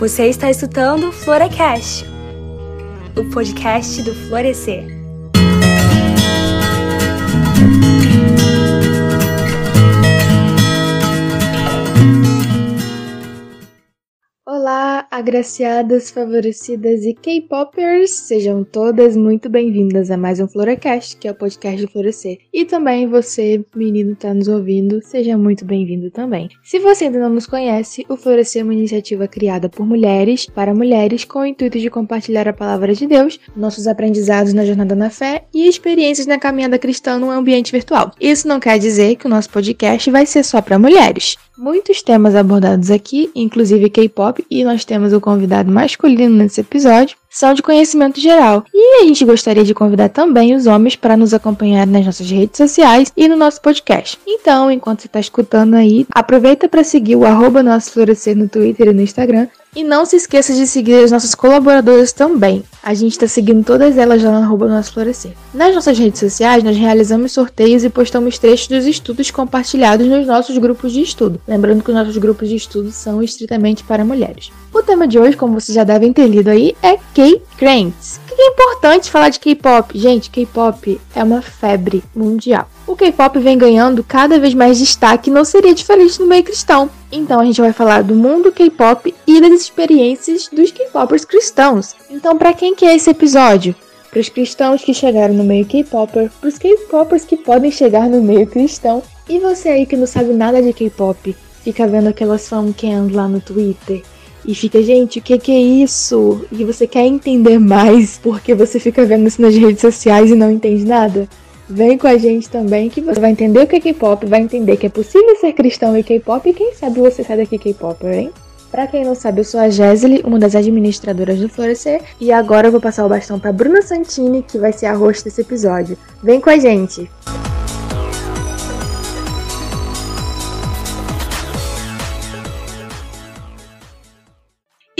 Você está escutando Floracast, o podcast do Florescer. Agraciadas, favorecidas e K-popers! Sejam todas muito bem-vindas a mais um Floracast, que é o podcast do Florescer. E também você, menino que tá nos ouvindo, seja muito bem-vindo também. Se você ainda não nos conhece, o Florescer é uma iniciativa criada por mulheres, para mulheres, com o intuito de compartilhar a palavra de Deus, nossos aprendizados na jornada na fé e experiências na caminhada cristã no ambiente virtual. Isso não quer dizer que o nosso podcast vai ser só para mulheres muitos temas abordados aqui, inclusive K-pop, e nós temos o convidado masculino nesse episódio, são de conhecimento geral. E a gente gostaria de convidar também os homens para nos acompanhar nas nossas redes sociais e no nosso podcast. Então, enquanto você está escutando aí, aproveita para seguir o arroba nosso florescer no Twitter e no Instagram e não se esqueça de seguir as nossas colaboradoras também. A gente está seguindo todas elas lá no arroba Nosso Florescer. Nas nossas redes sociais, nós realizamos sorteios e postamos trechos dos estudos compartilhados nos nossos grupos de estudo. Lembrando que os nossos grupos de estudo são estritamente para mulheres. O tema de hoje, como vocês já devem ter lido aí, é K-Cranks. O que é importante falar de K-pop? Gente, K-pop é uma febre mundial o K-pop vem ganhando cada vez mais destaque não seria diferente no meio cristão. Então a gente vai falar do mundo K-pop e das experiências dos K-popers cristãos. Então para quem que é esse episódio? Para os cristãos que chegaram no meio K-popper, para os K-popers que podem chegar no meio cristão e você aí que não sabe nada de K-pop, fica vendo aquelas fancams lá no Twitter e fica, gente, o que, que é isso? E você quer entender mais porque você fica vendo isso nas redes sociais e não entende nada? Vem com a gente também que você vai entender o que é K-pop, vai entender que é possível ser cristão e K-pop e quem sabe você sai daqui K-pop, hein? Pra quem não sabe, eu sou a Jéssica, uma das administradoras do Florescer, e agora eu vou passar o bastão pra Bruna Santini, que vai ser a host desse episódio. Vem com a gente!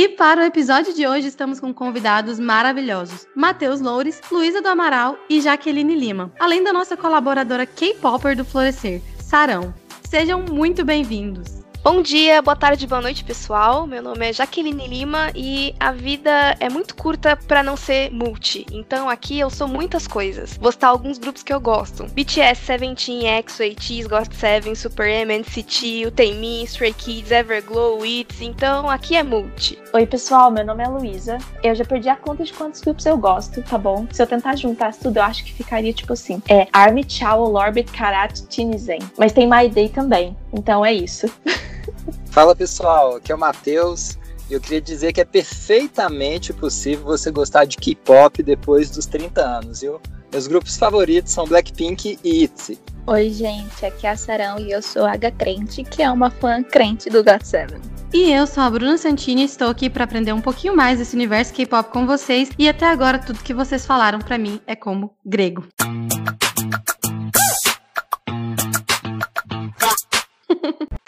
E para o episódio de hoje estamos com convidados maravilhosos: Matheus Loures, Luísa do Amaral e Jaqueline Lima, além da nossa colaboradora K-Popper do Florescer, Sarão. Sejam muito bem-vindos. Bom dia, boa tarde, boa noite, pessoal. Meu nome é Jaqueline Lima e a vida é muito curta para não ser multi. Então aqui eu sou muitas coisas. Vou citar alguns grupos que eu gosto: BTS, Seventeen, EXO, ATEEZ, GOT7, Super M, NCT, UTME, Stray Kids, Everglow, ITZY. Então aqui é multi. Oi, pessoal, meu nome é Luísa. Eu já perdi a conta de quantos grupos eu gosto, tá bom? Se eu tentar juntar tudo, eu acho que ficaria tipo assim: é Army, Chow, Lorbit, Karat, Tinizen. Mas tem My Day também. Então é isso. Fala pessoal, aqui é o Matheus. Eu queria dizer que é perfeitamente possível você gostar de K-pop depois dos 30 anos, viu? Meus grupos favoritos são Blackpink e ITZY. Oi, gente, aqui é a Sarão e eu sou a H Crente, que é uma fã crente do GOT7. E eu sou a Bruna Santini e estou aqui para aprender um pouquinho mais desse universo K-pop com vocês. E até agora tudo que vocês falaram para mim é como grego.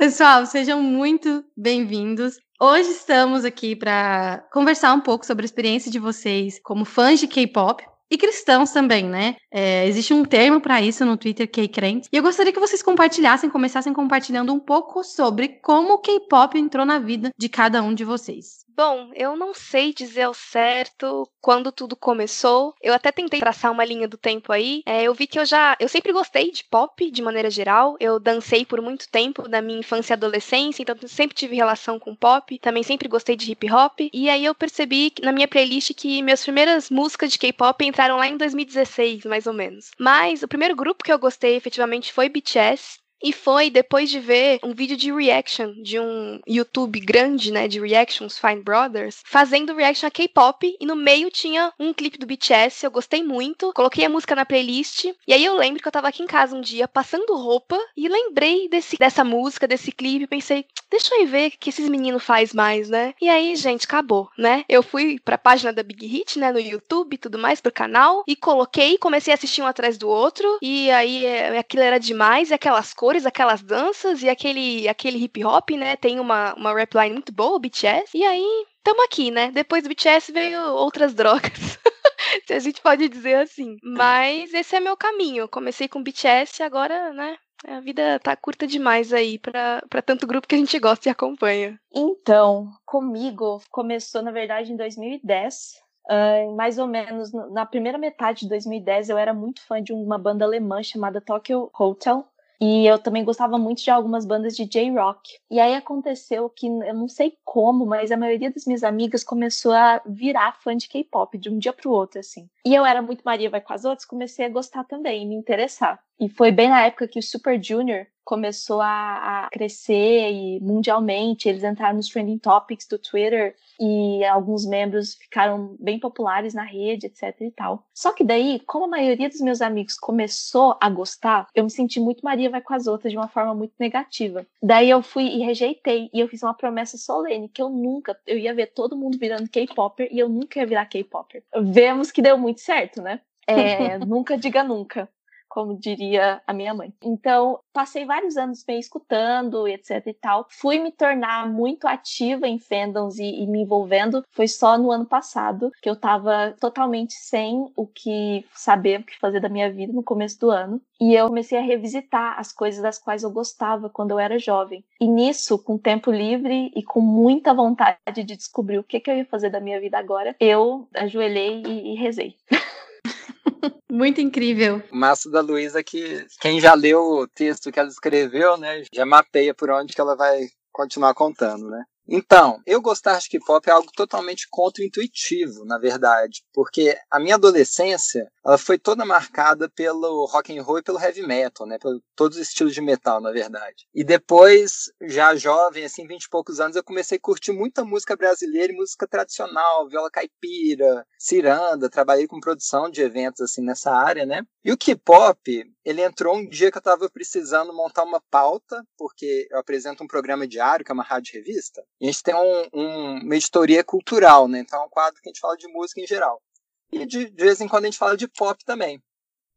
Pessoal, sejam muito bem-vindos. Hoje estamos aqui para conversar um pouco sobre a experiência de vocês como fãs de K-pop e cristãos também, né? É, existe um termo para isso no Twitter, K-crente. E eu gostaria que vocês compartilhassem, começassem compartilhando um pouco sobre como o K-pop entrou na vida de cada um de vocês. Bom, eu não sei dizer ao certo quando tudo começou. Eu até tentei traçar uma linha do tempo aí. É, eu vi que eu já. Eu sempre gostei de pop, de maneira geral. Eu dancei por muito tempo na minha infância e adolescência, então sempre tive relação com pop. Também sempre gostei de hip hop. E aí eu percebi na minha playlist que minhas primeiras músicas de K-pop entraram lá em 2016, mais ou menos. Mas o primeiro grupo que eu gostei efetivamente foi BTS. E foi depois de ver um vídeo de reaction de um YouTube grande, né, de reactions, Fine Brothers, fazendo reaction a K-pop e no meio tinha um clipe do BTS, eu gostei muito, coloquei a música na playlist e aí eu lembro que eu tava aqui em casa um dia passando roupa e lembrei desse, dessa música, desse clipe, pensei, deixa eu ver o que esses meninos faz mais, né? E aí, gente, acabou, né? Eu fui pra página da Big Hit, né, no YouTube e tudo mais, pro canal, e coloquei, comecei a assistir um atrás do outro, e aí é, aquilo era demais, e aquelas coisas cores, aquelas danças e aquele, aquele hip hop, né? Tem uma, uma rap line muito boa, o BTS. E aí, tamo aqui, né? Depois do BTS veio outras drogas. Se a gente pode dizer assim. Mas esse é meu caminho. Comecei com BTS agora, né? A vida tá curta demais aí pra tanto grupo que a gente gosta e acompanha. Então, comigo começou, na verdade, em 2010. Uh, mais ou menos na primeira metade de 2010, eu era muito fã de uma banda alemã chamada Tokyo Hotel. E eu também gostava muito de algumas bandas de J-rock. E aí aconteceu que, eu não sei como, mas a maioria das minhas amigas começou a virar fã de K-pop de um dia pro outro, assim. E eu era muito Maria vai com as outras, comecei a gostar também, me interessar. E foi bem na época que o Super Junior começou a, a, crescer e mundialmente eles entraram nos trending topics do Twitter e alguns membros ficaram bem populares na rede, etc e tal. Só que daí, como a maioria dos meus amigos começou a gostar, eu me senti muito Maria vai com as outras de uma forma muito negativa. Daí eu fui e rejeitei e eu fiz uma promessa solene que eu nunca, eu ia ver todo mundo virando K-popper e eu nunca ia virar K-popper. Vemos que deu muito certo, né? É, nunca diga nunca como diria a minha mãe. Então, passei vários anos bem escutando, etc e tal. Fui me tornar muito ativa em fandoms e, e, me envolvendo. Foi só no ano passado que eu tava totalmente sem o que saber o que fazer da minha vida no começo do ano. E eu comecei a revisitar as coisas das quais eu gostava quando eu era jovem. E nisso, com tempo livre e com muita vontade de descobrir o que, que eu ia fazer da minha vida agora, eu ajoelhei e, e rezei. Muito incrível. O massa da Luísa que quem já leu o texto que ela escreveu, né, já mapeia por onde que ela vai continuar contando, né? Então, eu gostar de K-pop é algo totalmente contra-intuitivo, na verdade, porque a minha adolescência, ela foi toda marcada pelo rock and roll e pelo heavy metal, né, por todos os estilos de metal, na verdade. E depois, já jovem, assim, vinte e poucos anos, eu comecei a curtir muita música brasileira e música tradicional, viola caipira, ciranda, trabalhei com produção de eventos assim nessa área, né? E o K-pop, ele entrou um dia que eu estava precisando montar uma pauta, porque eu apresento um programa diário, que é uma rádio revista, a gente tem um, um, uma editoria cultural, né? Então é um quadro que a gente fala de música em geral. E de, de vez em quando a gente fala de pop também.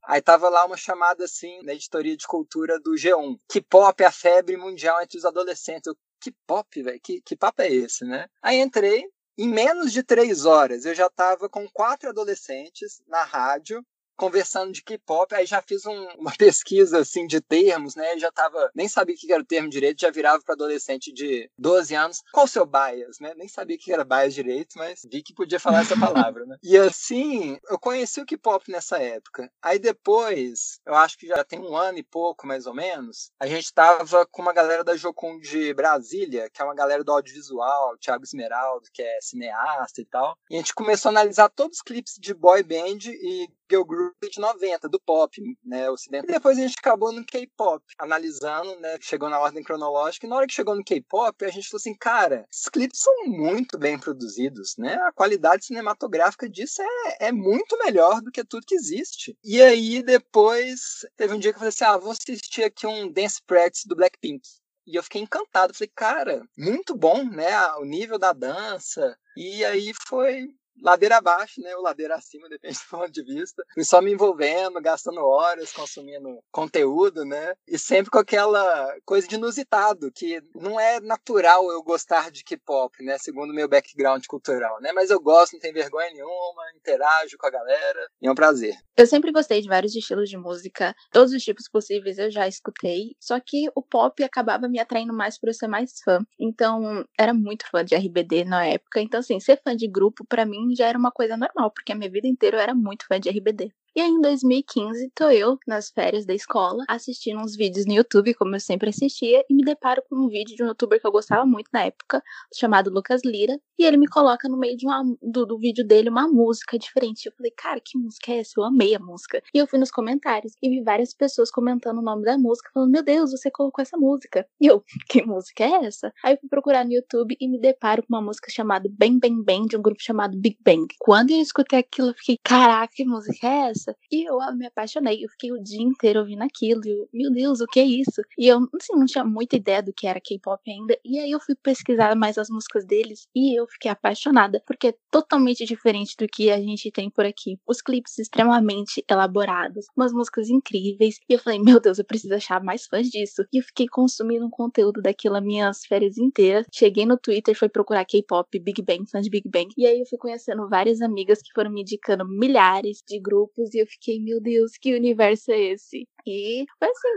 Aí tava lá uma chamada assim na editoria de cultura do G1. Que pop é a febre mundial entre os adolescentes. Eu, que pop, velho? Que, que papo é esse, né? Aí entrei, em menos de três horas eu já tava com quatro adolescentes na rádio conversando de K-pop, aí já fiz um, uma pesquisa assim de termos, né? Já tava, nem sabia o que era o termo direito, já virava para adolescente de 12 anos. Qual o seu bias, né? Nem sabia o que era bias direito, mas vi que podia falar essa palavra, né? E assim, eu conheci o K-pop nessa época. Aí depois, eu acho que já tem um ano e pouco, mais ou menos, a gente tava com uma galera da Jocum de Brasília, que é uma galera do audiovisual, Thiago Esmeraldo, que é cineasta e tal. E a gente começou a analisar todos os clipes de boy band e girl group de 90, do pop, né, ocidental. E depois a gente acabou no K-pop, analisando, né, chegou na ordem cronológica, e na hora que chegou no K-pop, a gente falou assim, cara, esses clipes são muito bem produzidos, né, a qualidade cinematográfica disso é, é muito melhor do que tudo que existe. E aí, depois, teve um dia que eu falei assim, ah, vou assistir aqui um Dance Practice do Blackpink. E eu fiquei encantado. Falei, cara, muito bom, né? O nível da dança. E aí foi ladeira abaixo, né? Ou ladeira acima, depende do ponto de vista. Fui só me envolvendo, gastando horas, consumindo conteúdo, né? E sempre com aquela coisa de inusitado, que não é natural eu gostar de K-pop, né? Segundo meu background cultural, né? Mas eu gosto, não tenho vergonha nenhuma, interajo com a galera e é um prazer. Eu sempre gostei de vários estilos de música, todos os tipos possíveis eu já escutei, só que o pop acabava me atraindo mais por eu ser mais fã. Então, era muito fã de RBD na época. Então, assim, ser fã de grupo, para mim, já era uma coisa normal, porque a minha vida inteira eu era muito fã de RBD. E aí, em 2015, tô eu, nas férias da escola, assistindo uns vídeos no YouTube, como eu sempre assistia, e me deparo com um vídeo de um youtuber que eu gostava muito na época, chamado Lucas Lira, e ele me coloca no meio de uma, do, do vídeo dele uma música diferente. Eu falei, cara, que música é essa? Eu amei a música. E eu fui nos comentários e vi várias pessoas comentando o nome da música, falando, meu Deus, você colocou essa música. E eu, que música é essa? Aí eu fui procurar no YouTube e me deparo com uma música chamada Bang Bang Bang, de um grupo chamado Big Bang. Quando eu escutei aquilo, eu fiquei, caraca, que música é essa? E eu me apaixonei. Eu fiquei o dia inteiro ouvindo aquilo. E eu, meu Deus, o que é isso? E eu assim, não tinha muita ideia do que era K-pop ainda. E aí eu fui pesquisar mais as músicas deles e eu fiquei apaixonada, porque é totalmente diferente do que a gente tem por aqui. Os clipes extremamente elaborados, umas músicas incríveis. E eu falei, meu Deus, eu preciso achar mais fãs disso. E eu fiquei consumindo um conteúdo daquilo minhas férias inteiras. Cheguei no Twitter, fui procurar K-pop, Big Bang, fãs de Big Bang. E aí eu fui conhecendo várias amigas que foram me indicando milhares de grupos e eu fiquei, meu Deus, que universo é esse? E foi assim,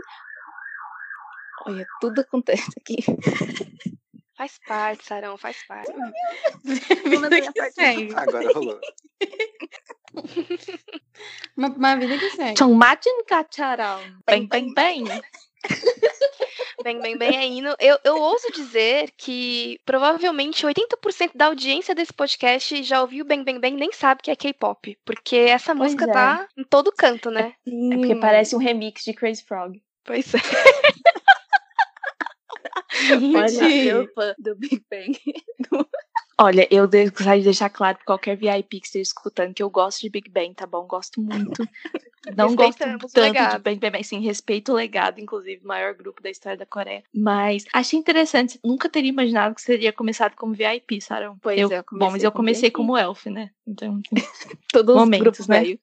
Olha, tudo acontece aqui. Faz parte, Sarão, faz parte. vida que segue. Agora rolou. Uma, uma vida que segue. Chongmachin Kacharão. Bem, bem, bem. Bem, bem, bem, é hino. Eu, eu ouso dizer que provavelmente 80% da audiência desse podcast já ouviu Bem, Bem, Bem nem sabe que é K-pop. Porque essa Pois música é. tá em todo canto, né? É porque parece um remix de Crazy Frog. Pois é. Fã do Big Bang. Olha, eu gostaria de deixar claro pra qualquer VIP que esteja escutando que eu gosto de Big Bang, tá bom? Gosto muito. Não gosto tanto de Big Bang, sim, respeito o legado, inclusive, maior grupo da história da Coreia. Mas achei interessante, nunca teria imaginado que seria começado como VIP, Sarão. Pois eu, é, eu Bom, mas comecei eu comecei como Elf, né? Então, Todos os Momentos, grupos né? velho.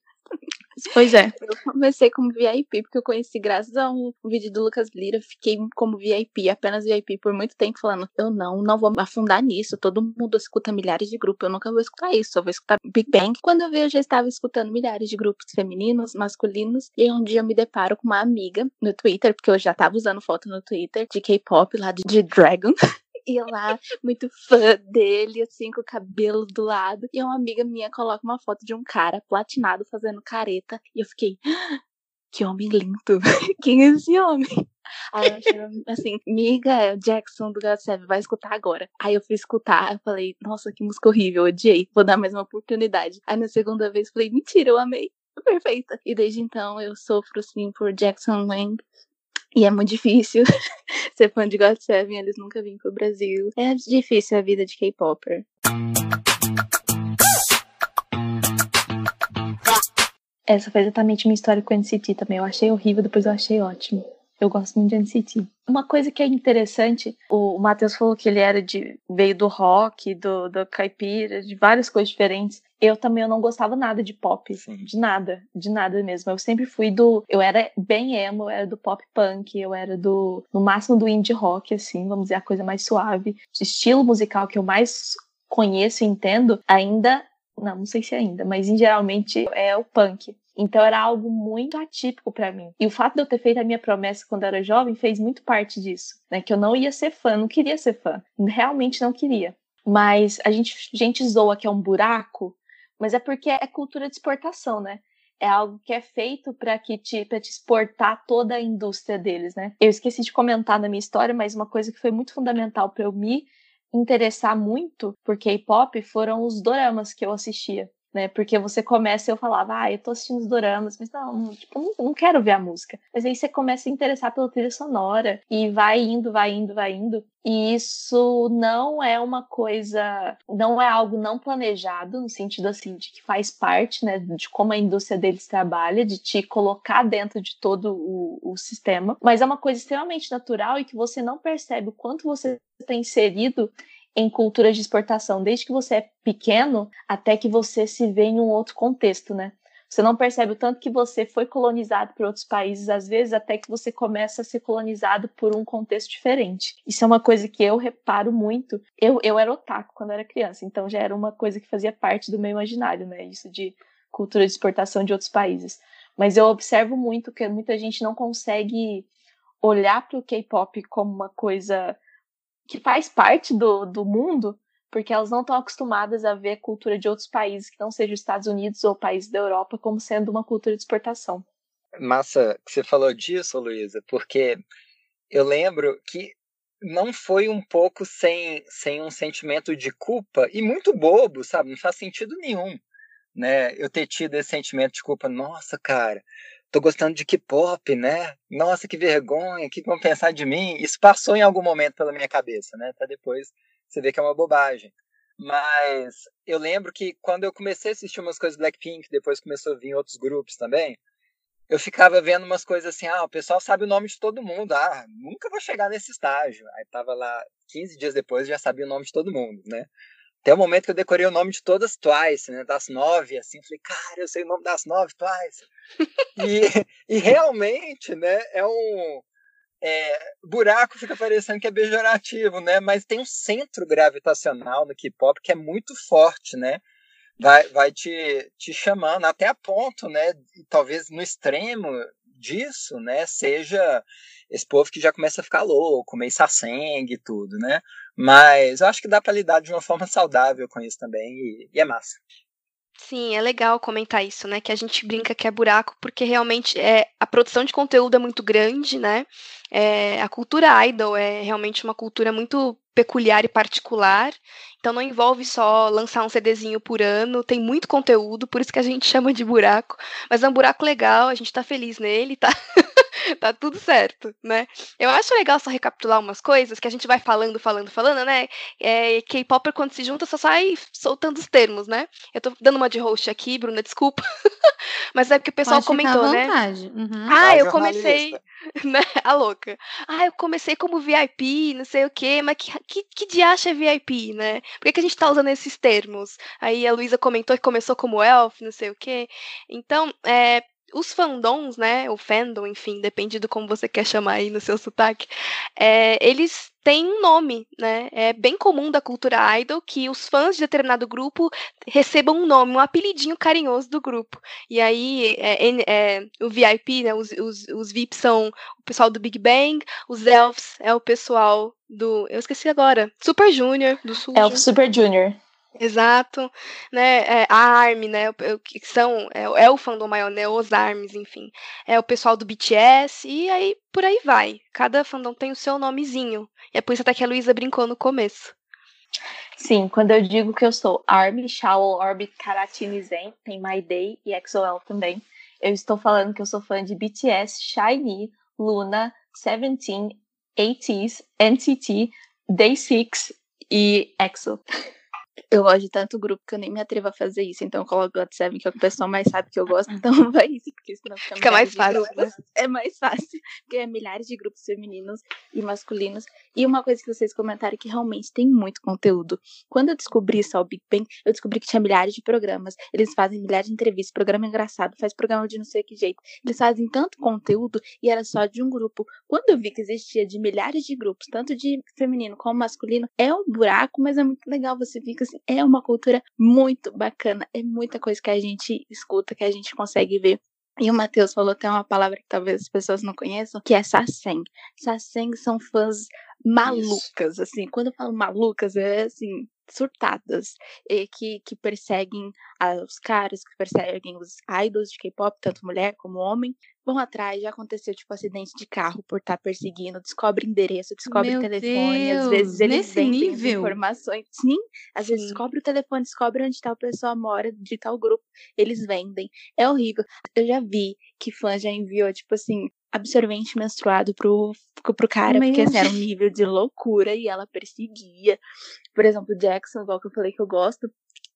Pois é. Eu comecei como VIP, porque eu conheci graças a um vídeo do Lucas Lira, fiquei como VIP, apenas VIP por muito tempo, falando, eu não, não vou afundar nisso, todo mundo escuta milhares de grupos, eu nunca vou escutar isso, eu vou escutar Big Bang. Quando eu vi, eu já estava escutando milhares de grupos femininos, masculinos, e um dia eu me deparo com uma amiga no Twitter, porque eu já tava usando foto no Twitter de K-pop lá de, de Dragon. E eu lá, muito fã dele, assim, com o cabelo do lado. E uma amiga minha coloca uma foto de um cara platinado fazendo careta. E eu fiquei, "Ah, que homem lindo. Quem é esse homem? Aí ela chegou assim, miga, é Jackson do God Seven, vai escutar agora. Aí eu fui escutar, eu falei, nossa, que música horrível, odiei, vou dar mais uma oportunidade. Aí na segunda vez eu falei, mentira, eu amei, perfeita. E desde então eu sofro, assim, por Jackson Wang. E é muito difícil ser fã de God Seven, eles nunca vêm pro Brasil. É difícil a vida de K-Popper. Essa foi exatamente minha história com o NCT também. Eu achei horrível, depois eu achei ótimo. Eu gosto muito de NCT. Uma coisa que é interessante, o Matheus falou que ele era de veio do rock, do, do caipira, de várias coisas diferentes. Eu também eu não gostava nada de pop, Sim. de nada, de nada mesmo. Eu sempre fui do, eu era bem emo, eu era do pop punk, eu era do no máximo do indie rock assim, vamos dizer a coisa mais suave. O estilo musical que eu mais conheço e entendo ainda não, não sei se ainda, mas em geralmente é o punk. Então era algo muito atípico pra mim. E o fato de eu ter feito a minha promessa quando eu era jovem fez muito parte disso, né? Que eu não ia ser fã, não queria ser fã, realmente não queria. Mas a gente, a gente zoa que é um buraco, mas é porque é cultura de exportação, né? É algo que é feito para que te, pra te exportar toda a indústria deles, né? Eu esqueci de comentar na minha história, mas uma coisa que foi muito fundamental para eu me interessar muito por K-pop foram os doramas que eu assistia. Né, porque você começa, eu falava, ah, eu tô assistindo os doramas, mas não, tipo, não, não quero ver a música. Mas aí você começa a interessar pela trilha sonora e vai indo, vai indo, vai indo. E isso não é uma coisa, não é algo não planejado, no sentido assim, de que faz parte, né, de como a indústria deles trabalha, de te colocar dentro de todo o, o sistema, mas é uma coisa extremamente natural e que você não percebe o quanto você está inserido em cultura de exportação, desde que você é pequeno até que você se vê em um outro contexto, né? Você não percebe o tanto que você foi colonizado por outros países, às vezes, até que você começa a ser colonizado por um contexto diferente. Isso é uma coisa que eu reparo muito. Eu, eu era otaku quando era criança, então já era uma coisa que fazia parte do meu imaginário, né? Isso de cultura de exportação de outros países. Mas eu observo muito que muita gente não consegue olhar para o K-pop como uma coisa que faz parte do, do mundo, porque elas não estão acostumadas a ver a cultura de outros países que não sejam os Estados Unidos ou países da Europa como sendo uma cultura de exportação. Massa que você falou disso, Luísa, porque eu lembro que não foi um pouco sem, sem um sentimento de culpa e muito bobo, sabe? Não faz sentido nenhum, né? Eu ter tido esse sentimento de culpa. Nossa, cara, tô gostando de K-pop, né? Nossa, que vergonha, o que vão pensar de mim? Isso passou em algum momento pela minha cabeça, né? Pra depois você ver que é uma bobagem. Mas eu lembro que quando eu comecei a assistir umas coisas Blackpink, depois começou a vir outros grupos também, eu ficava vendo umas coisas assim, ah, o pessoal sabe o nome de todo mundo, ah, nunca vou chegar nesse estágio. Aí tava lá 15 dias depois já sabia o nome de todo mundo, né? Até o momento que eu decorei o nome de todas Twice, né? Das nove, assim, falei, cara, eu sei o nome das nove Twice. e, e realmente, né, é um. É, buraco fica parecendo que é pejorativo, né? Mas tem um centro gravitacional no K-pop que é muito forte, né? Vai, vai te, te chamando, até a ponto, né? Talvez no extremo disso, né, seja esse povo que já começa a ficar louco, meio sangue e tudo, né? Mas eu acho que dá para lidar de uma forma saudável com isso também e, e é massa. Sim, é legal comentar isso, né? Que a gente brinca que é buraco, porque realmente é, a produção de conteúdo é muito grande, né? É, a cultura idol é realmente uma cultura muito peculiar e particular. Então não envolve só lançar um CDzinho por ano, tem muito conteúdo, por isso que a gente chama de buraco. Mas é um buraco legal, a gente tá feliz nele, tá? tá tudo certo, né? Eu acho legal só recapitular umas coisas que a gente vai falando, falando, falando, né? É, K-Popper, quando se junta, só sai soltando os termos, né? Eu tô dando uma de host aqui, Bruna, desculpa. Mas é porque o pessoal Pode comentou, né? Uhum. Ah, eu comecei. Né? A louca. Ah, eu comecei como VIP, não sei o quê, mas que, que, que diacho é VIP, né? Por que, que a gente tá usando esses termos? Aí a Luísa comentou que começou como elf, não sei o quê. Então, é, os fandoms, né, o fandom, enfim, depende do como você quer chamar aí no seu sotaque, é, eles têm um nome, né? É bem comum da cultura idol que os fãs de determinado grupo recebam um nome, um apelidinho carinhoso do grupo. E aí, é, é, o VIP, né, os, os, os VIPs são o pessoal do Big Bang, os Elves é o pessoal do. Eu esqueci agora. Super Junior, do Sul. Elf Super Junior. Exato, né? É, a ARMY, né? Que são é, é, o fandom maior, né? Os ARMYs, enfim. É o pessoal do BTS e aí por aí vai. Cada fandom tem o seu nomezinho. E é por isso até que a Luísa brincou no começo. Sim, quando eu digo que eu sou ARMY, Shawl, Orbit, Karatini Zen, tem My Day e EXO-L também. Eu estou falando que eu sou fã de BTS, SHINee, Luna, Seventeen, ATEEZ, NCT, Day6 e EXO. Eu gosto de tanto grupo que eu nem me atrevo a fazer isso. Então eu coloco God Seven, que é o que o pessoal mais sabe que eu gosto. Então vai isso, porque senão fica, fica mais fácil. Né? É mais fácil, porque é milhares de grupos femininos e masculinos. E uma coisa que vocês comentaram que realmente tem muito conteúdo. Quando eu descobri só o Big Bang, eu descobri que tinha milhares de programas. Eles fazem milhares de entrevistas, programa engraçado, faz programa de não sei que jeito. Eles fazem tanto conteúdo e era só de um grupo. Quando eu vi que existia de milhares de grupos, tanto de feminino como masculino, é um buraco, mas é muito legal você fica assim, é uma cultura muito bacana, é muita coisa que a gente escuta, que a gente consegue ver. E o Matheus falou até uma palavra que talvez as pessoas não conheçam, que é Sasseng. Sasseng são fãs malucas, Isso. assim. Quando eu falo malucas, é assim, surtadas, que, que perseguem os caras, que perseguem os idols de K-pop, tanto mulher como homem, vão atrás, já aconteceu, tipo, acidente de carro por estar tá perseguindo, descobre endereço, descobre Meu telefone, Deus, às vezes eles nesse vendem nível? informações. Sim, às Sim. vezes descobre o telefone, descobre onde tal pessoa mora, de tal grupo, eles vendem. É horrível. Eu já vi que fã já enviou, tipo assim, absorvente menstruado pro, pro cara, porque assim, era um nível de loucura e ela perseguia. Por exemplo, o Jackson, igual que eu falei que eu gosto,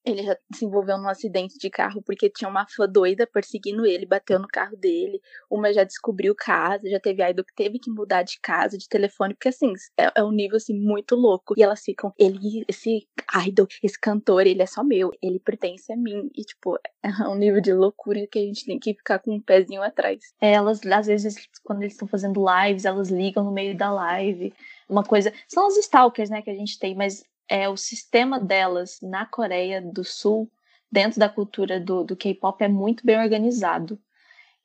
ele já se envolveu num acidente de carro porque tinha uma fã doida perseguindo ele, bateu no carro dele. Uma já descobriu casa, já teve idol que teve que mudar de casa, de telefone, porque assim, é, é um nível assim muito louco. E elas ficam, ele, esse idol, esse cantor, ele é só meu, ele pertence a mim. E tipo, é um nível de loucura que a gente tem que ficar com um pezinho atrás. Elas, às vezes, quando eles estão fazendo lives, elas ligam no meio da live. Uma coisa. São as stalkers, né, que a gente tem, mas é, o sistema delas na Coreia do Sul, dentro da cultura do, do K-pop, é muito bem organizado.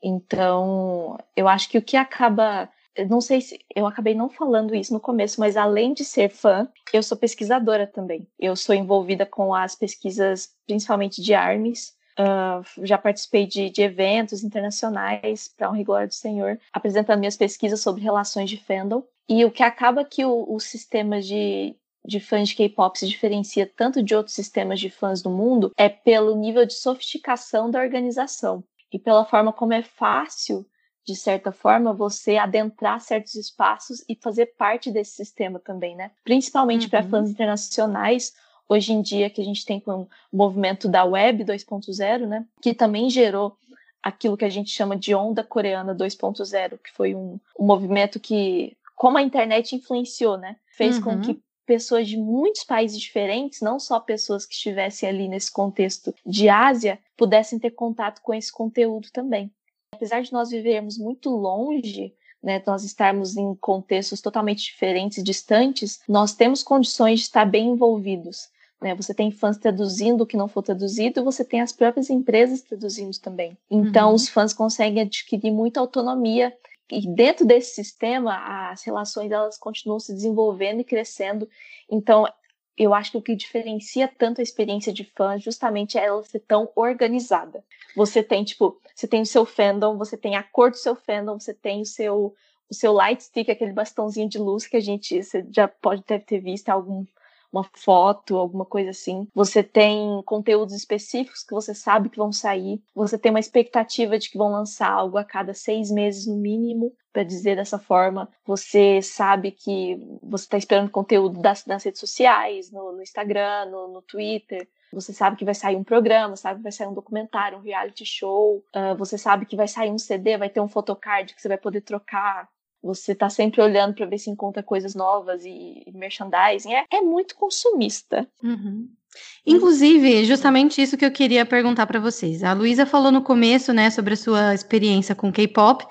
Então, eu acho que o que acaba. Não sei se eu acabei não falando isso no começo, mas além de ser fã, eu sou pesquisadora também. Eu sou envolvida com as pesquisas, principalmente de ARMYs, Uh, já participei de, de eventos internacionais para um rigor do Senhor, apresentando minhas pesquisas sobre relações de fandom. E o que acaba que o sistema de, de fãs de K-pop se diferencia tanto de outros sistemas de fãs do mundo é pelo nível de sofisticação da organização e pela forma como é fácil, de certa forma, você adentrar certos espaços e fazer parte desse sistema também, né? Principalmente uhum. para fãs internacionais, hoje em dia que a gente tem com o movimento da Web 2.0, né? Que também gerou aquilo que a gente chama de onda coreana 2.0, que foi um, um movimento que como a internet influenciou, né? Fez uhum. com que pessoas de muitos países diferentes, não só pessoas que estivessem ali nesse contexto de Ásia, pudessem ter contato com esse conteúdo também. Apesar de nós vivermos muito longe, né, nós estarmos em contextos totalmente diferentes e distantes, nós temos condições de estar bem envolvidos. Né? Você tem fãs traduzindo o que não for traduzido, e você tem as próprias empresas traduzindo também. Então, uhum. os fãs conseguem adquirir muita autonomia e dentro desse sistema as relações elas continuam se desenvolvendo e crescendo então eu acho que o que diferencia tanto a experiência de fã justamente é ela ser tão organizada. Você tem, tipo, você tem o seu fandom, você tem a cor do seu fandom, você tem o seu o seu light stick, aquele bastãozinho de luz que a gente você já pode ter visto em algum uma foto, alguma coisa assim. Você tem conteúdos específicos que você sabe que vão sair. Você tem uma expectativa de que vão lançar algo a cada seis meses no mínimo, para dizer dessa forma. Você sabe que você está esperando conteúdo das, das redes sociais, no, no Instagram, no, no Twitter. Você sabe que vai sair um programa, sabe que vai sair um documentário, um reality show. Uh, você sabe que vai sair um CD, vai ter um photocard que você vai poder trocar você tá sempre olhando para ver se encontra coisas novas e, e merchandising. É, é muito consumista. Uhum. Inclusive, justamente isso que eu queria perguntar para vocês. A Luísa falou no começo, né, sobre a sua experiência com K-pop,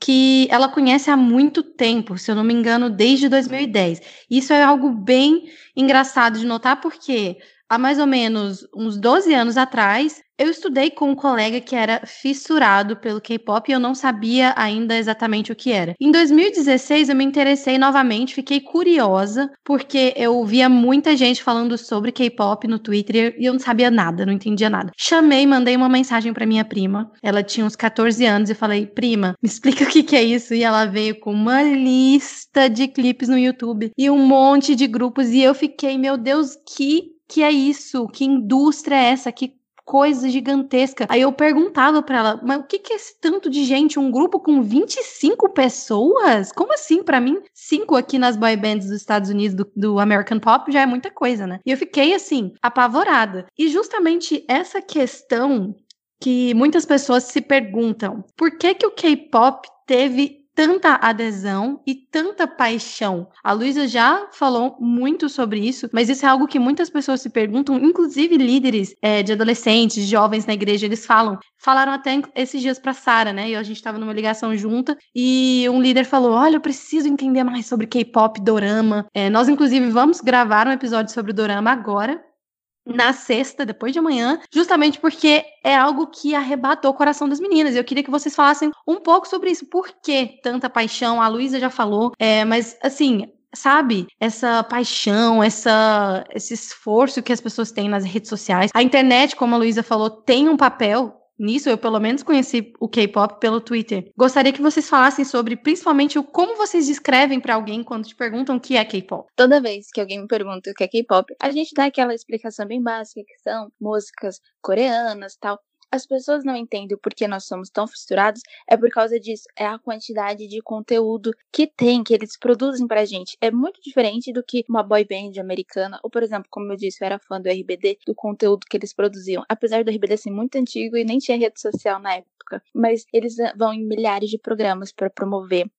que ela conhece há muito tempo, se eu não me engano, desde 2010. Isso é algo bem engraçado de notar, porque há mais ou menos uns 12 anos atrás, eu estudei com um colega que era fissurado pelo K-pop e eu não sabia ainda exatamente o que era. Em 2016 eu me interessei novamente, fiquei curiosa, porque eu via muita gente falando sobre K-pop no Twitter e eu não sabia nada, não entendia nada. Chamei, mandei uma mensagem para minha prima. Ela tinha uns 14 anos e falei: "Prima, me explica o que que é isso?" E ela veio com uma lista de clipes no YouTube e um monte de grupos e eu fiquei, meu Deus, que que é isso? Que indústria é essa? Que coisa gigantesca. Aí eu perguntava para ela, mas o que, que é esse tanto de gente? Um grupo com 25 pessoas? Como assim? Para mim, cinco aqui nas boy bands dos Estados Unidos do, do American Pop já é muita coisa, né? E eu fiquei assim, apavorada. E justamente essa questão que muitas pessoas se perguntam, por que que o K-pop teve tanta adesão e tanta paixão. A Luísa já falou muito sobre isso, mas isso é algo que muitas pessoas se perguntam, inclusive líderes é, de adolescentes, jovens na igreja, eles falam. Falaram até esses dias para Sara, né? E a gente estava numa ligação junta e um líder falou: Olha, eu preciso entender mais sobre K-pop, dorama. É, nós, inclusive, vamos gravar um episódio sobre o dorama agora na sexta, depois de amanhã, justamente porque é algo que arrebatou o coração das meninas. Eu queria que vocês falassem um pouco sobre isso. Por que tanta paixão? A Luísa já falou, é, mas assim, sabe? Essa paixão, essa, esse esforço que as pessoas têm nas redes sociais. A internet, como a Luísa falou, tem um papel nisso, eu pelo menos conheci o K-pop pelo Twitter. Gostaria que vocês falassem sobre, principalmente, o como vocês descrevem para alguém quando te perguntam o que é K-pop. Toda vez que alguém me pergunta o que é K-pop, a gente dá aquela explicação bem básica que são músicas coreanas, tal as pessoas não entendem o porquê nós somos tão fissurados, é por causa disso. É a quantidade de conteúdo que tem, que eles produzem pra gente. É muito diferente do que uma boy band americana, ou por exemplo, como eu disse, eu era fã do RBD, do conteúdo que eles produziam. Apesar do RBD ser muito antigo e nem tinha rede social na época, mas eles vão em milhares de programas para promover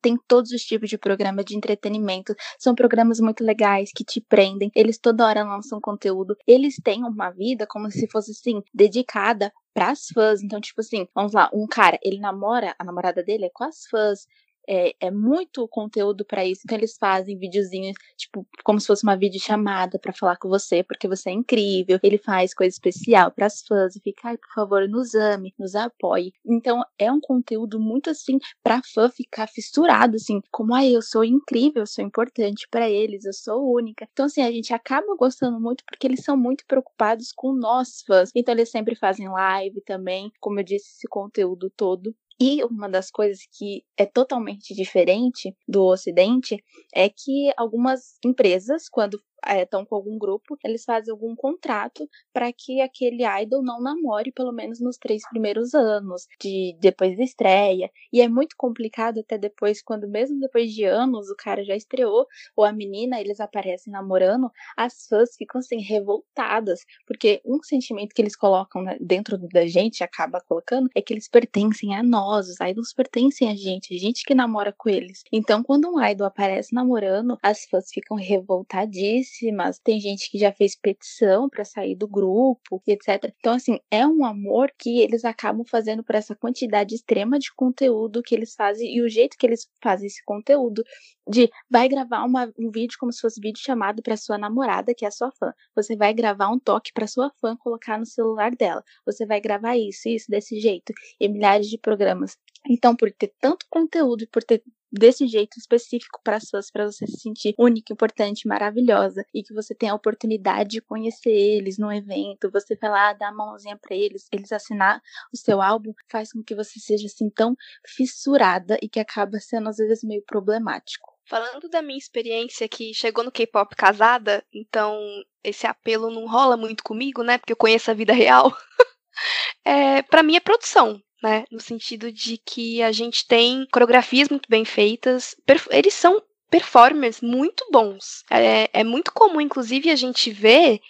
tem todos os tipos de programa de entretenimento. São programas muito legais que te prendem. Eles toda hora lançam conteúdo. Eles têm uma vida como se fosse assim, dedicada para as fãs. Então, tipo assim, vamos lá, um cara, ele namora, a namorada dele é com as fãs é, é muito conteúdo para isso. Então eles fazem videozinhos, tipo, como se fosse uma videochamada para falar com você, porque você é incrível. Ele faz coisa especial para as fãs e fica, ai, por favor, nos ame, nos apoie. Então é um conteúdo muito assim para fã ficar fissurado assim, como ai, eu sou incrível, eu sou importante para eles, eu sou única. Então assim, a gente acaba gostando muito porque eles são muito preocupados com nós fãs. Então eles sempre fazem live também, como eu disse, esse conteúdo todo. E uma das coisas que é totalmente diferente do Ocidente é que algumas empresas, quando estão é, com algum grupo, eles fazem algum contrato para que aquele idol não namore pelo menos nos três primeiros anos, de depois da estreia. E é muito complicado até depois, quando mesmo depois de anos o cara já estreou, ou a menina, eles aparecem namorando, as fãs ficam assim revoltadas, porque um sentimento que eles colocam né, dentro da gente, acaba colocando, é que eles pertencem a nós, os idols pertencem a gente, a gente que namora com eles. Então, quando um idol aparece namorando, as fãs ficam revoltadíssimas próximas, tem gente que já fez petição para sair do grupo, etc. Então, assim, é um amor que eles acabam fazendo por essa quantidade extrema de conteúdo que eles fazem e o jeito que eles fazem esse conteúdo de vai gravar uma, um vídeo como se fosse vídeo chamado para sua namorada, que é sua fã. Você vai gravar um toque para sua fã colocar no celular dela. Você vai gravar isso, isso desse jeito e milhares de programas. Então, por ter tanto conteúdo e por ter desse jeito específico para as fãs, para você se sentir única, importante, maravilhosa e que você tenha a oportunidade de conhecer eles no evento, você vai lá dar a mãozinha para eles, eles assinar o seu álbum, faz com que você seja assim tão fissurada e que acaba sendo às vezes meio problemático. Falando da minha experiência que chegou no K-pop casada, então esse apelo não rola muito comigo, né? Porque eu conheço a vida real. é, para mim é produção né? No sentido de que a gente tem coreografias muito bem feitas, eles são performers muito bons. É, é muito comum, inclusive, a gente ver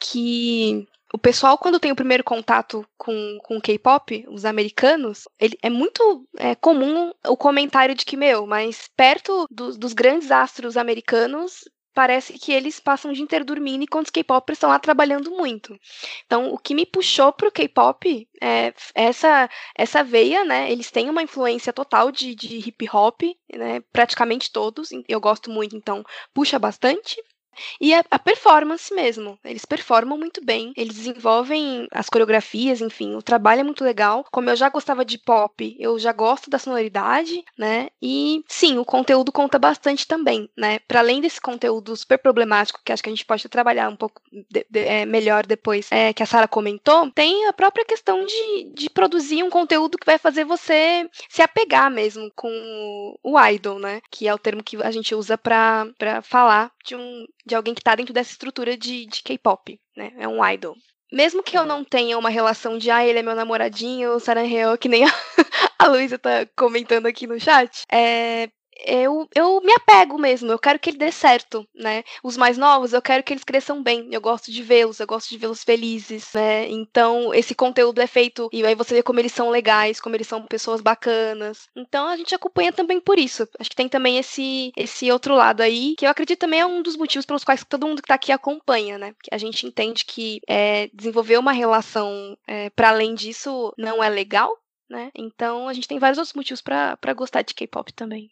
que o pessoal, quando tem o primeiro contato com, com o K-pop, os americanos, ele, é muito é, comum o comentário de que, meu, mas perto do, dos grandes astros americanos, parece que eles passam o dia inteiro dormindo enquanto os K-popers estão lá trabalhando muito. Então, o que me puxou pro K-pop é essa, essa veia, né? Eles têm uma influência total de, de hip hop, né? Praticamente todos. Eu gosto muito, então puxa bastante. E a, a, performance mesmo. Eles performam muito bem, eles desenvolvem as coreografias, enfim, o trabalho é muito legal. Como eu já gostava de pop, eu já gosto da sonoridade, né? E sim, o conteúdo conta bastante também, né? Para além desse conteúdo super problemático, que acho que a gente pode trabalhar um pouco de, de, é, melhor depois, é, que a Sara comentou, tem a própria questão de, de produzir um conteúdo que vai fazer você se apegar mesmo com o idol, né? Que é o termo que a gente usa para falar de um de alguém que está dentro dessa estrutura de, de K-pop, né? É um idol. Mesmo que eu não tenha uma relação de, ah, ele é meu namoradinho, Saranheo, que nem a, a Luísa tá comentando aqui no chat, é, eu, eu me apego mesmo, eu quero que ele dê certo, né? Os mais novos, eu quero que eles cresçam bem, eu gosto de vê-los, eu gosto de vê-los felizes, né? Então, esse conteúdo é feito, e aí você vê como eles são legais, como eles são pessoas bacanas. Então, a gente acompanha também por isso. Acho que tem também esse, esse outro lado aí, que eu acredito também é um dos motivos pelos quais todo mundo que tá aqui acompanha, né? Porque a gente entende que é, desenvolver uma relação é, para além disso não é legal, né? Então a gente tem vários outros motivos para gostar de K-pop também.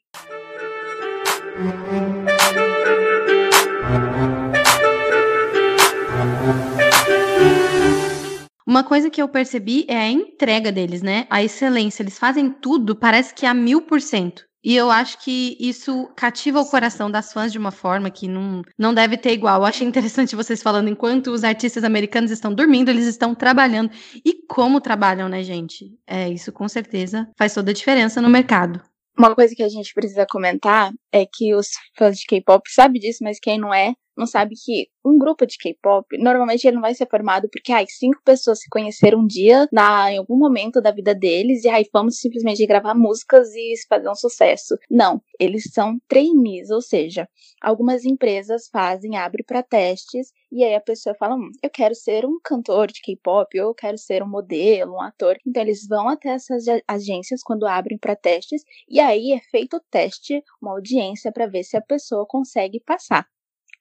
Uma coisa que eu percebi é a entrega deles, né? A excelência. Eles fazem tudo, parece que a mil por cento. E eu acho que isso cativa o coração das fãs de uma forma que não, não deve ter igual. Eu achei interessante vocês falando, enquanto os artistas americanos estão dormindo, eles estão trabalhando. E como trabalham, né, gente? É, isso com certeza faz toda a diferença no mercado. Uma coisa que a gente precisa comentar é que os fãs de K-pop sabem disso, mas quem não é, não sabe que um grupo de K-pop, normalmente ele não vai ser formado porque ai, cinco pessoas se conheceram um dia na, em algum momento da vida deles e aí vamos simplesmente gravar músicas e fazer um sucesso. Não, eles são trainees, ou seja, algumas empresas fazem, abrem para testes e aí a pessoa fala, hum, eu quero ser um cantor de K-pop ou eu quero ser um modelo, um ator. Então eles vão até essas agências quando abrem para testes e aí é feito o teste, uma audiência para ver se a pessoa consegue passar.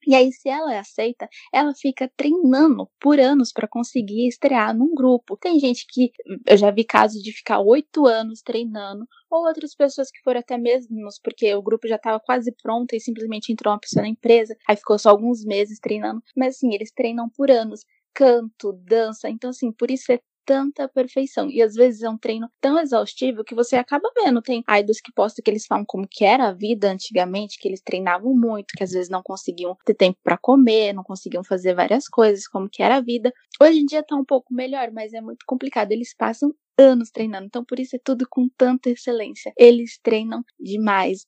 E aí, se ela é aceita, ela fica treinando por anos para conseguir estrear num grupo. Tem gente que eu já vi casos de ficar oito anos treinando, ou outras pessoas que foram até mesmo porque o grupo já estava quase pronto e simplesmente entrou uma pessoa na empresa, aí ficou só alguns meses treinando. Mas assim, eles treinam por anos canto, dança. Então, assim, por isso é tanta perfeição. E às vezes é um treino tão exaustivo que você acaba vendo. Tem idols que postam que eles falam como que era a vida antigamente, que eles treinavam muito, que às vezes não conseguiam ter tempo para comer, não conseguiam fazer várias coisas, como que era a vida. Hoje em dia tá um pouco melhor, mas é muito complicado. Eles passam anos treinando, então por isso é tudo com tanta excelência. Eles treinam demais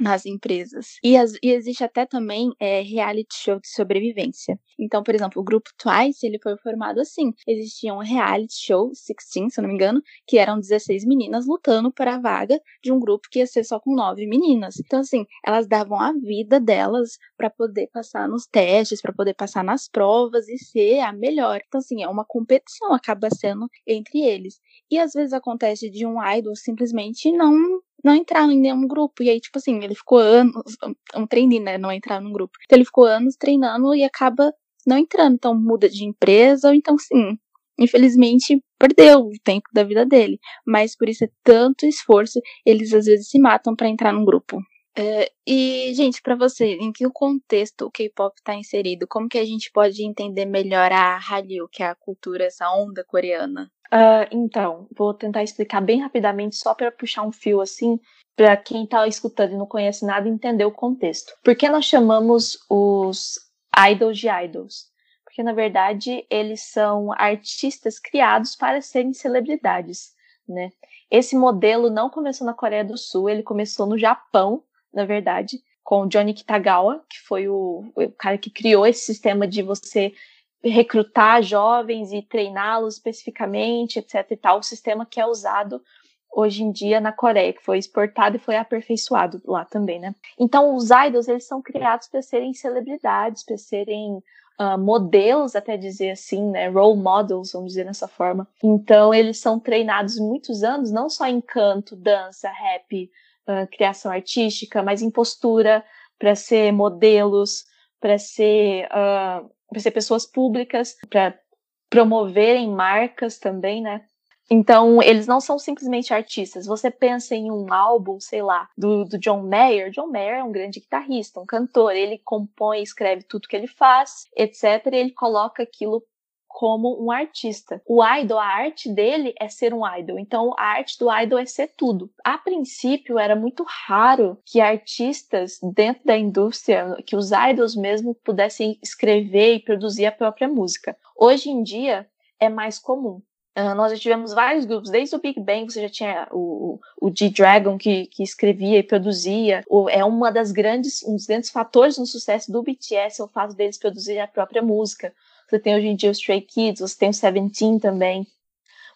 nas empresas. E, as, e, existe até também é, reality show de sobrevivência. Então, por exemplo, o grupo Twice, ele foi formado assim. Existia um reality show, 16, se eu não me engano, que eram 16 meninas lutando para a vaga de um grupo que ia ser só com 9 meninas. Então, assim, elas davam a vida delas para poder passar nos testes, para poder passar nas provas e ser a melhor. Então, assim, é uma competição, acaba sendo entre eles. E às vezes acontece de um idol simplesmente não não entrar em nenhum grupo. E aí, tipo assim, ele ficou anos, um trainee, né? Não entrar num grupo. Então ele ficou anos treinando e acaba não entrando. Então muda de empresa, ou então sim. Infelizmente, perdeu o tempo da vida dele. Mas por isso é tanto esforço, eles às vezes se matam para entrar num grupo. É, e, gente, para você, em que contexto o K-pop está inserido? Como que a gente pode entender melhor a Hallyu, que é a cultura, essa onda coreana? Uh, então, vou tentar explicar bem rapidamente, só para puxar um fio assim, para quem está escutando e não conhece nada entender o contexto. Por que nós chamamos os idols de idols? Porque, na verdade, eles são artistas criados para serem celebridades, né? Esse modelo não começou na Coreia do Sul, ele começou no Japão, na verdade, com Johnny Kitagawa, que foi o, o cara que criou esse sistema de você recrutar jovens e treiná-los especificamente, etc e tal, o sistema que é usado hoje em dia na Coreia, que foi exportado e foi aperfeiçoado lá também, né? Então, os idols, eles são criados para serem celebridades, para serem uh, modelos, até dizer assim, né? Role models, vamos dizer dessa forma. Então, eles são treinados muitos anos, não só em canto, dança, rap, uh, criação artística, mas em postura, para ser modelos, para ser, uh, ser pessoas públicas, para promoverem marcas também, né? Então, eles não são simplesmente artistas. Você pensa em um álbum, sei lá, do, do, John Mayer. John Mayer é um grande guitarrista, um cantor. Ele compõe, escreve tudo que ele faz, etc. E ele coloca aquilo como um artista. O idol, a arte dele é ser um idol. Então, a arte do idol é ser tudo. A princípio, era muito raro que artistas dentro da indústria, que os idols mesmo pudessem escrever e produzir a própria música. Hoje em dia, é mais comum. Uh, nós já tivemos vários grupos, desde o Big Bang você já tinha o, o, G-Dragon que, que escrevia e produzia. O, é uma das grandes, um dos grandes fatores no sucesso do BTS é o fato deles produzirem a própria música. Você tem hoje em dia o Stray Kids, você tem o Seventeen também.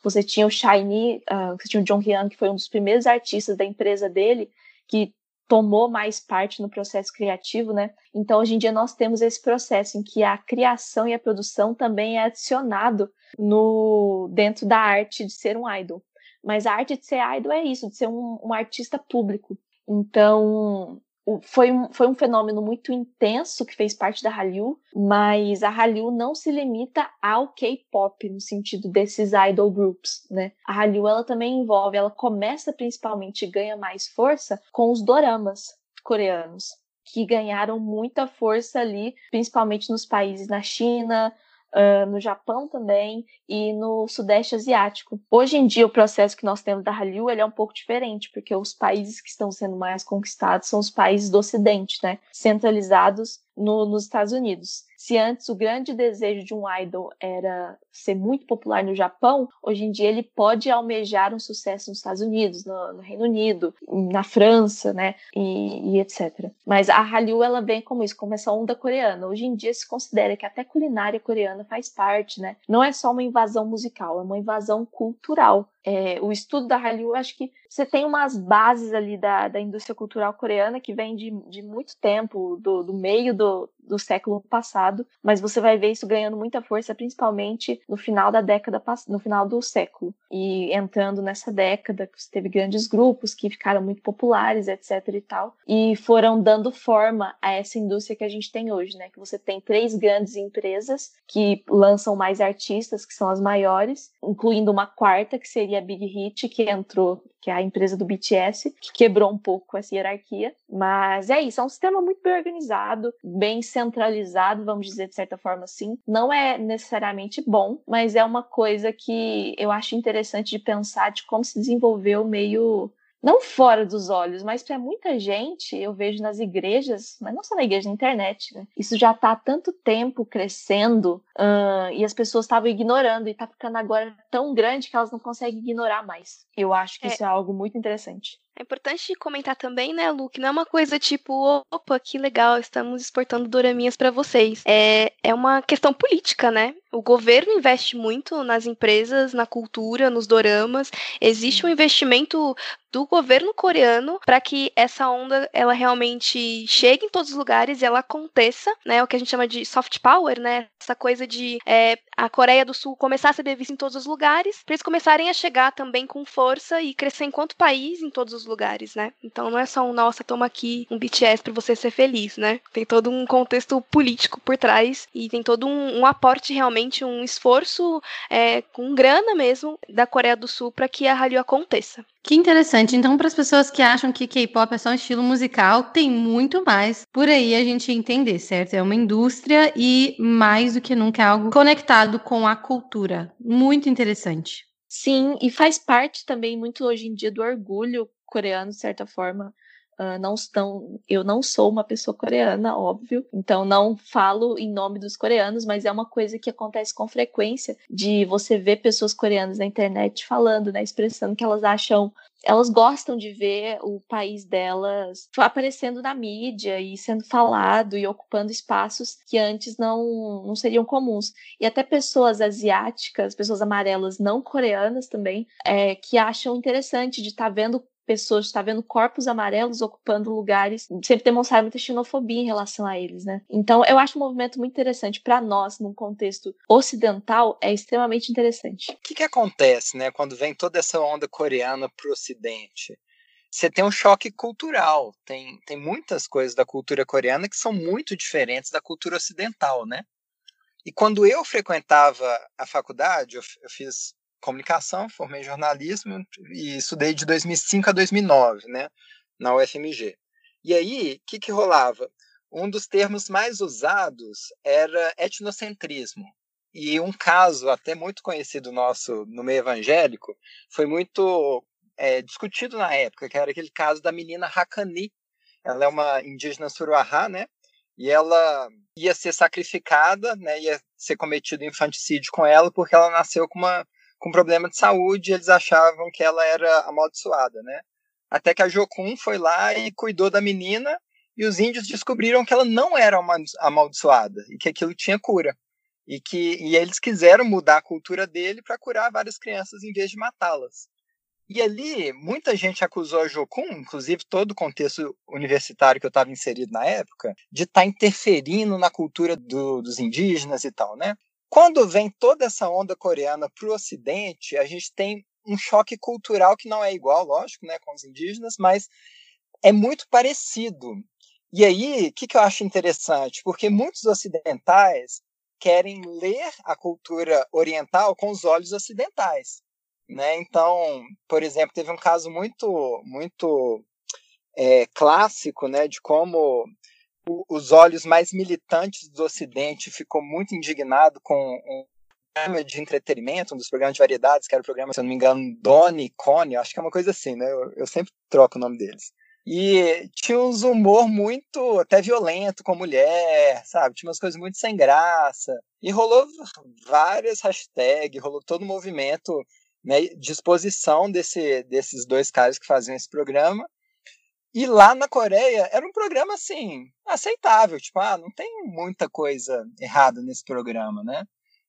Você tinha o Shiny, uh, você tinha o Jong Hyun, que foi um dos primeiros artistas da empresa dele, que tomou mais parte no processo criativo, né? Então, hoje em dia, nós temos esse processo em que a criação e a produção também é adicionado no dentro da arte de ser um idol. Mas a arte de ser idol é isso, de ser um, um artista público. Então, foi um, foi um fenômeno muito intenso que fez parte da Hallyu, mas a Hallyu não se limita ao K-pop no sentido desses idol groups, né? A Hallyu ela também envolve, ela começa principalmente e ganha mais força com os doramas coreanos, que ganharam muita força ali, principalmente nos países na China, uh, no Japão também e no Sudeste Asiático. Hoje em dia, o processo que nós temos da Hallyu ele é um pouco diferente, porque os países que estão sendo mais conquistados são os países do Ocidente, né? centralizados no, nos Estados Unidos. Se antes o grande desejo de um idol era ser muito popular no Japão, hoje em dia ele pode almejar um sucesso nos Estados Unidos, no, no Reino Unido, na França, né, e, e, etc. Mas a Hallyu ela vem como isso, como essa onda coreana. Hoje em dia se considera que até culinária coreana faz parte, né? Não é só uma invasão musical, é uma invasão cultural. É, o estudo da Hallyu, acho que você tem umas bases ali da, da indústria cultural coreana que vem de, de muito tempo, do, do meio do, do século passado, mas você vai ver isso ganhando muita força, principalmente no final da década, no final do século. E entrando nessa década, que você teve grandes grupos que ficaram muito populares, etc e tal, e foram dando forma a essa indústria que a gente tem hoje, né? Que você tem três grandes empresas que lançam mais artistas, que são as maiores, incluindo uma quarta, que seria a Big Hit, que entrou que é a empresa do BTS, que quebrou um pouco essa hierarquia. Mas é isso, é um sistema muito bem organizado, bem centralizado, vamos dizer de certa forma assim. Não é necessariamente bom, mas é uma coisa que eu acho interessante de pensar de como se desenvolveu meio não fora dos olhos, mas para muita gente, eu vejo nas igrejas, mas não só na igreja, na internet, né? Isso já está há tanto tempo crescendo uh, e as pessoas estavam ignorando e está ficando agora tão grande que elas não conseguem ignorar mais. Eu acho que é. isso é algo muito interessante. É importante comentar também, né, Lu, que não é uma coisa tipo, opa, que legal, estamos exportando doraminhas para vocês. É, é uma questão política, né? O governo investe muito nas empresas, na cultura, nos doramas. Existe um investimento do governo coreano para que essa onda ela realmente chegue em todos os lugares e ela aconteça, né? O que a gente chama de soft power, né? Essa coisa de é, a Coreia do Sul começar a ser vista em todos os lugares, para eles começarem a chegar também com força e crescer enquanto país em todos os lugares, né? Então não é só um, nossa, toma aqui um BTS para você ser feliz, né? Tem todo um contexto político por trás e tem todo um, um aporte realmente, um esforço é, com grana mesmo da Coreia do Sul para que a Hallyu aconteça. Que interessante. Então, para as pessoas que acham que K-pop é só um estilo musical, tem muito mais por aí a gente entender, certo? É uma indústria e mais do que nunca é algo conectado com a cultura. Muito interessante. Sim, e faz parte também muito hoje em dia do orgulho coreano, de certa forma. Uh, não estão, eu não sou uma pessoa coreana, óbvio, então não falo em nome dos coreanos, mas é uma coisa que acontece com frequência de você ver pessoas coreanas na internet falando, né, expressando que elas acham elas gostam de ver o país delas aparecendo na mídia e sendo falado e ocupando espaços que antes não, não seriam comuns. E até pessoas asiáticas, pessoas amarelas não coreanas também, é, que acham interessante de estar tá vendo pessoas, está vendo corpos amarelos ocupando lugares, sempre demonstrar muita xenofobia em relação a eles, né? Então, eu acho um movimento muito interessante para nós, num contexto ocidental, é extremamente interessante. O que, que acontece, né, quando vem toda essa onda coreana pro ocidente? Você tem um choque cultural, tem, tem muitas coisas da cultura coreana que são muito diferentes da cultura ocidental, né? E quando eu frequentava a faculdade, eu, eu fiz comunicação, formei jornalismo e estudei de 2005 a 2009, né, na UFMG. E aí, o que, que rolava? Um dos termos mais usados era etnocentrismo. E um caso até muito conhecido nosso no meio evangélico foi muito é, discutido na época, que era aquele caso da menina Hakani. Ela é uma indígena suruahá, né? E ela ia ser sacrificada, né? Ia ser cometido infanticídio com ela porque ela nasceu com uma com problema de saúde, eles achavam que ela era amaldiçoada, né? Até que a Jokun foi lá e cuidou da menina e os índios descobriram que ela não era amaldiçoada e que aquilo tinha cura. E que e eles quiseram mudar a cultura dele para curar várias crianças em vez de matá-las. E ali, muita gente acusou a Jokun, inclusive todo o contexto universitário que eu estava inserido na época, de estar tá interferindo na cultura do, dos indígenas e tal, né? Quando vem toda essa onda coreana para o Ocidente, a gente tem um choque cultural que não é igual, lógico, né, com os indígenas, mas é muito parecido. E aí, o que, que eu acho interessante? Porque muitos ocidentais querem ler a cultura oriental com os olhos ocidentais. Né? Então, por exemplo, teve um caso muito, muito é, clássico né, de como os olhos mais militantes do Ocidente ficou muito indignado com um programa de entretenimento, um dos programas de variedades, que era o programa, se eu não me engano, Doni, Cone, acho que é uma coisa assim, né? Eu, eu sempre troco o nome deles. E tinha uns humor muito até violento com mulher, sabe? Tinha umas coisas muito sem graça. E rolou várias hashtags, rolou todo o movimento né, de exposição desse, desses dois caras que faziam esse programa. E lá na Coreia era um programa assim, aceitável, tipo, ah, não tem muita coisa errada nesse programa, né?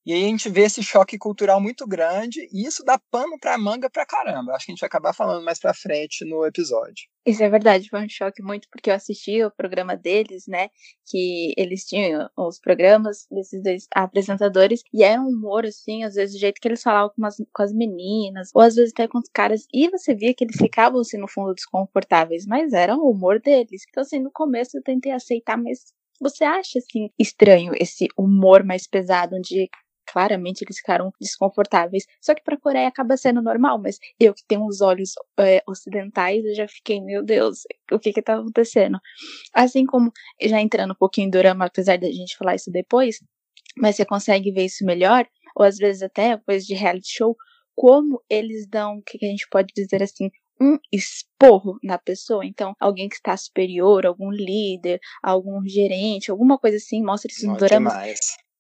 E aí a gente vê esse choque cultural muito grande e isso dá pano pra manga pra caramba. Acho que a gente vai acabar falando mais pra frente no episódio. Isso é verdade, foi um choque muito porque eu assisti o programa deles, né? Que eles tinham os programas desses dois apresentadores e era um humor, assim, às vezes, do jeito que eles falavam com, as, com as meninas, ou às vezes até com os caras, e você via que eles ficavam, assim, no fundo desconfortáveis, mas era o humor deles. Então, assim, no começo eu tentei aceitar, mas você acha assim estranho esse humor mais pesado, onde claramente eles ficaram desconfortáveis. Só que para a Coreia acaba sendo normal, mas eu que tenho os olhos é, ocidentais, eu já fiquei, meu Deus, o que que tá acontecendo? Assim como, já entrando um pouquinho em drama, apesar da gente falar isso depois, mas você consegue ver isso melhor, ou às vezes até coisa de reality show, como eles dão, o que, que a gente pode dizer assim, um esporro na pessoa. Então, alguém que está superior, algum líder, algum gerente, alguma coisa assim, mostra isso no drama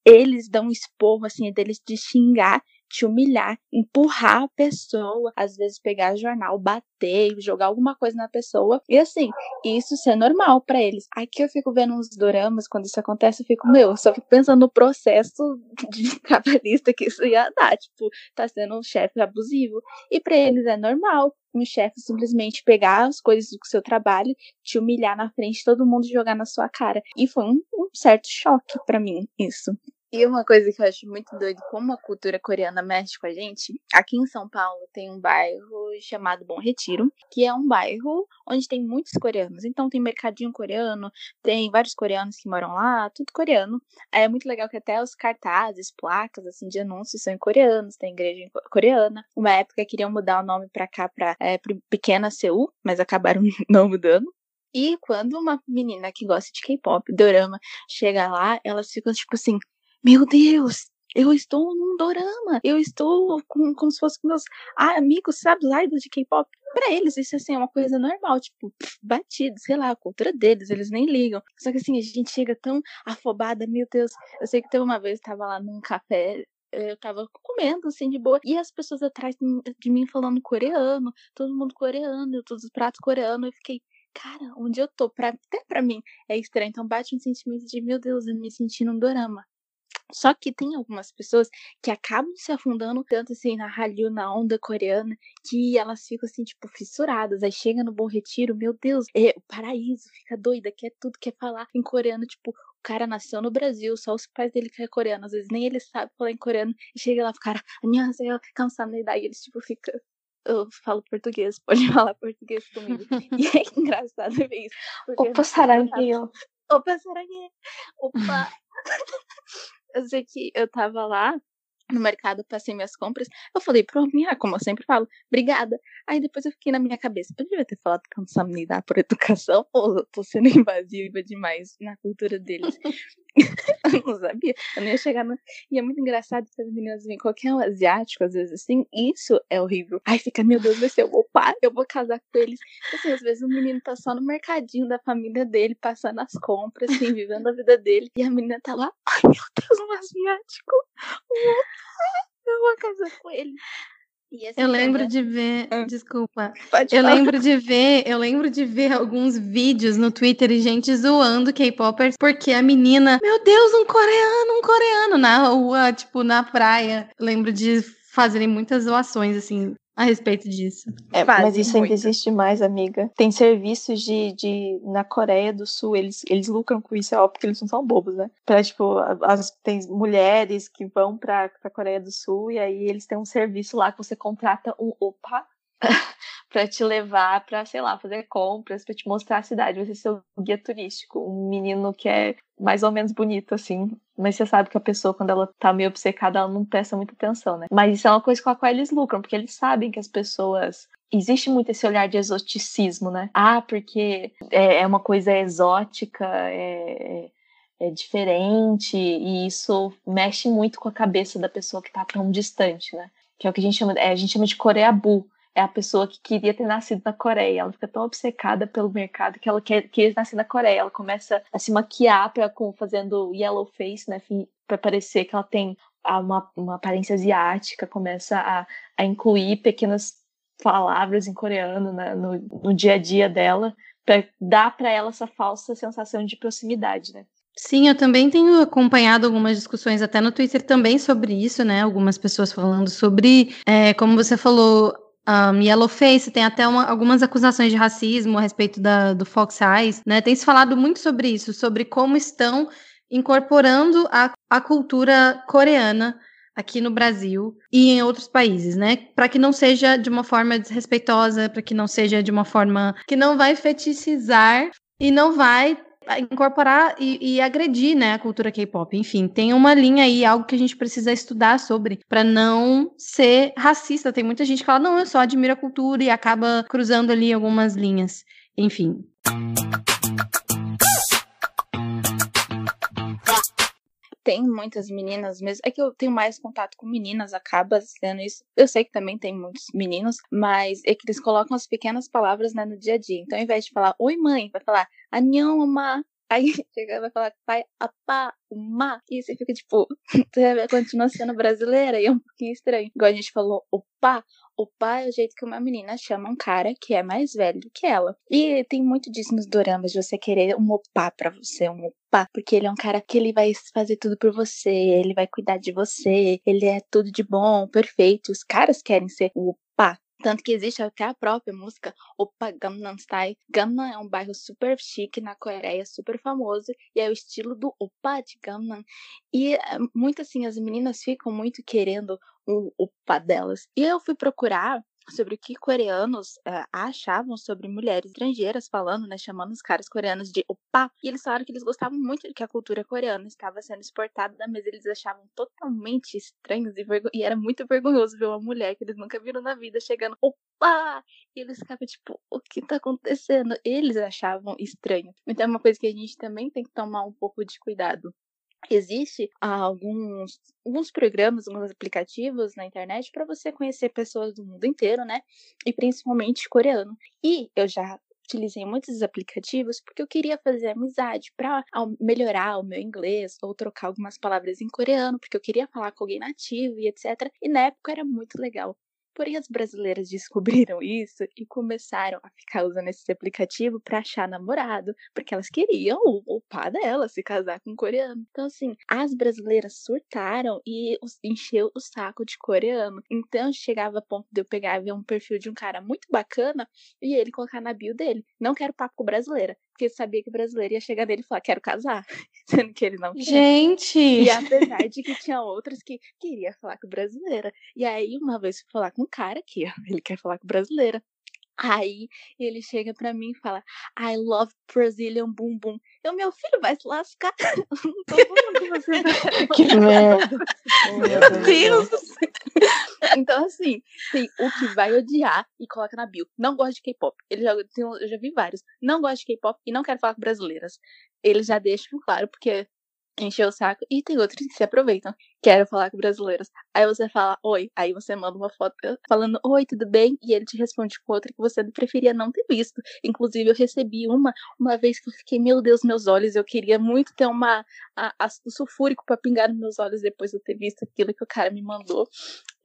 eles dão um esporro, assim, deles de xingar, te humilhar, empurrar a pessoa, às vezes pegar jornal, bater, jogar alguma coisa na pessoa. E assim, isso é normal para eles. Aqui eu fico vendo uns doramas, quando isso acontece, eu fico, meu, eu só fico pensando no processo de capitalista que isso ia dar. Tipo, tá sendo um chefe abusivo. E para eles é normal um chefe simplesmente pegar as coisas do seu trabalho, te humilhar na frente de todo mundo e jogar na sua cara. E foi um, um certo choque para mim isso. E uma coisa que eu acho muito doido, como a cultura coreana mexe com a gente, aqui em São Paulo tem um bairro chamado Bom Retiro, que é um bairro onde tem muitos coreanos. Então tem mercadinho coreano, tem vários coreanos que moram lá, tudo coreano. É muito legal que até os cartazes, placas assim de anúncios são em coreanos, tem igreja coreana. Uma época queriam mudar o nome para cá para é, Pequena Seul, mas acabaram não mudando. E quando uma menina que gosta de K-pop, dorama, chega lá, elas ficam tipo assim: meu Deus, eu estou num dorama, eu estou com, como se fosse com meus amigos, sabe, idols de K-pop. Pra eles, isso assim, é uma coisa normal, tipo, batido, sei lá, a cultura deles, eles nem ligam. Só que assim, a gente chega tão afobada, meu Deus. Eu sei que teve uma vez, eu tava lá num café, eu tava comendo, assim, de boa, e as pessoas atrás de mim falando coreano, todo mundo coreano, todos os pratos coreanos, eu fiquei, cara, onde eu tô? Pra, até pra mim é estranho, então bate um sentimento de, meu Deus, eu me senti num dorama. Só que tem algumas pessoas que acabam se afundando tanto assim na Hallyu, na onda coreana, que elas ficam assim, tipo, fissuradas. Aí chega no Bom Retiro, meu Deus, é o paraíso, fica doida, quer tudo, quer falar em coreano, tipo, o cara nasceu no Brasil, só os pais dele que é coreano, às vezes nem ele sabe falar em coreano, e chega lá, é o cara, eu cansado da idade, eles, tipo, ficam eu falo português, pode falar português comigo. e é engraçado ver isso. É Opa, sarangueio. Opa, sarangueio. Opa eu sei que eu tava lá no mercado, passei minhas compras. Eu falei pro minha, como eu sempre falo, obrigada. Aí depois eu fiquei na minha cabeça, poderia ter falado cansamnidade por educação ou eu tô sendo invasiva demais na cultura deles? eu não sabia. Eu não ia chegar no... E é muito engraçado que as meninas veem qualquer um asiático, às vezes assim, isso é horrível. Aí fica, meu Deus, vai ser eu vou pá, eu vou casar com eles. Assim, às vezes o menino tá só no mercadinho da família dele, passando as compras, assim, vivendo a vida dele. E a menina tá lá, ai meu Deus, um asiático. Eu vou casar com ele. Eu lembro de ver, ah. desculpa. Pode eu falar. lembro de ver, eu lembro de ver alguns vídeos no Twitter e gente zoando K-popers porque a menina, meu Deus, um coreano, um coreano na rua, tipo na praia. Eu lembro de fazerem muitas zoações assim a respeito disso. É, mas isso muito. ainda existe mais, amiga. Tem serviços de, de. Na Coreia do Sul, eles, eles lucram com isso, é óbvio que eles não são bobos, né? Pra, tipo, as, tem mulheres que vão pra, pra Coreia do Sul e aí eles têm um serviço lá que você contrata um opa para te levar para, sei lá, fazer compras, para te mostrar a cidade, você ser o guia turístico, um menino que é mais ou menos bonito assim, mas você sabe que a pessoa quando ela tá meio obcecada, ela não presta muita atenção, né? Mas isso é uma coisa com a qual eles lucram, porque eles sabem que as pessoas existe muito esse olhar de exoticismo, né? Ah, porque é, é uma coisa exótica, é, é diferente, e isso mexe muito com a cabeça da pessoa que tá tão distante, né? Que é o que a gente chama, é, a gente chama de coreabu, é a pessoa que queria ter nascido na Coreia. Ela fica tão obcecada pelo mercado que ela quer, quer nascer na Coreia. Ela começa a se maquiar pra, com, fazendo yellow face, né? Para parecer que ela tem uma, uma aparência asiática, começa a, a incluir pequenas palavras em coreano né, no, no dia a dia dela, para dar para ela essa falsa sensação de proximidade, né? Sim, eu também tenho acompanhado algumas discussões até no Twitter também sobre isso, né? Algumas pessoas falando sobre, é, como você falou, um, Yellowface tem até uma, algumas acusações de racismo a respeito da, do Fox Eyes, né? Tem se falado muito sobre isso, sobre como estão incorporando a, a cultura coreana aqui no Brasil e em outros países, né? Para que não seja de uma forma desrespeitosa, para que não seja de uma forma que não vai feticizar e não vai incorporar e, e agredir, né, a cultura K-pop. Enfim, tem uma linha aí, algo que a gente precisa estudar sobre, para não ser racista. Tem muita gente que fala, não, eu só admiro a cultura e acaba cruzando ali algumas linhas. Enfim. Tem muitas meninas mesmo. É que eu tenho mais contato com meninas, acaba sendo isso. Eu sei que também tem muitos meninos, mas é que eles colocam as pequenas palavras né, no dia a dia. Então, ao invés de falar oi mãe, vai falar anhão, mamá. Aí chega vai falar pai, apá, uma. E você fica tipo, continua sendo brasileira e é um pouquinho estranho. Igual a gente falou, opa, opa é o jeito que uma menina chama um cara que é mais velho do que ela. E tem muito disso nos doramas, de você querer um opa pra você, um opa, porque ele é um cara que ele vai fazer tudo por você, ele vai cuidar de você, ele é tudo de bom, perfeito. Os caras querem ser o Tanto que existe até a própria música Opa Gangnam Style. Gangnam é um bairro super chique na Coreia, super famoso, e é o estilo do Opa de Gangnam. E é muito assim, as meninas ficam muito querendo o Opa delas. E eu fui procurar sobre o que coreanos uh, achavam sobre mulheres estrangeiras falando, né, chamando os caras coreanos de opa, e eles falaram que eles gostavam muito de que a cultura coreana estava sendo exportada da mesa, eles achavam totalmente estranhos e, e era muito vergonhoso ver uma mulher que eles nunca viram na vida chegando opa, e eles ficavam tipo, o que tá acontecendo? Eles achavam estranho. Então é uma coisa que a gente também tem que tomar um pouco de cuidado existe alguns, alguns programas, alguns aplicativos na internet para você conhecer pessoas do mundo inteiro, né? E principalmente coreano. E eu já utilizei muitos aplicativos porque eu queria fazer amizade para melhorar o meu inglês ou trocar algumas palavras em coreano, porque eu queria falar com alguém nativo e etc. E na época era muito legal. Porém, as brasileiras descobriram isso e começaram a ficar usando esse aplicativo para achar namorado, porque elas queriam o, o pá dela se casar com um coreano. Então, assim, as brasileiras surtaram e encheu o saco de coreano. Então, chegava a ponto de eu pegar e ver um perfil de um cara muito bacana e ele colocar na bio dele: Não quero papo com brasileira porque sabia que o brasileiro ia chegar nele e falar, quero casar, sendo que ele não quer. Gente! E apesar de que tinha outras que queria falar com brasileira. E aí, uma vez fui falar com um cara que ele quer falar com brasileira. Aí ele chega pra mim e fala, I love Brazilian Boom Boom. Eu, meu filho, vai se lascar. Que merda. Meu Deus do céu. Então, assim, tem o que vai odiar e coloca na bio. Não gosto de K-pop. Ele já, tem, eu já vi vários. Não gosto de K-pop e não quero falar com brasileiras. Eles já deixam claro, porque encher o saco. E tem outros que se aproveitam. Quero falar com brasileiros. Aí você fala, oi. Aí você manda uma foto falando, oi, tudo bem? E ele te responde com outra que você preferia não ter visto. Inclusive, eu recebi uma, uma vez que eu fiquei, meu Deus, meus olhos. Eu queria muito ter uma a, ácido sulfúrico para pingar nos meus olhos depois de eu ter visto aquilo que o cara me mandou.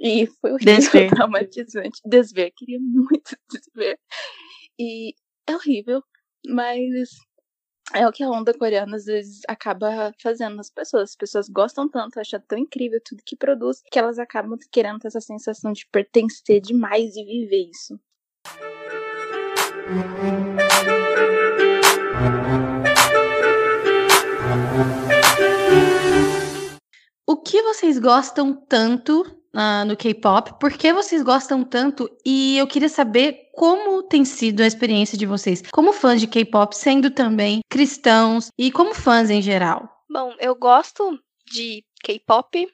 E foi horrível, Desver. traumatizante. Desver, queria muito desver. E é horrível, mas é o que a onda coreana às vezes acaba fazendo nas pessoas. As pessoas gostam tanto, acham tão incrível tudo que produz, que elas acabam querendo ter essa sensação de pertencer demais e viver isso. O que vocês gostam tanto uh, no K-pop? Por que vocês gostam tanto? E eu queria saber como tem sido a experiência de vocês como fãs de K-pop, sendo também cristãos e como fãs em geral. Bom, eu gosto de K-pop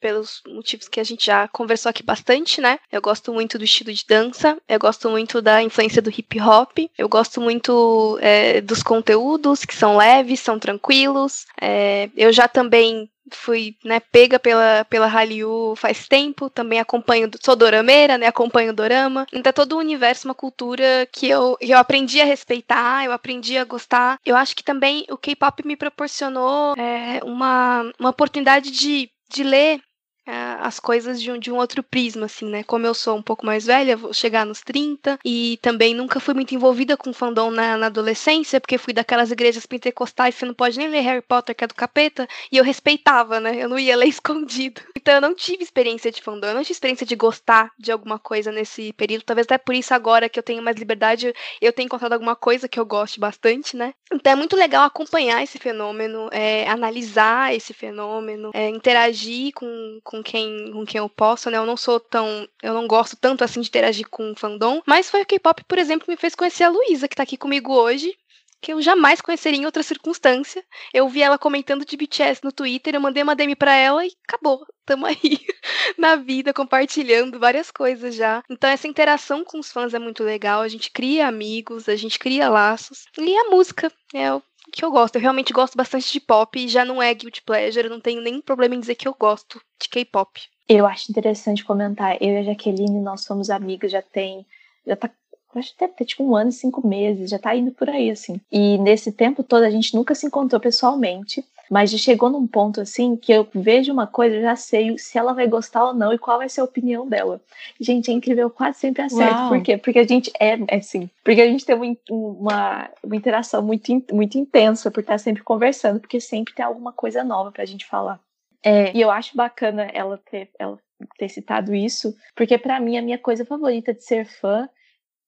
pelos motivos que a gente já conversou aqui bastante, né? Eu gosto muito do estilo de dança, eu gosto muito da influência do hip hop, eu gosto muito é, dos conteúdos que são leves, são tranquilos. É, eu já também fui né, pega pela, pela Hallyu faz tempo, também acompanho, sou dorameira, né, acompanho o dorama, então é todo o universo, uma cultura que eu, eu aprendi a respeitar, eu aprendi a gostar, eu acho que também o K-pop me proporcionou é, uma, uma oportunidade de, de ler as coisas de um, de um outro prisma, assim, né? Como eu sou um pouco mais velha, vou chegar nos 30, e também nunca fui muito envolvida com fandom na, na adolescência, porque fui daquelas igrejas pentecostais, você não pode nem ler Harry Potter, que é do capeta, e eu respeitava, né? Eu não ia ler escondido. Então eu não tive experiência de fandom, eu não tive experiência de gostar de alguma coisa nesse período, talvez até por isso agora que eu tenho mais liberdade, eu tenho encontrado alguma coisa que eu goste bastante, né? Então é muito legal acompanhar esse fenômeno, é, analisar esse fenômeno, é, interagir com, com com quem, com quem eu posso, né? Eu não sou tão. Eu não gosto tanto assim de interagir com fandom. Mas foi o K-pop, por exemplo, que me fez conhecer a Luísa, que tá aqui comigo hoje. Que eu jamais conheceria em outra circunstância. Eu vi ela comentando de BTS no Twitter, eu mandei uma DM pra ela e acabou. Tamo aí na vida, compartilhando várias coisas já. Então, essa interação com os fãs é muito legal. A gente cria amigos, a gente cria laços. E a música é que eu gosto. Eu realmente gosto bastante de pop e já não é guilty pleasure, eu não tenho nenhum problema em dizer que eu gosto de K-pop. Eu acho interessante comentar. Eu e a Jaqueline, nós somos amigas, já tem. Já tá. Acho que ter tipo um ano e cinco meses, já tá indo por aí, assim. E nesse tempo todo a gente nunca se encontrou pessoalmente. Mas já chegou num ponto assim que eu vejo uma coisa, eu já sei se ela vai gostar ou não e qual vai ser a opinião dela. Gente, é incrível, eu quase sempre acerto. Uau. Por quê? Porque a gente é, é assim, porque a gente tem uma, uma, uma interação muito, muito intensa por estar sempre conversando, porque sempre tem alguma coisa nova pra gente falar. É, e eu acho bacana ela ter, ela ter citado isso, porque para mim a minha coisa favorita de ser fã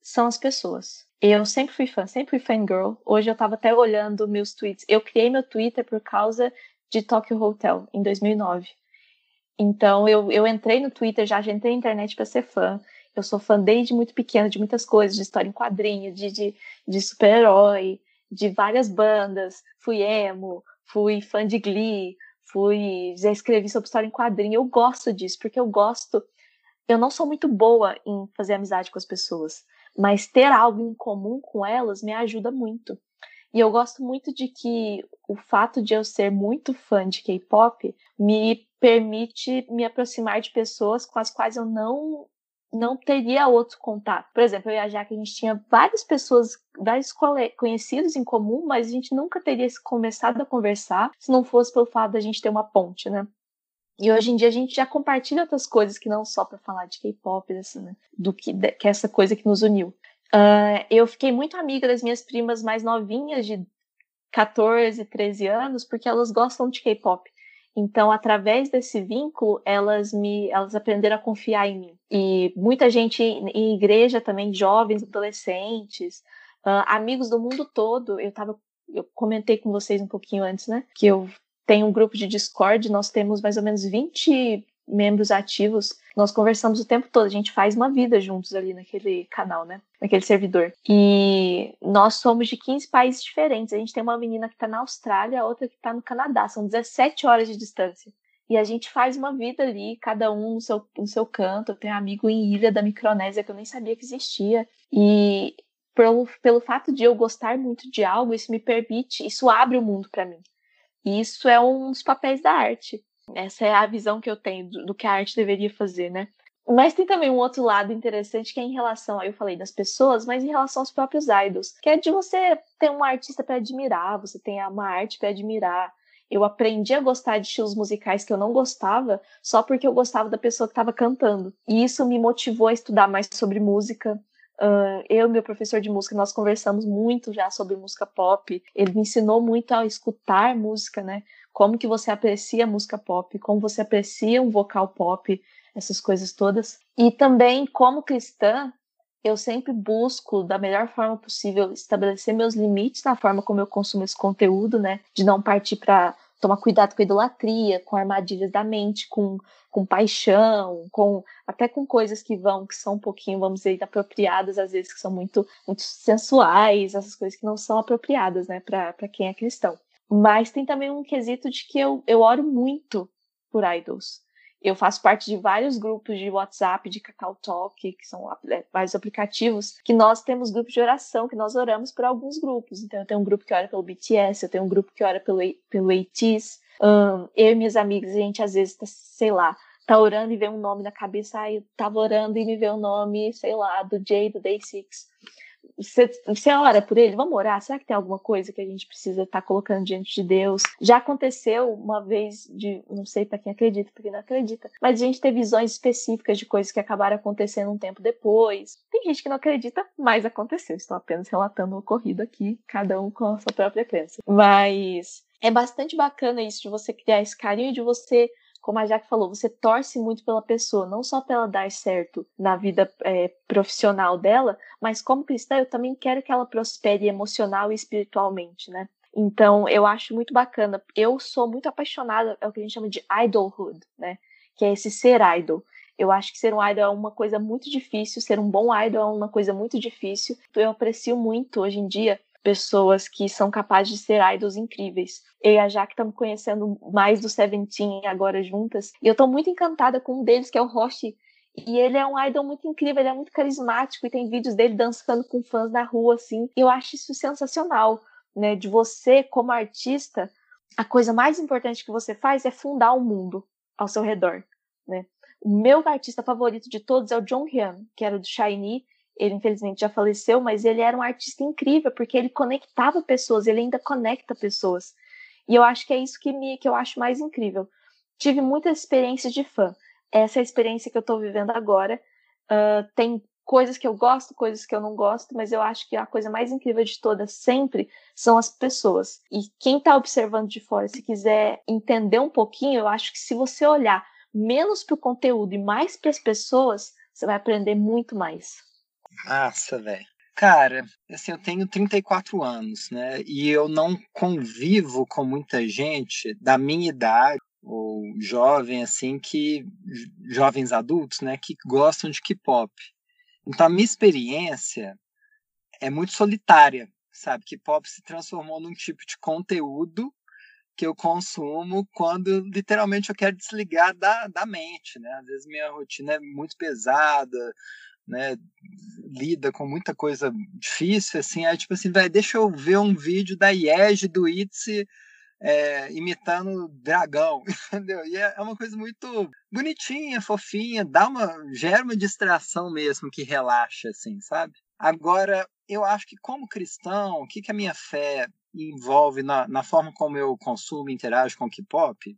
são as pessoas. Eu sempre fui fã, sempre fui fangirl. Hoje eu tava até olhando meus tweets. Eu criei meu Twitter por causa de Tokyo Hotel, em 2009. Então eu, eu entrei no Twitter, já, entrei na internet para ser fã. Eu sou fã desde muito pequena de muitas coisas, de história em quadrinho, de, de, de super-herói, de várias bandas. Fui emo, fui fã de Glee, fui já escrevi sobre história em quadrinho. Eu gosto disso, porque eu gosto. Eu não sou muito boa em fazer amizade com as pessoas, mas ter algo em comum com elas me ajuda muito. E eu gosto muito de que o fato de eu ser muito fã de K-pop me permite me aproximar de pessoas com as quais eu não não teria outro contato. Por exemplo, eu e a Jaque, a gente tinha várias pessoas, vários conhecidos em comum, mas a gente nunca teria começado a conversar se não fosse pelo fato da gente ter uma ponte, né? E hoje em dia a gente já compartilha outras coisas que não só para falar de K-pop, assim, né? do que, que é essa coisa que nos uniu. Uh, eu fiquei muito amiga das minhas primas mais novinhas, de 14, 13 anos, porque elas gostam de K-pop. Então, através desse vínculo, elas me, elas aprenderam a confiar em mim. E muita gente em igreja também, jovens, adolescentes, uh, amigos do mundo todo. Eu tava, eu comentei com vocês um pouquinho antes, né? Que eu tenho um grupo de Discord, nós temos mais ou menos 20 membros ativos, nós conversamos o tempo todo, a gente faz uma vida juntos ali naquele canal, né? Naquele servidor. E nós somos de 15 países diferentes. A gente tem uma menina que está na Austrália, outra que está no Canadá. São 17 horas de distância. E a gente faz uma vida ali, cada um no seu, no seu canto. Eu tenho um amigo em Ilha da Micronésia que eu nem sabia que existia. E pelo, pelo fato de eu gostar muito de algo, isso me permite, isso abre o mundo para mim. E isso é um dos papéis da arte. Essa é a visão que eu tenho do, do que a arte deveria fazer, né? Mas tem também um outro lado interessante que é em relação, eu falei das pessoas, mas em relação aos próprios idols, que é de você ter um artista para admirar, você tem uma arte para admirar. Eu aprendi a gostar de estilos musicais que eu não gostava só porque eu gostava da pessoa que estava cantando. E isso me motivou a estudar mais sobre música. Uh, eu meu professor de música, nós conversamos muito já sobre música pop. Ele me ensinou muito a escutar música, né? como que você aprecia música pop, como você aprecia um vocal pop, essas coisas todas. E também, como cristã, eu sempre busco, da melhor forma possível, estabelecer meus limites na forma como eu consumo esse conteúdo, né? De não partir para tomar cuidado com idolatria, com armadilhas da mente, com, com paixão, com até com coisas que vão, que são um pouquinho, vamos dizer, apropriadas, às vezes, que são muito, muito sensuais, essas coisas que não são apropriadas, né, para quem é cristão. Mas tem também um quesito de que eu, eu oro muito por idols. Eu faço parte de vários grupos de WhatsApp, de Kakao Talk, que são é, vários aplicativos, que nós temos grupos de oração, que nós oramos por alguns grupos. Então, eu tenho um grupo que ora pelo BTS, eu tenho um grupo que ora pelo, pelo ATEEZ. Um, eu e minhas amigas, a gente às vezes, tá, sei lá, tá orando e vê um nome na cabeça, aí eu tava orando e me vê o um nome, sei lá, do Jay, do Day Six você, você ora por ele? Vamos orar? Será que tem alguma coisa que a gente precisa estar tá colocando diante de Deus? Já aconteceu uma vez de, não sei para quem acredita, para quem não acredita, mas a gente ter visões específicas de coisas que acabaram acontecendo um tempo depois. Tem gente que não acredita, mas aconteceu. Estou apenas relatando o ocorrido aqui, cada um com a sua própria crença. Mas é bastante bacana isso de você criar esse carinho, de você como a Jaque falou, você torce muito pela pessoa, não só para ela dar certo na vida é, profissional dela, mas como cristã eu também quero que ela prospere emocional e espiritualmente, né? Então eu acho muito bacana. Eu sou muito apaixonada, é o que a gente chama de idolhood, né? Que é esse ser idol. Eu acho que ser um idol é uma coisa muito difícil, ser um bom idol é uma coisa muito difícil. Eu aprecio muito hoje em dia pessoas que são capazes de ser idols incríveis. Eu e a Jaque estamos conhecendo mais do Seventeen agora juntas, e eu estou muito encantada com um deles, que é o Roshi. E ele é um idol muito incrível, ele é muito carismático e tem vídeos dele dançando com fãs na rua, assim. Eu acho isso sensacional, né? De você, como artista, a coisa mais importante que você faz é fundar o um mundo ao seu redor, né? O meu artista favorito de todos é o John Hyun, que era do Shiny, ele infelizmente já faleceu, mas ele era um artista incrível porque ele conectava pessoas, ele ainda conecta pessoas. E eu acho que é isso que me que eu acho mais incrível. Tive muitas experiências de fã. Essa é a experiência que eu estou vivendo agora. Uh, tem coisas que eu gosto, coisas que eu não gosto, mas eu acho que a coisa mais incrível de todas sempre são as pessoas. E quem está observando de fora, se quiser entender um pouquinho, eu acho que se você olhar menos pro conteúdo e mais para as pessoas, você vai aprender muito mais. Nossa, velho. Cara, assim, eu tenho 34 anos, né? E eu não convivo com muita gente da minha idade ou jovem assim que jovens adultos, né, que gostam de K-pop. Então a minha experiência é muito solitária, sabe? K-pop se transformou num tipo de conteúdo que eu consumo quando literalmente eu quero desligar da, da mente, né? Às vezes minha rotina é muito pesada, né? Lida com muita coisa difícil, assim, aí tipo assim, vai, deixa eu ver um vídeo da IEG, do ITZY, é, imitando dragão, entendeu? E é, é uma coisa muito bonitinha, fofinha, dá uma, gera uma distração mesmo que relaxa, assim, sabe? Agora, eu acho que como cristão, o que, que a minha fé envolve na, na forma como eu consumo e interajo com o K-pop,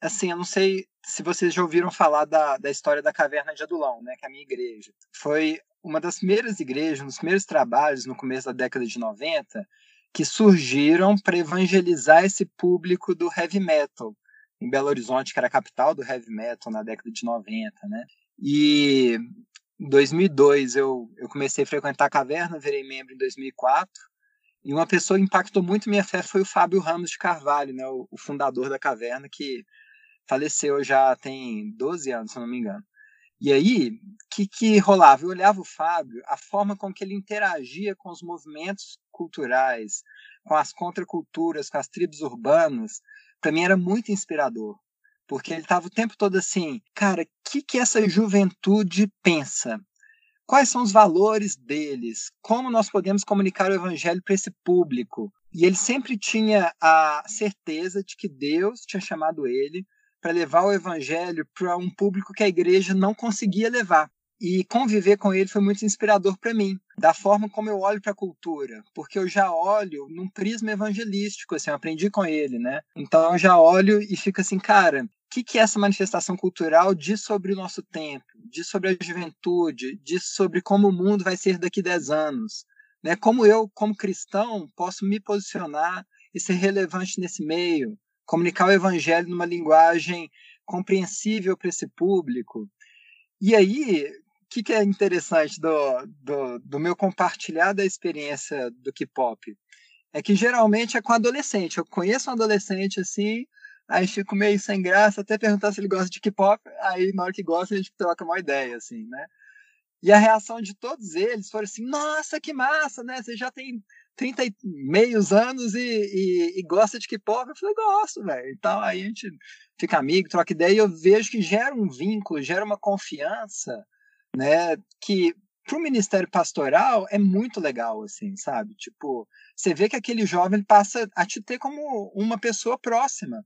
assim, eu não sei se vocês já ouviram falar da, da história da Caverna de Adulão, né, que é a minha igreja. Foi uma das primeiras igrejas, um dos primeiros trabalhos no começo da década de 90, que surgiram para evangelizar esse público do heavy metal em Belo Horizonte, que era a capital do heavy metal na década de 90, né? E em 2002 eu, eu comecei a frequentar a caverna, virei membro em 2004 e uma pessoa que impactou muito minha fé foi o Fábio Ramos de Carvalho, né, o, o fundador da caverna, que faleceu já tem 12 anos, se não me engano. E aí, o que, que rolava? Eu olhava o Fábio, a forma com que ele interagia com os movimentos culturais, com as contraculturas, com as tribos urbanas, para mim era muito inspirador. Porque ele estava o tempo todo assim, cara, o que, que essa juventude pensa? quais são os valores deles, como nós podemos comunicar o evangelho para esse público. E ele sempre tinha a certeza de que Deus tinha chamado ele para levar o evangelho para um público que a igreja não conseguia levar. E conviver com ele foi muito inspirador para mim, da forma como eu olho para a cultura, porque eu já olho num prisma evangelístico, assim, eu aprendi com ele, né? Então eu já olho e fico assim, cara, que, que essa manifestação cultural diz sobre o nosso tempo, diz sobre a juventude, diz sobre como o mundo vai ser daqui a 10 anos. Né? Como eu, como cristão, posso me posicionar e ser relevante nesse meio, comunicar o evangelho numa linguagem compreensível para esse público. E aí, o que, que é interessante do, do, do meu compartilhar da experiência do K-pop? É que geralmente é com adolescente. Eu conheço um adolescente assim, Aí fico meio sem graça, até perguntar se ele gosta de K-pop, aí na hora que gosta a gente troca uma ideia, assim, né? E a reação de todos eles foi assim, nossa, que massa, né? Você já tem 30 e meios anos e, e, e gosta de K-pop? Eu falei, gosto, velho. Então aí a gente fica amigo, troca ideia, e eu vejo que gera um vínculo, gera uma confiança, né? Que para o ministério pastoral é muito legal, assim, sabe? Tipo, você vê que aquele jovem passa a te ter como uma pessoa próxima.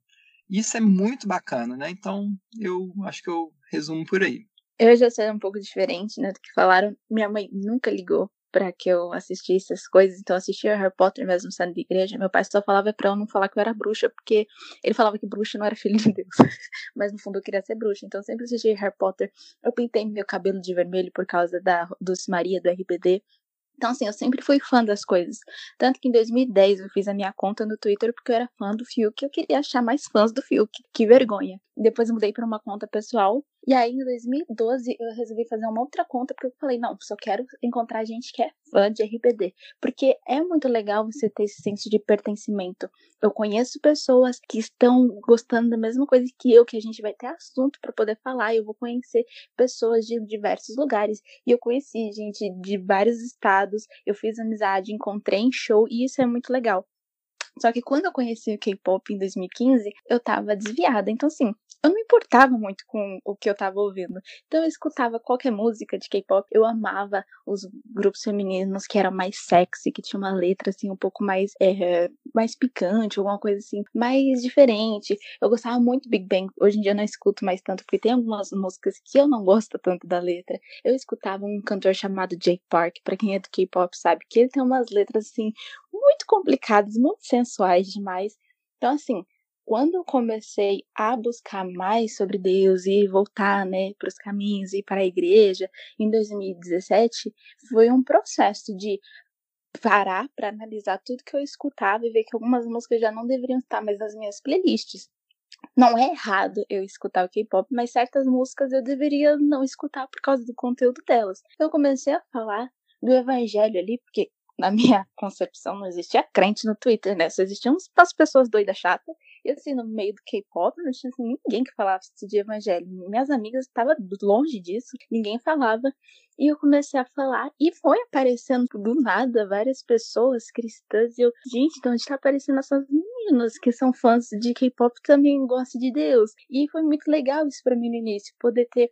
Isso é muito bacana, né? Então, eu acho que eu resumo por aí. Eu já sei um pouco diferente, né, do que falaram. Minha mãe nunca ligou para que eu assistisse essas coisas, então eu assistia Harry Potter mesmo sendo de igreja. Meu pai só falava para eu não falar que eu era bruxa, porque ele falava que bruxa não era filho de Deus, mas no fundo eu queria ser bruxa. Então eu sempre assisti Harry Potter. Eu pintei meu cabelo de vermelho por causa da Dulce Maria do RBD. Então, assim, eu sempre fui fã das coisas. Tanto que em 2010 eu fiz a minha conta no Twitter porque eu era fã do Fiuk eu queria achar mais fãs do Fiuk. Que vergonha. Depois mudei para uma conta pessoal e aí, em 2012, eu resolvi fazer uma outra conta, porque eu falei, não, só quero encontrar gente que é fã de RBD. Porque é muito legal você ter esse senso de pertencimento. Eu conheço pessoas que estão gostando da mesma coisa que eu, que a gente vai ter assunto para poder falar. Eu vou conhecer pessoas de diversos lugares. E eu conheci gente de vários estados. Eu fiz amizade, encontrei em show, e isso é muito legal. Só que quando eu conheci o K-pop em 2015, eu tava desviada. Então, assim, eu não importava muito com o que eu tava ouvindo. Então eu escutava qualquer música de K-pop. Eu amava os grupos femininos que eram mais sexy, que tinha uma letra assim um pouco mais é, mais picante, alguma coisa assim, mais diferente. Eu gostava muito do Big Bang. Hoje em dia eu não escuto mais tanto, porque tem algumas músicas que eu não gosto tanto da letra. Eu escutava um cantor chamado Jake Park, para quem é do K-pop sabe que ele tem umas letras assim muito complicadas, muito sensuais demais. Então, assim, quando eu comecei a buscar mais sobre Deus e voltar, né, para os caminhos e para a igreja, em 2017, foi um processo de parar para analisar tudo que eu escutava e ver que algumas músicas já não deveriam estar mais nas minhas playlists. não é errado eu escutar o K-pop, mas certas músicas eu deveria não escutar por causa do conteúdo delas. Eu comecei a falar do evangelho ali, porque na minha concepção não existia crente no Twitter, né? Só existiam umas pessoas doidas chatas. E assim, no meio do K-pop, não tinha assim, ninguém que falasse de evangelho. Minhas amigas estavam longe disso, ninguém falava. E eu comecei a falar, e foi aparecendo do nada várias pessoas cristãs. E eu, gente, de onde tá aparecendo essas meninas que são fãs de K-pop também gostam de Deus? E foi muito legal isso para mim no início, poder ter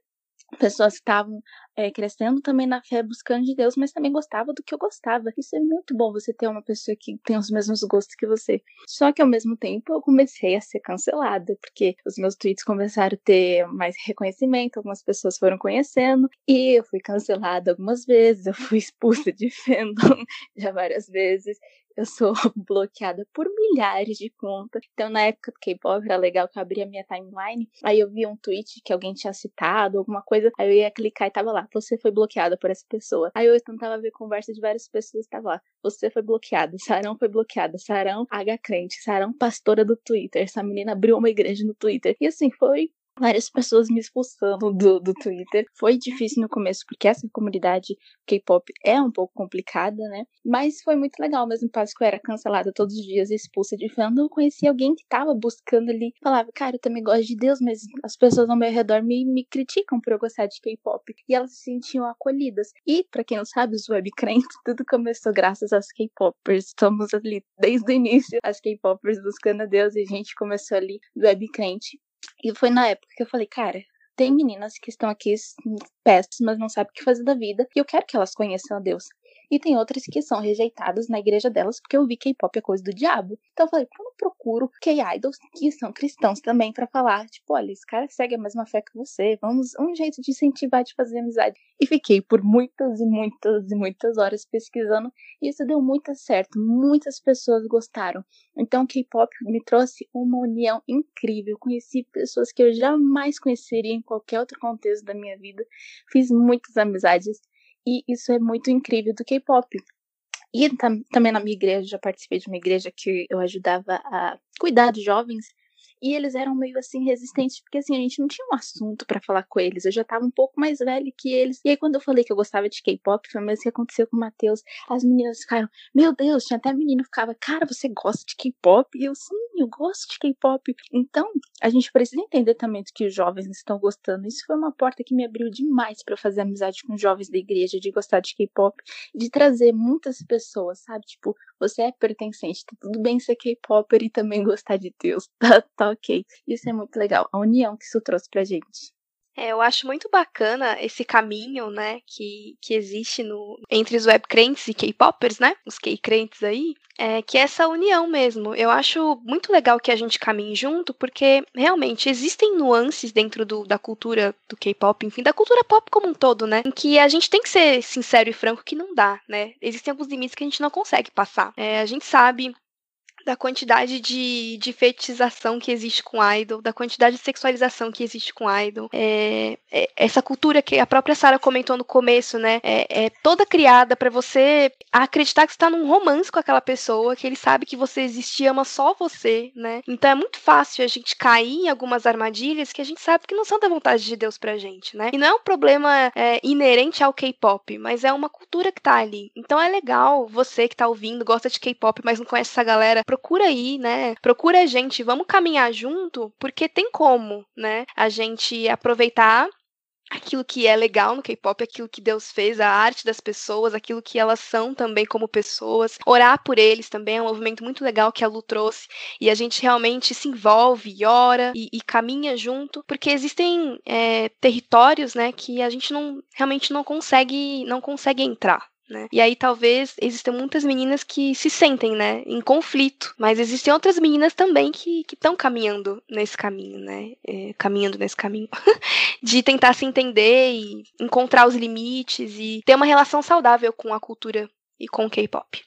pessoas que estavam é, crescendo também na fé, buscando de Deus, mas também gostava do que eu gostava. Isso é muito bom você ter uma pessoa que tem os mesmos gostos que você. Só que ao mesmo tempo eu comecei a ser cancelada, porque os meus tweets começaram a ter mais reconhecimento, algumas pessoas foram conhecendo, e eu fui cancelada algumas vezes, eu fui expulsa de fandom já várias vezes eu sou bloqueada por milhares de contas. Então, na época do K-pop, era legal que eu abria minha timeline, aí eu via um tweet que alguém tinha citado, alguma coisa, aí eu ia clicar e tava lá, você foi bloqueada por essa pessoa. Aí eu tentava ver conversa de várias pessoas, tava lá, você foi bloqueada, Sarão foi bloqueada, Sarão H crente, Sarão pastora do Twitter, essa menina abriu uma igreja no Twitter. E assim, foi várias pessoas me expulsando do, do Twitter. Foi difícil no começo, porque essa comunidade K-pop é um pouco complicada, né? Mas foi muito legal, mesmo passo que eu era cancelada todos os dias e expulsa de fandom, eu conheci alguém que tava buscando ali, falava, cara, eu também gosto de Deus, mas as pessoas ao meu redor me, me criticam por eu gostar de K-pop. E elas se sentiam acolhidas. E, para quem não sabe, os webcrentes, tudo começou graças às K-popers. Estamos ali desde o início, as K-popers buscando a Deus, e a gente começou ali webcrente e foi na época que eu falei, cara, tem meninas que estão aqui péssimas, não sabem o que fazer da vida, e eu quero que elas conheçam a Deus. E tem outras que são rejeitadas na igreja delas porque eu vi K-pop é coisa do diabo. Então eu falei, como eu procuro K-idols que são cristãos também para falar, tipo, olha, esse cara segue a mesma fé que você, vamos, um jeito de incentivar de fazer amizade. E fiquei por muitas e muitas e muitas horas pesquisando e isso deu muito certo. Muitas pessoas gostaram. Então K-pop me trouxe uma união incrível. Conheci pessoas que eu jamais conheceria em qualquer outro contexto da minha vida. Fiz muitas amizades e isso é muito incrível do K-pop. E tam também na minha igreja, já participei de uma igreja que eu ajudava a cuidar de jovens e eles eram meio assim resistentes, porque assim, a gente não tinha um assunto para falar com eles. Eu já tava um pouco mais velho que eles. E aí, quando eu falei que eu gostava de K-pop, foi o mesmo que aconteceu com o Matheus. As meninas ficaram, meu Deus, tinha até menino que ficava, cara, você gosta de K-pop? E eu, sim, eu gosto de K-pop. Então, a gente precisa entender também do que os jovens estão gostando. Isso foi uma porta que me abriu demais para fazer amizade com jovens da igreja, de gostar de K-pop, de trazer muitas pessoas, sabe? Tipo, você é pertencente, tá tudo bem ser K-popper e também gostar de Deus, tá, tá ok. Isso é muito legal, a união que isso trouxe pra gente. É, eu acho muito bacana esse caminho, né, que, que existe no, entre os webcrentes e K-popers, né, os K-crentes aí, é, que é essa união mesmo. Eu acho muito legal que a gente caminhe junto, porque realmente existem nuances dentro do, da cultura do K-pop, enfim, da cultura pop como um todo, né, em que a gente tem que ser sincero e franco que não dá, né, existem alguns limites que a gente não consegue passar. É, a gente sabe da quantidade de, de fetichização que existe com idol, da quantidade de sexualização que existe com idol. É, é, essa cultura que a própria Sarah comentou no começo, né? É, é toda criada para você acreditar que você tá num romance com aquela pessoa, que ele sabe que você existe ama só você, né? Então é muito fácil a gente cair em algumas armadilhas que a gente sabe que não são da vontade de Deus pra gente, né? E não é um problema é, inerente ao K-pop, mas é uma cultura que tá ali. Então é legal você que tá ouvindo, gosta de K-pop, mas não conhece essa galera procura aí, né? Procura a gente, vamos caminhar junto, porque tem como, né? A gente aproveitar aquilo que é legal no K-pop, aquilo que Deus fez, a arte das pessoas, aquilo que elas são também como pessoas. Orar por eles também é um movimento muito legal que a Lu trouxe. E a gente realmente se envolve, ora e, e caminha junto, porque existem é, territórios, né, que a gente não realmente não consegue não consegue entrar né? E aí talvez existam muitas meninas que se sentem, né, em conflito, mas existem outras meninas também que estão caminhando nesse caminho, né, é, caminhando nesse caminho de tentar se entender e encontrar os limites e ter uma relação saudável com a cultura e com o K-pop.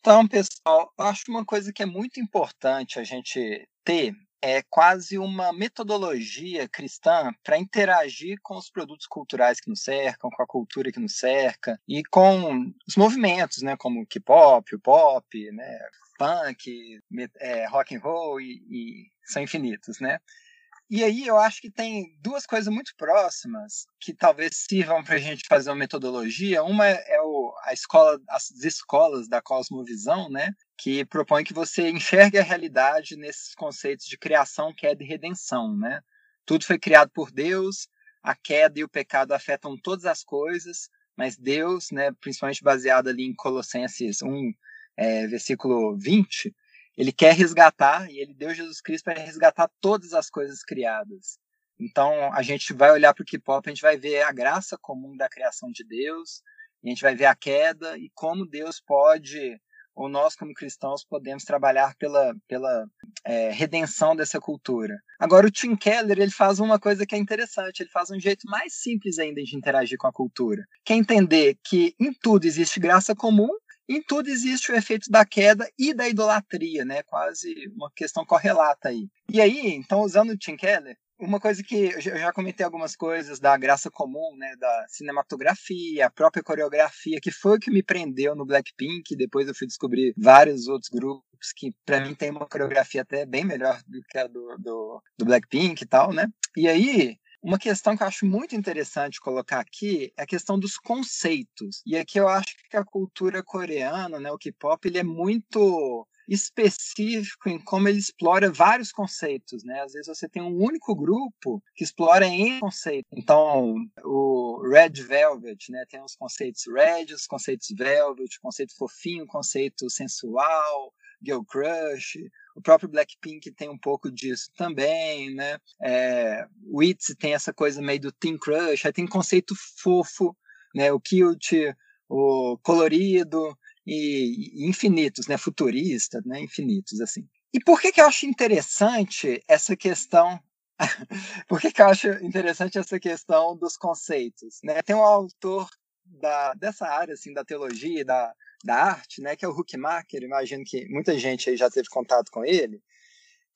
Então, pessoal, eu acho uma coisa que é muito importante a gente ter é quase uma metodologia cristã para interagir com os produtos culturais que nos cercam, com a cultura que nos cerca e com os movimentos, né, como o K-pop, o pop, né, punk, é, rock and roll e, e são infinitos, né? E aí eu acho que tem duas coisas muito próximas que talvez sirvam para a gente fazer uma metodologia. Uma é o, a escola, as escolas da cosmovisão, né? Que propõe que você enxergue a realidade nesses conceitos de criação, queda e redenção, né? Tudo foi criado por Deus, a queda e o pecado afetam todas as coisas, mas Deus, né, principalmente baseado ali em Colossenses 1, é, versículo 20, ele quer resgatar e ele deu Jesus Cristo para resgatar todas as coisas criadas. Então, a gente vai olhar para o K-pop, a gente vai ver a graça comum da criação de Deus, a gente vai ver a queda e como Deus pode, ou nós como cristãos podemos trabalhar pela, pela é, redenção dessa cultura. Agora, o Tim Keller ele faz uma coisa que é interessante, ele faz um jeito mais simples ainda de interagir com a cultura, que é entender que em tudo existe graça comum em tudo existe o efeito da queda e da idolatria, né? Quase uma questão correlata aí. E aí, então, usando o Tim Keller, uma coisa que eu já comentei algumas coisas da graça comum, né, da cinematografia, a própria coreografia, que foi o que me prendeu no Blackpink. Depois eu fui descobrir vários outros grupos que, para mim, tem uma coreografia até bem melhor do que a do, do, do Blackpink e tal, né? E aí, uma questão que eu acho muito interessante colocar aqui é a questão dos conceitos. E aqui eu acho que a cultura coreana, né, o K-pop, ele é muito específico em como ele explora vários conceitos, né? Às vezes você tem um único grupo que explora em conceitos. Então, o Red Velvet, né, tem os conceitos Red, os conceitos Velvet, conceito fofinho, conceito sensual, girl crush, o próprio Blackpink tem um pouco disso também, né? É, o ITZY tem essa coisa meio do teen crush, aí tem conceito fofo, né? O cute, o colorido e, e infinitos, né? Futurista, né? Infinitos, assim. E por que que eu acho interessante essa questão por que, que eu acho interessante essa questão dos conceitos? Né? Tem um autor da, dessa área assim, da teologia, da, da arte, né, que é o Huckmacher, imagino que muita gente aí já teve contato com ele,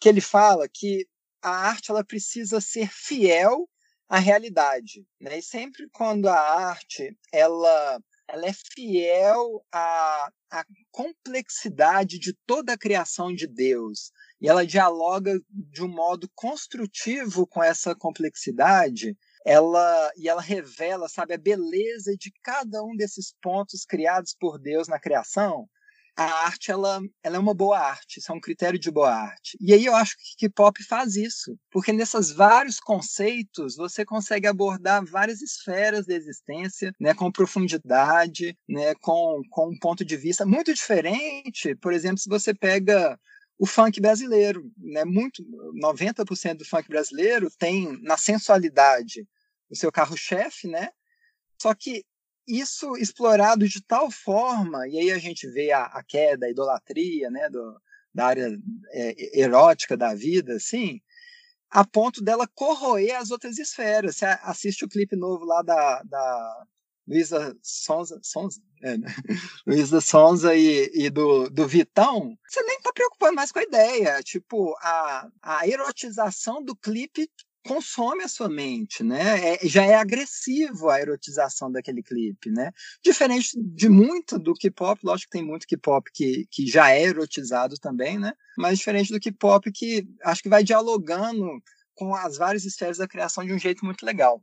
que ele fala que a arte ela precisa ser fiel à realidade, né? E sempre quando a arte ela ela é fiel à, à complexidade de toda a criação de Deus e ela dialoga de um modo construtivo com essa complexidade, ela e ela revela, sabe, a beleza de cada um desses pontos criados por Deus na criação. A arte ela, ela é uma boa arte, isso é um critério de boa arte. E aí eu acho que pop faz isso, porque nesses vários conceitos você consegue abordar várias esferas da existência, né, com profundidade, né, com, com um ponto de vista muito diferente. Por exemplo, se você pega o funk brasileiro, né? Muito 90% do funk brasileiro tem na sensualidade o seu carro-chefe, né? Só que isso explorado de tal forma, e aí a gente vê a, a queda, a idolatria, né, do, da área é, erótica da vida, assim, a ponto dela corroer as outras esferas. Você assiste o clipe novo lá da, da Luísa Sonza, Sonza? É, né? Luísa Sonza e, e do, do Vitão, você nem tá preocupando mais com a ideia. Tipo, a, a erotização do clipe consome a sua mente, né? É, já é agressivo a erotização daquele clipe, né? Diferente de muito do K-pop, lógico que tem muito K-pop que, que já é erotizado também, né? Mas diferente do K-pop que acho que vai dialogando com as várias esferas da criação de um jeito muito legal.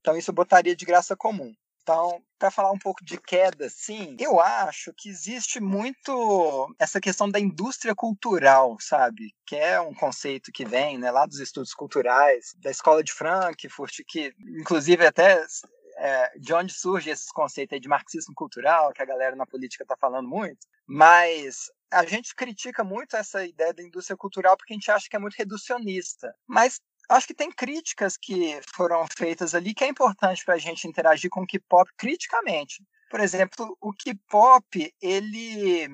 Então isso eu botaria de graça comum. Então, para falar um pouco de queda, sim, eu acho que existe muito essa questão da indústria cultural, sabe? Que é um conceito que vem né, lá dos estudos culturais, da escola de Frankfurt, que inclusive até é, de onde surge esses conceitos de marxismo cultural, que a galera na política está falando muito, mas a gente critica muito essa ideia da indústria cultural porque a gente acha que é muito reducionista. Mas acho que tem críticas que foram feitas ali que é importante para a gente interagir com o K-pop criticamente. Por exemplo, o K-pop, ele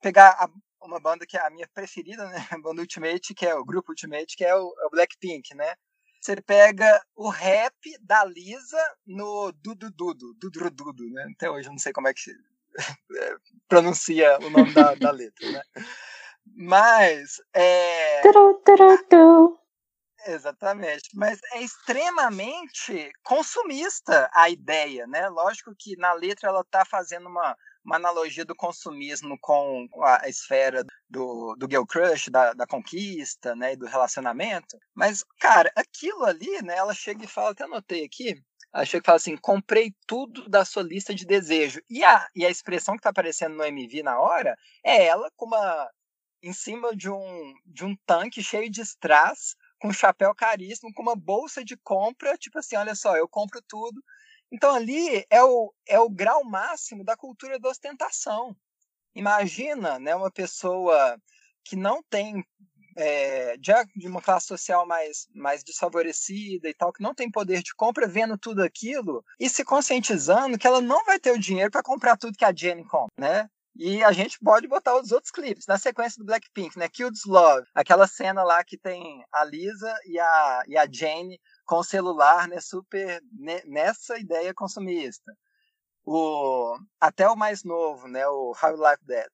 pegar a, uma banda que é a minha preferida, né, a banda Ultimate, que é o grupo Ultimate, que é o, é o Blackpink, né? Você pega o rap da Lisa no Dudu Dudu, Dudu Dudu, né? Até hoje eu não sei como é que pronuncia o nome da, da letra, né? Mas é, Exatamente, mas é extremamente consumista a ideia, né? Lógico que na letra ela está fazendo uma, uma analogia do consumismo com a esfera do, do girl crush, da, da conquista, né, e do relacionamento. Mas, cara, aquilo ali, né, ela chega e fala, até anotei aqui, ela chega e fala assim, comprei tudo da sua lista de desejo. E a, e a expressão que está aparecendo no MV na hora é ela com uma em cima de um, de um tanque cheio de strass, com um chapéu caríssimo, com uma bolsa de compra, tipo assim, olha só, eu compro tudo. Então ali é o, é o grau máximo da cultura da ostentação. Imagina né, uma pessoa que não tem é, de uma classe social mais, mais desfavorecida e tal, que não tem poder de compra, vendo tudo aquilo e se conscientizando que ela não vai ter o dinheiro para comprar tudo que a Jenny compra, né? E a gente pode botar os outros clipes. Na sequência do Blackpink, né? Kids Love. Aquela cena lá que tem a Lisa e a, e a Jane com o celular, né? Super nessa ideia consumista. O, até o mais novo, né? O How You Like That.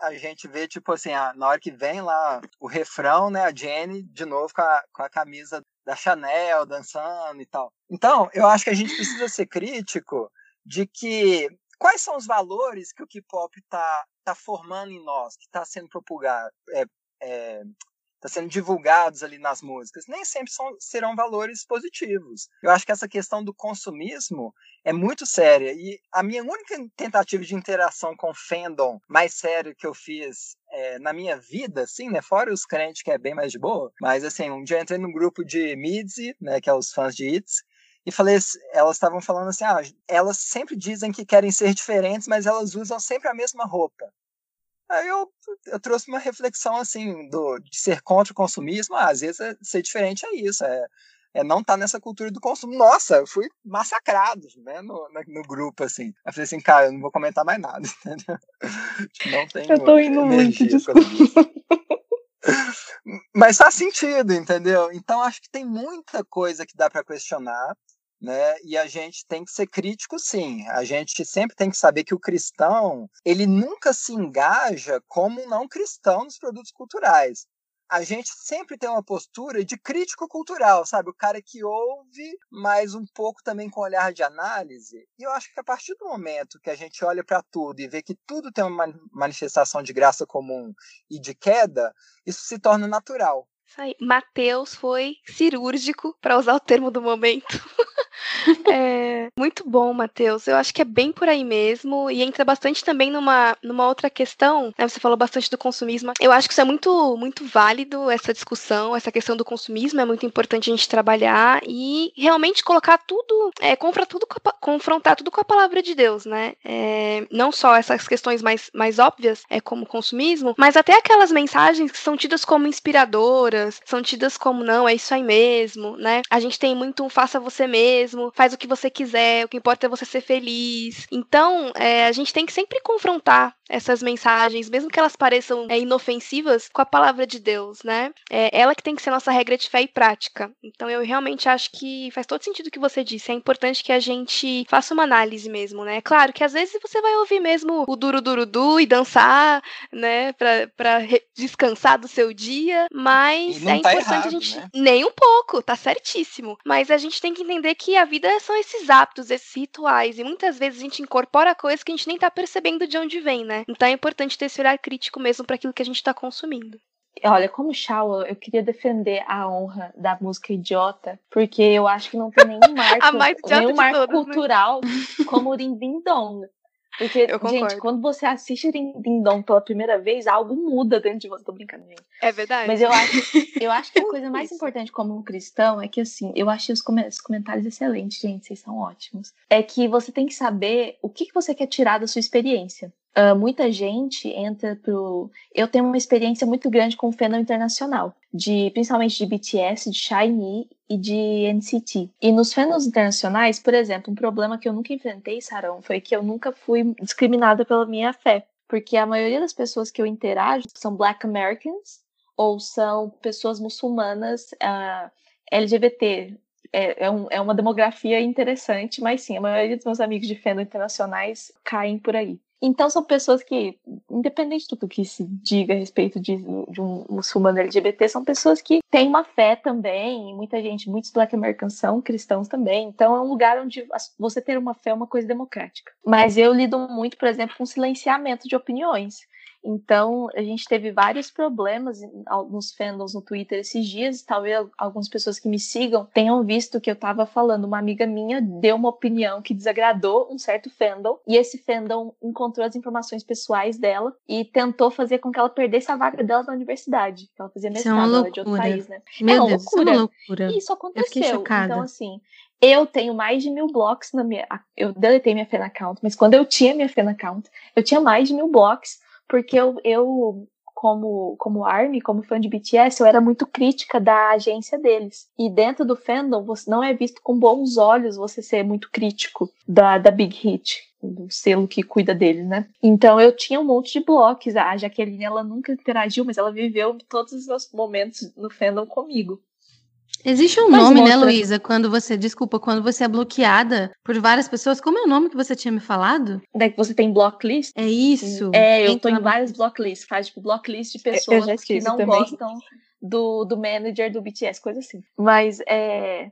A gente vê, tipo assim, a, na hora que vem lá o refrão, né? A Jane de novo com a, com a camisa da Chanel dançando e tal. Então, eu acho que a gente precisa ser crítico de que quais são os valores que o K-pop está tá formando em nós, que está sendo propagado, é, é, tá sendo divulgados ali nas músicas, nem sempre são, serão valores positivos. Eu acho que essa questão do consumismo é muito séria e a minha única tentativa de interação com fandom mais sério que eu fiz é, na minha vida, assim, né, fora os crentes que é bem mais de boa, mas assim, um dia eu entrei num grupo de Midzi, né, que é os fãs de Hits, e falei, elas estavam falando assim, ah, elas sempre dizem que querem ser diferentes, mas elas usam sempre a mesma roupa. Aí eu, eu trouxe uma reflexão assim do de ser contra o consumismo, ah, às vezes é, ser diferente é isso, é, é não estar tá nessa cultura do consumo. Nossa, eu fui massacrado, né, no, no, grupo, assim. Eu falei assim, cara, eu não vou comentar mais nada, entendeu? Não tenho Eu tô indo muito, desculpa. Mas faz sentido, entendeu? Então acho que tem muita coisa que dá para questionar né? E a gente tem que ser crítico, sim. A gente sempre tem que saber que o cristão ele nunca se engaja como um não cristão nos produtos culturais. A gente sempre tem uma postura de crítico cultural, sabe? O cara que ouve, mas um pouco também com olhar de análise. E eu acho que a partir do momento que a gente olha para tudo e vê que tudo tem uma manifestação de graça comum e de queda, isso se torna natural. Isso aí. Matheus foi cirúrgico, para usar o termo do momento. é, muito bom, Matheus. Eu acho que é bem por aí mesmo. E entra bastante também numa, numa outra questão. Né? Você falou bastante do consumismo. Eu acho que isso é muito, muito válido, essa discussão, essa questão do consumismo. É muito importante a gente trabalhar e realmente colocar tudo, é, confrontar, tudo com a, confrontar tudo com a palavra de Deus, né? É, não só essas questões mais, mais óbvias, é, como consumismo, mas até aquelas mensagens que são tidas como inspiradoras, são tidas como não, é isso aí mesmo, né? A gente tem muito um faça você mesmo, faz o que você quiser, o que importa é você ser feliz. Então, é, a gente tem que sempre confrontar essas mensagens, mesmo que elas pareçam é, inofensivas, com a palavra de Deus, né? É ela que tem que ser nossa regra de fé e prática. Então, eu realmente acho que faz todo sentido o que você disse. É importante que a gente faça uma análise mesmo, né? Claro que às vezes você vai ouvir mesmo o duro duro du e dançar, né, pra, pra descansar do seu dia, mas é tá importante errado, a gente. Né? Nem um pouco, tá certíssimo. Mas a gente tem que entender que a vida são esses hábitos, esses rituais, e muitas vezes a gente incorpora coisas que a gente nem tá percebendo de onde vem, né? Então é importante ter esse olhar crítico mesmo para aquilo que a gente tá consumindo. Olha, como Shaw, eu queria defender a honra da música idiota, porque eu acho que não tem nenhum marco, nenhum marco todos, né? cultural né? como o Dong. Porque, gente, quando você assiste Ding Dong pela primeira vez, algo muda dentro de você. Tô brincando, gente. É verdade. Mas eu acho, eu acho que a coisa mais importante como um cristão é que, assim, eu achei os comentários excelentes, gente. Vocês são ótimos. É que você tem que saber o que você quer tirar da sua experiência. Uh, muita gente entra pro. Eu tenho uma experiência muito grande com o fandom internacional, de principalmente de BTS, de Shiny e de NCT. E nos fandoms internacionais, por exemplo, um problema que eu nunca enfrentei, Sarão, foi que eu nunca fui discriminada pela minha fé, porque a maioria das pessoas que eu interajo são Black Americans ou são pessoas muçulmanas uh, ah, LGBT. É, é, um, é uma demografia interessante, mas sim, a maioria dos meus amigos de fandom internacionais caem por aí. Então são pessoas que, independente do que se diga a respeito de, de um muçulmano LGBT, são pessoas que têm uma fé também. muita gente, muitos black americans são cristãos também. Então é um lugar onde você ter uma fé é uma coisa democrática. Mas eu lido muito, por exemplo, com silenciamento de opiniões. Então, a gente teve vários problemas nos fandoms no Twitter esses dias. Talvez algumas pessoas que me sigam tenham visto que eu estava falando. Uma amiga minha deu uma opinião que desagradou um certo fandom, e esse fandom encontrou as informações pessoais dela e tentou fazer com que ela perdesse a vaga dela na universidade. Ela fazia mestrado, é de outro país, né? Meu é uma Deus, loucura. Isso é uma loucura. E isso aconteceu. Então, assim, eu tenho mais de mil blocos na minha. Eu deletei minha fan account, mas quando eu tinha minha fan account, eu tinha mais de mil blocos porque eu, eu como, como ARMY, como fã de BTS, eu era muito crítica da agência deles. E dentro do fandom, você não é visto com bons olhos você ser muito crítico da, da Big Hit, do selo que cuida deles, né? Então eu tinha um monte de blocos. A Jaqueline, ela nunca interagiu, mas ela viveu todos os momentos no fandom comigo. Existe um Mas nome, né, mostra... né, Luísa, quando você, desculpa, quando você é bloqueada por várias pessoas. Como é o nome que você tinha me falado? Daí que você tem blocklist? É isso. É, eu tô em várias blocklists, faz tipo blocklist de pessoas que não também. gostam do, do manager do BTS, coisa assim. Mas é,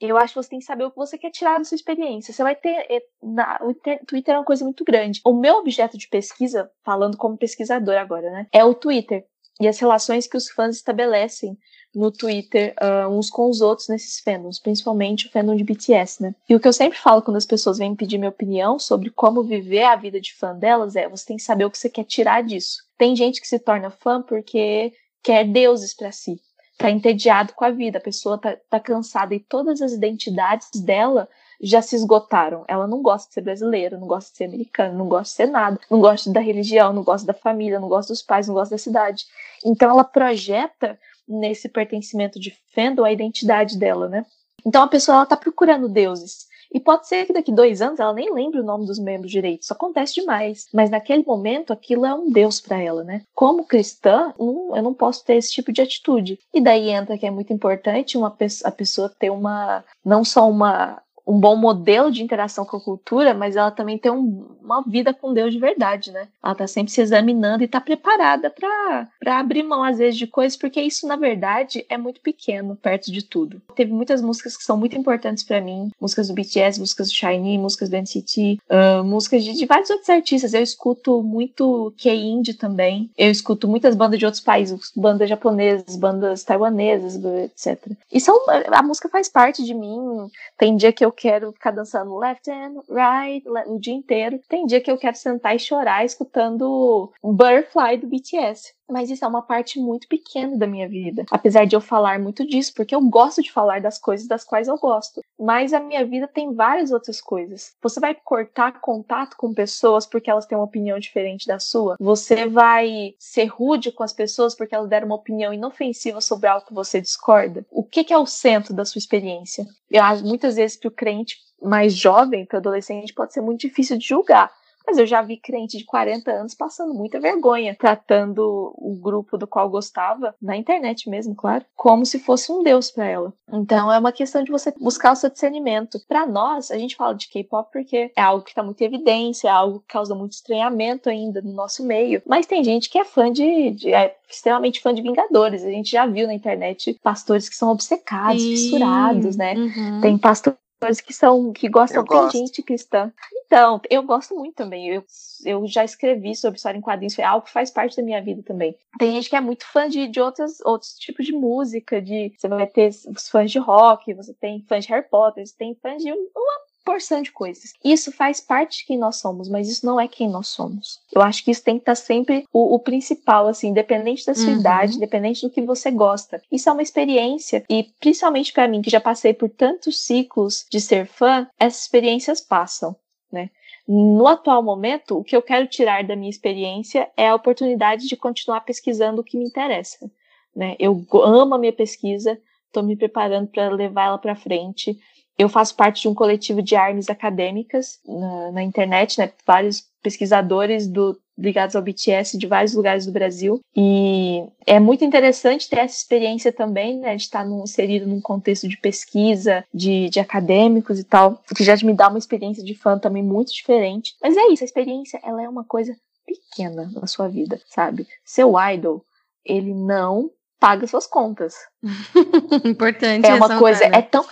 eu acho que você tem que saber o que você quer tirar da sua experiência. Você vai ter. É, na, o Twitter é uma coisa muito grande. O meu objeto de pesquisa, falando como pesquisador agora, né? É o Twitter. E as relações que os fãs estabelecem no Twitter uh, uns com os outros nesses fandoms, principalmente o fandom de BTS, né? E o que eu sempre falo quando as pessoas vêm pedir minha opinião sobre como viver a vida de fã delas é: você tem que saber o que você quer tirar disso. Tem gente que se torna fã porque quer deuses para si, tá entediado com a vida, a pessoa tá, tá cansada e todas as identidades dela já se esgotaram. Ela não gosta de ser brasileira, não gosta de ser americana, não gosta de ser nada, não gosta da religião, não gosta da família, não gosta dos pais, não gosta da cidade. Então ela projeta nesse pertencimento de fandom a identidade dela, né? Então a pessoa ela tá procurando deuses. E pode ser que daqui dois anos ela nem lembre o nome dos membros direito. Isso acontece demais. Mas naquele momento aquilo é um deus para ela, né? Como cristã, eu não posso ter esse tipo de atitude. E daí entra que é muito importante uma a pessoa ter uma não só uma um bom modelo de interação com a cultura, mas ela também tem um, uma vida com Deus de verdade, né? Ela tá sempre se examinando e tá preparada para abrir mão, às vezes, de coisas, porque isso, na verdade, é muito pequeno perto de tudo. Teve muitas músicas que são muito importantes para mim, músicas do BTS, músicas do Shiny, músicas do NCT, uh, músicas de, de, vários outros artistas. Eu escuto muito K-Indie também, eu escuto muitas bandas de outros países, bandas japonesas, bandas taiwanesas, etc. E são, a música faz parte de mim. Tem dia que eu quero ficar dançando left and right o dia inteiro. Tem dia que eu quero sentar e chorar escutando Butterfly do BTS. Mas isso é uma parte muito pequena da minha vida. Apesar de eu falar muito disso, porque eu gosto de falar das coisas das quais eu gosto. Mas a minha vida tem várias outras coisas. Você vai cortar contato com pessoas porque elas têm uma opinião diferente da sua? Você vai ser rude com as pessoas porque elas deram uma opinião inofensiva sobre algo que você discorda? O que, é o centro da sua experiência? Eu acho muitas vezes que o crente mais jovem, para adolescente, pode ser muito difícil de julgar. Mas eu já vi crente de 40 anos passando muita vergonha, tratando o grupo do qual gostava, na internet mesmo, claro, como se fosse um deus para ela. Então é uma questão de você buscar o seu discernimento. Para nós, a gente fala de K-pop porque é algo que tá muito em evidência, é algo que causa muito estranhamento ainda no nosso meio. Mas tem gente que é fã de, de é extremamente fã de Vingadores. A gente já viu na internet pastores que são obcecados, Sim. fissurados, né? Uhum. Tem pastor que são que gostam, eu tem gosto. gente cristã. Então, eu gosto muito também. Eu, eu já escrevi sobre história em quadrinhos, foi algo que faz parte da minha vida também. Tem gente que é muito fã de, de outros, outros tipos de música, de você vai ter os fãs de rock, você tem fãs de Harry Potter, você tem fãs de uma porção de coisas. Isso faz parte de quem nós somos, mas isso não é quem nós somos. Eu acho que isso tem que estar sempre o, o principal, assim, independente da sua uhum. idade, independente do que você gosta. Isso é uma experiência e principalmente para mim que já passei por tantos ciclos de ser fã, essas experiências passam, né? No atual momento, o que eu quero tirar da minha experiência é a oportunidade de continuar pesquisando o que me interessa. Né? Eu amo a minha pesquisa, estou me preparando para levar ela para frente eu faço parte de um coletivo de armas acadêmicas na, na internet, né? Vários pesquisadores do, ligados ao BTS de vários lugares do Brasil. E é muito interessante ter essa experiência também, né, de estar num, inserido num contexto de pesquisa, de, de acadêmicos e tal, que já me dá uma experiência de fã também muito diferente. Mas é isso, a experiência, ela é uma coisa pequena na sua vida, sabe? Seu idol, ele não paga suas contas. Importante. É uma coisa, é tão,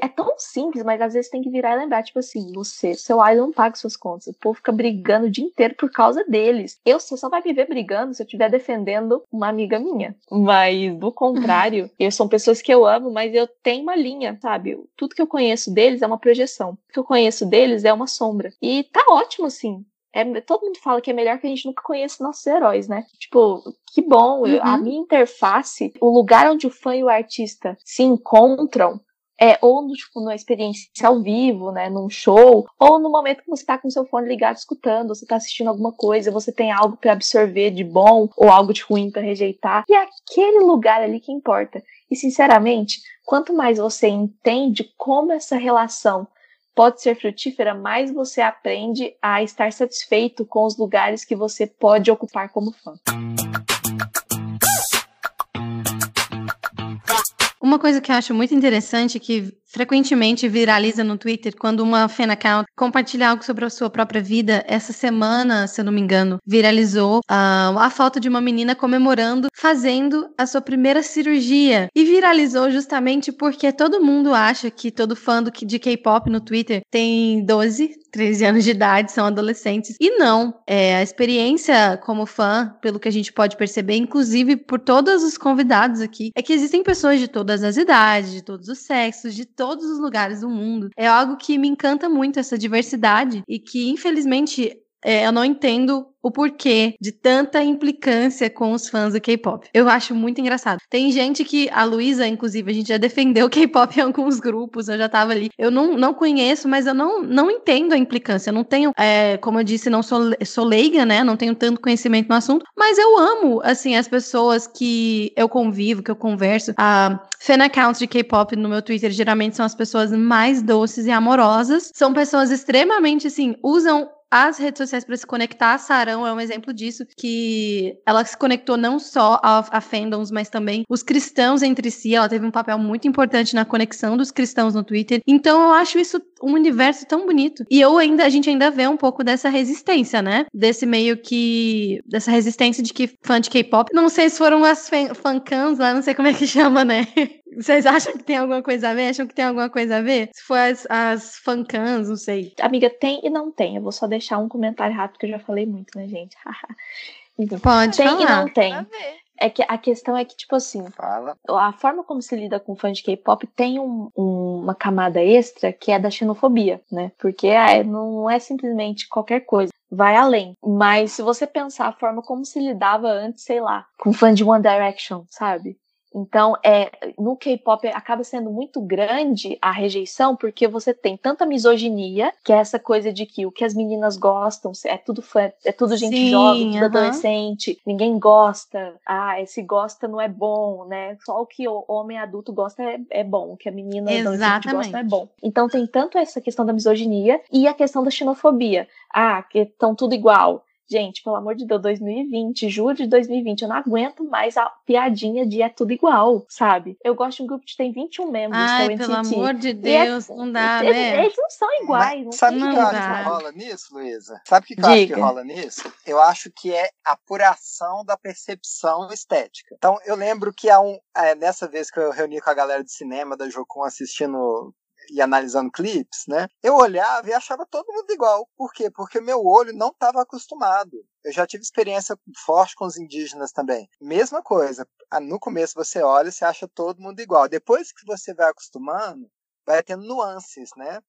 é tão simples, mas às vezes tem que virar e lembrar, tipo assim, você, seu não paga suas contas, o povo fica brigando o dia inteiro por causa deles. Eu, você só vai me ver brigando se eu estiver defendendo uma amiga minha. Mas, do contrário, eu são pessoas que eu amo, mas eu tenho uma linha, sabe? Tudo que eu conheço deles é uma projeção. O que eu conheço deles é uma sombra. E tá ótimo, assim. É, todo mundo fala que é melhor que a gente nunca conheça nossos heróis, né? Tipo, que bom, uhum. a minha interface, o lugar onde o fã e o artista se encontram, é, ou no, tipo, numa experiência ao vivo, né, num show, ou no momento que você está com seu fone ligado escutando, você está assistindo alguma coisa, você tem algo para absorver de bom ou algo de ruim para rejeitar, e é aquele lugar ali que importa. E sinceramente, quanto mais você entende como essa relação pode ser frutífera, mais você aprende a estar satisfeito com os lugares que você pode ocupar como fã. Uma coisa que eu acho muito interessante que frequentemente viraliza no Twitter quando uma fan account compartilha algo sobre a sua própria vida. Essa semana, se eu não me engano, viralizou uh, a foto de uma menina comemorando fazendo a sua primeira cirurgia. E viralizou justamente porque todo mundo acha que todo fã do, de K-pop no Twitter tem 12, 13 anos de idade, são adolescentes. E não, é, a experiência como fã, pelo que a gente pode perceber, inclusive por todos os convidados aqui, é que existem pessoas de todas as idades, de todos os sexos, de todos os lugares do mundo. É algo que me encanta muito, essa diversidade, e que, infelizmente, é, eu não entendo o porquê de tanta implicância com os fãs do K-pop. Eu acho muito engraçado. Tem gente que, a Luísa, inclusive, a gente já defendeu o K-pop em alguns grupos, eu já tava ali. Eu não, não conheço, mas eu não, não entendo a implicância. Eu não tenho, é, como eu disse, não sou, sou leiga, né? Não tenho tanto conhecimento no assunto, mas eu amo, assim, as pessoas que eu convivo, que eu converso. A fan accounts de K-pop no meu Twitter geralmente são as pessoas mais doces e amorosas. São pessoas extremamente, assim, usam as redes sociais para se conectar. A Sarão é um exemplo disso, que ela se conectou não só a, a fandoms, mas também os cristãos entre si. Ela teve um papel muito importante na conexão dos cristãos no Twitter. Então eu acho isso um universo tão bonito. E eu ainda, a gente ainda vê um pouco dessa resistência, né? Desse meio que. dessa resistência de que fã de K-pop. Não sei se foram as fancams lá, não sei como é que chama, né? Vocês acham que tem alguma coisa a ver? Acham que tem alguma coisa a ver? Se for as, as fancams, não sei. Amiga, tem e não tem. Eu vou só deixar um comentário rápido, que eu já falei muito, né, gente? então, Pode tem falar. e não tem. É que a questão é que, tipo assim, Fala. a forma como se lida com fãs de K-pop tem um, um, uma camada extra que é da xenofobia, né? Porque ah, não é simplesmente qualquer coisa vai além. Mas se você pensar a forma como se lidava antes, sei lá, com fã de One Direction, sabe? Então, é, no K-pop acaba sendo muito grande a rejeição, porque você tem tanta misoginia, que é essa coisa de que o que as meninas gostam é tudo fã, é tudo gente Sim, jovem, tudo uh -huh. adolescente, ninguém gosta. Ah, esse gosta não é bom, né? Só o que o homem adulto gosta é, é bom, o que a menina adolescente gosta é bom. Então tem tanto essa questão da misoginia e a questão da xenofobia. Ah, que estão tudo igual. Gente, pelo amor de Deus, 2020, julho de 2020, eu não aguento mais a piadinha de é tudo igual, sabe? Eu gosto de um grupo que tem 21 membros, Ai, que é o pelo amor de é Deus, é, não dá, eles, né? Eles não são iguais. Não sabe o que, eu acho que rola nisso, Luísa? Sabe o que, que eu acho que rola nisso? Eu acho que é apuração da percepção estética. Então, eu lembro que há um, é, nessa vez que eu reuni com a galera de cinema da Jocum assistindo e analisando clipes, né? Eu olhava e achava todo mundo igual. Por quê? Porque meu olho não estava acostumado. Eu já tive experiência forte com os indígenas também. Mesma coisa. No começo você olha e você acha todo mundo igual. Depois que você vai acostumando, vai tendo nuances, né?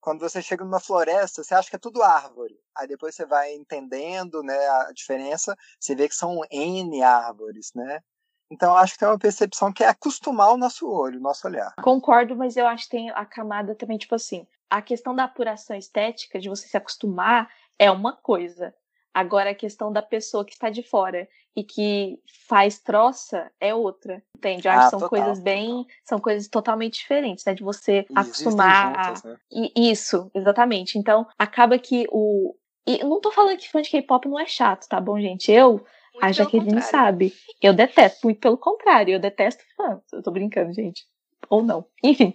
Quando você chega numa floresta, você acha que é tudo árvore. Aí depois você vai entendendo né, a diferença, você vê que são N árvores, né? Então, acho que tem uma percepção que é acostumar o nosso olho, o nosso olhar. Concordo, mas eu acho que tem a camada também, tipo assim, a questão da apuração estética, de você se acostumar, é uma coisa. Agora a questão da pessoa que está de fora e que faz troça é outra, entende? Eu acho Ah, que são total, coisas bem, são coisas totalmente diferentes, né? De você E acostumar a- juntas, né? e isso, exatamente. Então, acaba que o. E não tô falando que fã de K-pop não é chato, tá bom, gente? Eu, Muito a Jaqueline contrário. sabe. Eu detesto, muito pelo contrário, eu detesto fã. Eu tô brincando, gente. Ou não. Enfim.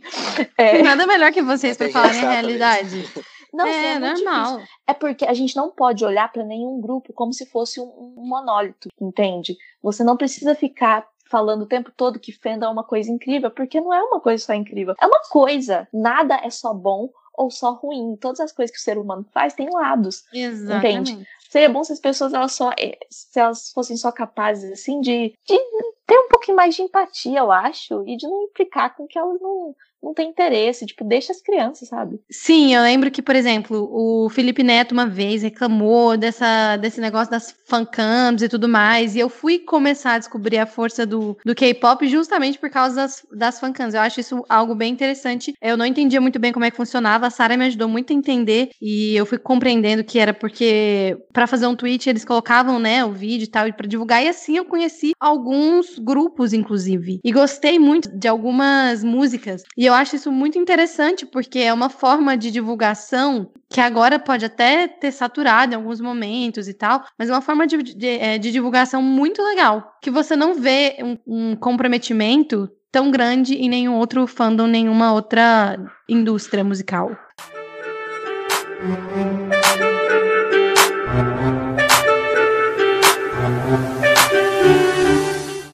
É, Nada melhor que vocês pra falar a realidade. não, é, muito normal. difícil. É porque a gente não pode olhar pra nenhum grupo como se fosse um, um monólito, entende? Você não precisa ficar falando o tempo todo que fandom é uma coisa incrível, porque não é uma coisa só incrível. É uma coisa. Nada é só bom ou só ruim. Todas as coisas que o ser humano faz têm lados. Exatamente. Seria bom se as pessoas elas só eh, se elas fossem só capazes assim de, de ter um pouquinho mais de empatia, eu acho, e de não implicar com que elas não não têm interesse, tipo, deixa as crianças, sabe? Sim, eu lembro que, por exemplo, o Felipe Neto uma vez reclamou dessa, desse negócio das fancams e tudo mais, e eu fui começar a descobrir a força do, do K-pop justamente por causa das, das fancams. Eu acho isso algo bem interessante. Eu não entendia muito bem como é que funcionava, a Sarah me ajudou muito a entender, e eu fui compreendendo que era porque, para fazer um tweet, eles colocavam, né, o vídeo e tal, para divulgar, e assim eu conheci alguns grupos, inclusive, e gostei muito de algumas músicas, e eu acho isso muito interessante, porque é uma forma de divulgação que agora pode até ter saturado em alguns momentos e tal, mas é uma forma de, de, é, de divulgação muito legal, que você não vê um, um comprometimento tão grande em nenhum outro fandom, nenhuma outra indústria musical.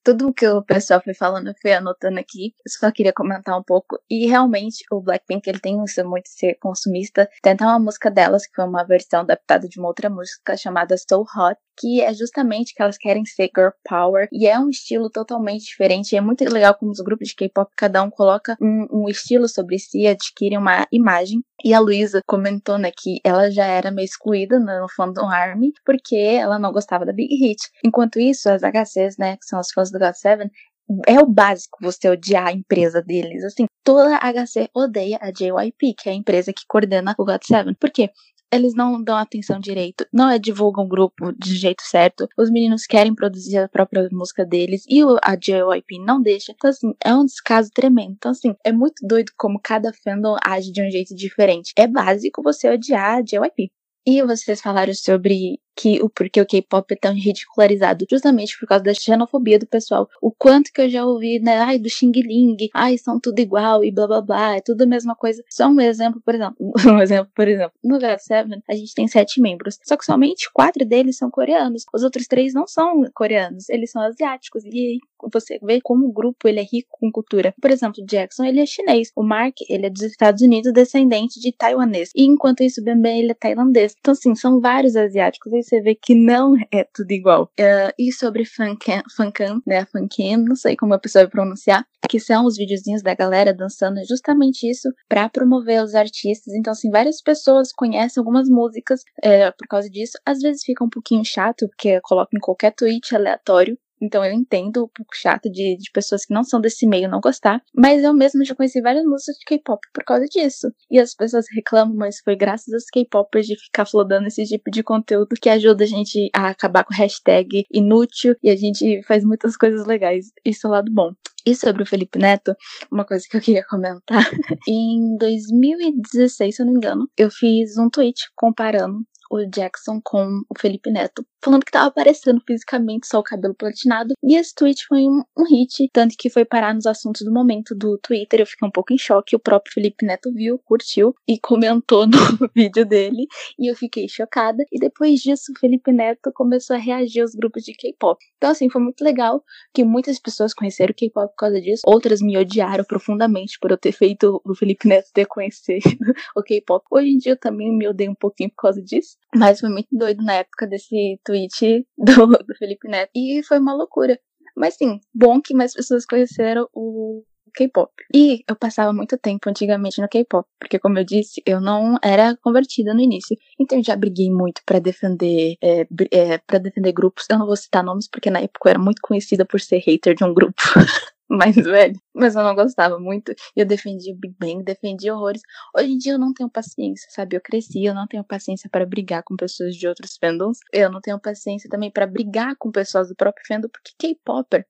Tudo que o pessoal foi falando, eu fui anotando aqui. Só queria comentar um pouco. E realmente, o Blackpink, ele tem isso muito de ser consumista. Tem até uma música delas, que foi uma versão adaptada de uma outra música chamada So Hot, que é justamente que elas querem ser girl power. E é um estilo totalmente diferente. É muito legal como os grupos de K-pop, cada um coloca um, um estilo sobre si, adquire uma imagem. E a Luísa comentou, né, que ela já era meio excluída no fandom ARMY, porque ela não gostava da Big Hit. Enquanto isso, as HCs, né, que são as fãs do GOT7, é o básico você odiar a empresa deles. Assim, toda a HC odeia a JYP, que é a empresa que coordena o GOT7. Por quê? Eles não dão atenção direito, não divulgam o grupo de jeito certo. Os meninos querem produzir a própria música deles e a JYP não deixa. Então, assim, é um descaso tremendo. Então, assim, é muito doido como cada fandom age de um jeito diferente. É básico você odiar a JYP. E vocês falaram sobre que o porquê o K-pop é tão ridicularizado, justamente por causa da xenofobia do pessoal. O quanto que eu já ouvi, né? Ai, do Xing Ling, ai, são tudo igual e blá blá blá, é tudo a mesma coisa. Só um exemplo, por exemplo. Um exemplo, por exemplo. No GOT7, a gente tem sete membros, só que somente quatro deles são coreanos. Os outros três não são coreanos, eles são asiáticos. E você vê como o grupo ele é rico com cultura. Por exemplo, Jackson, ele é chinês. O Mark, ele é dos Estados Unidos, descendente de taiwanês. E enquanto isso, o Bembem, ele é tailandês. Então, assim, são vários asiáticos. Você vê que não é tudo igual. Uh, e sobre Funcan né, Funcan, não sei como a pessoa vai pronunciar, que são os videozinhos da galera dançando justamente isso para promover os artistas. Então, assim, várias pessoas conhecem algumas músicas é, por causa disso. Às vezes fica um pouquinho chato, porque coloca em qualquer tweet aleatório. Então eu entendo um pouco chato de, de pessoas que não são desse meio não gostar. Mas eu mesma já conheci várias músicas de K-pop por causa disso. E as pessoas reclamam, mas foi graças aos K-popers de ficar flodando esse tipo de conteúdo que ajuda a gente a acabar com hashtag inútil e a gente faz muitas coisas legais. Isso é o lado bom. E sobre o Felipe Neto, uma coisa que eu queria comentar. em 2016, se eu não me engano, eu fiz um tweet comparando o Jackson com o Felipe Neto, falando que tava aparecendo fisicamente só o cabelo platinado. E esse tweet foi um, um, hit, tanto que foi parar nos assuntos do momento do Twitter. Eu fiquei um pouco em choque. O próprio Felipe Neto viu, curtiu e comentou no vídeo dele. E eu fiquei chocada. E depois disso, o Felipe Neto começou a reagir aos grupos de K-pop. Então, assim, foi muito legal que muitas pessoas conheceram o K-pop por causa disso. Outras me odiaram profundamente por eu ter feito o Felipe Neto ter conhecido o K-pop. Hoje em dia eu também me odeio um pouquinho por causa disso. Mas foi muito doido na época desse tweet do, do Felipe Neto. E foi uma loucura. Mas sim, bom que mais pessoas conheceram o K-pop. E eu passava muito tempo antigamente no K-pop, porque como eu disse, eu não era convertida no início. Então eu já briguei muito para defender é, é, para defender grupos. Eu não vou citar nomes porque na época eu era muito conhecida por ser hater de um grupo. mais velho, mas eu não gostava muito. Eu defendia o Big Bang, defendia horrores. Hoje em dia eu não tenho paciência, sabe? Eu cresci, eu não tenho paciência para brigar com pessoas de outros fandoms. Eu não tenho paciência também para brigar com pessoas do próprio fandom, porque K-popper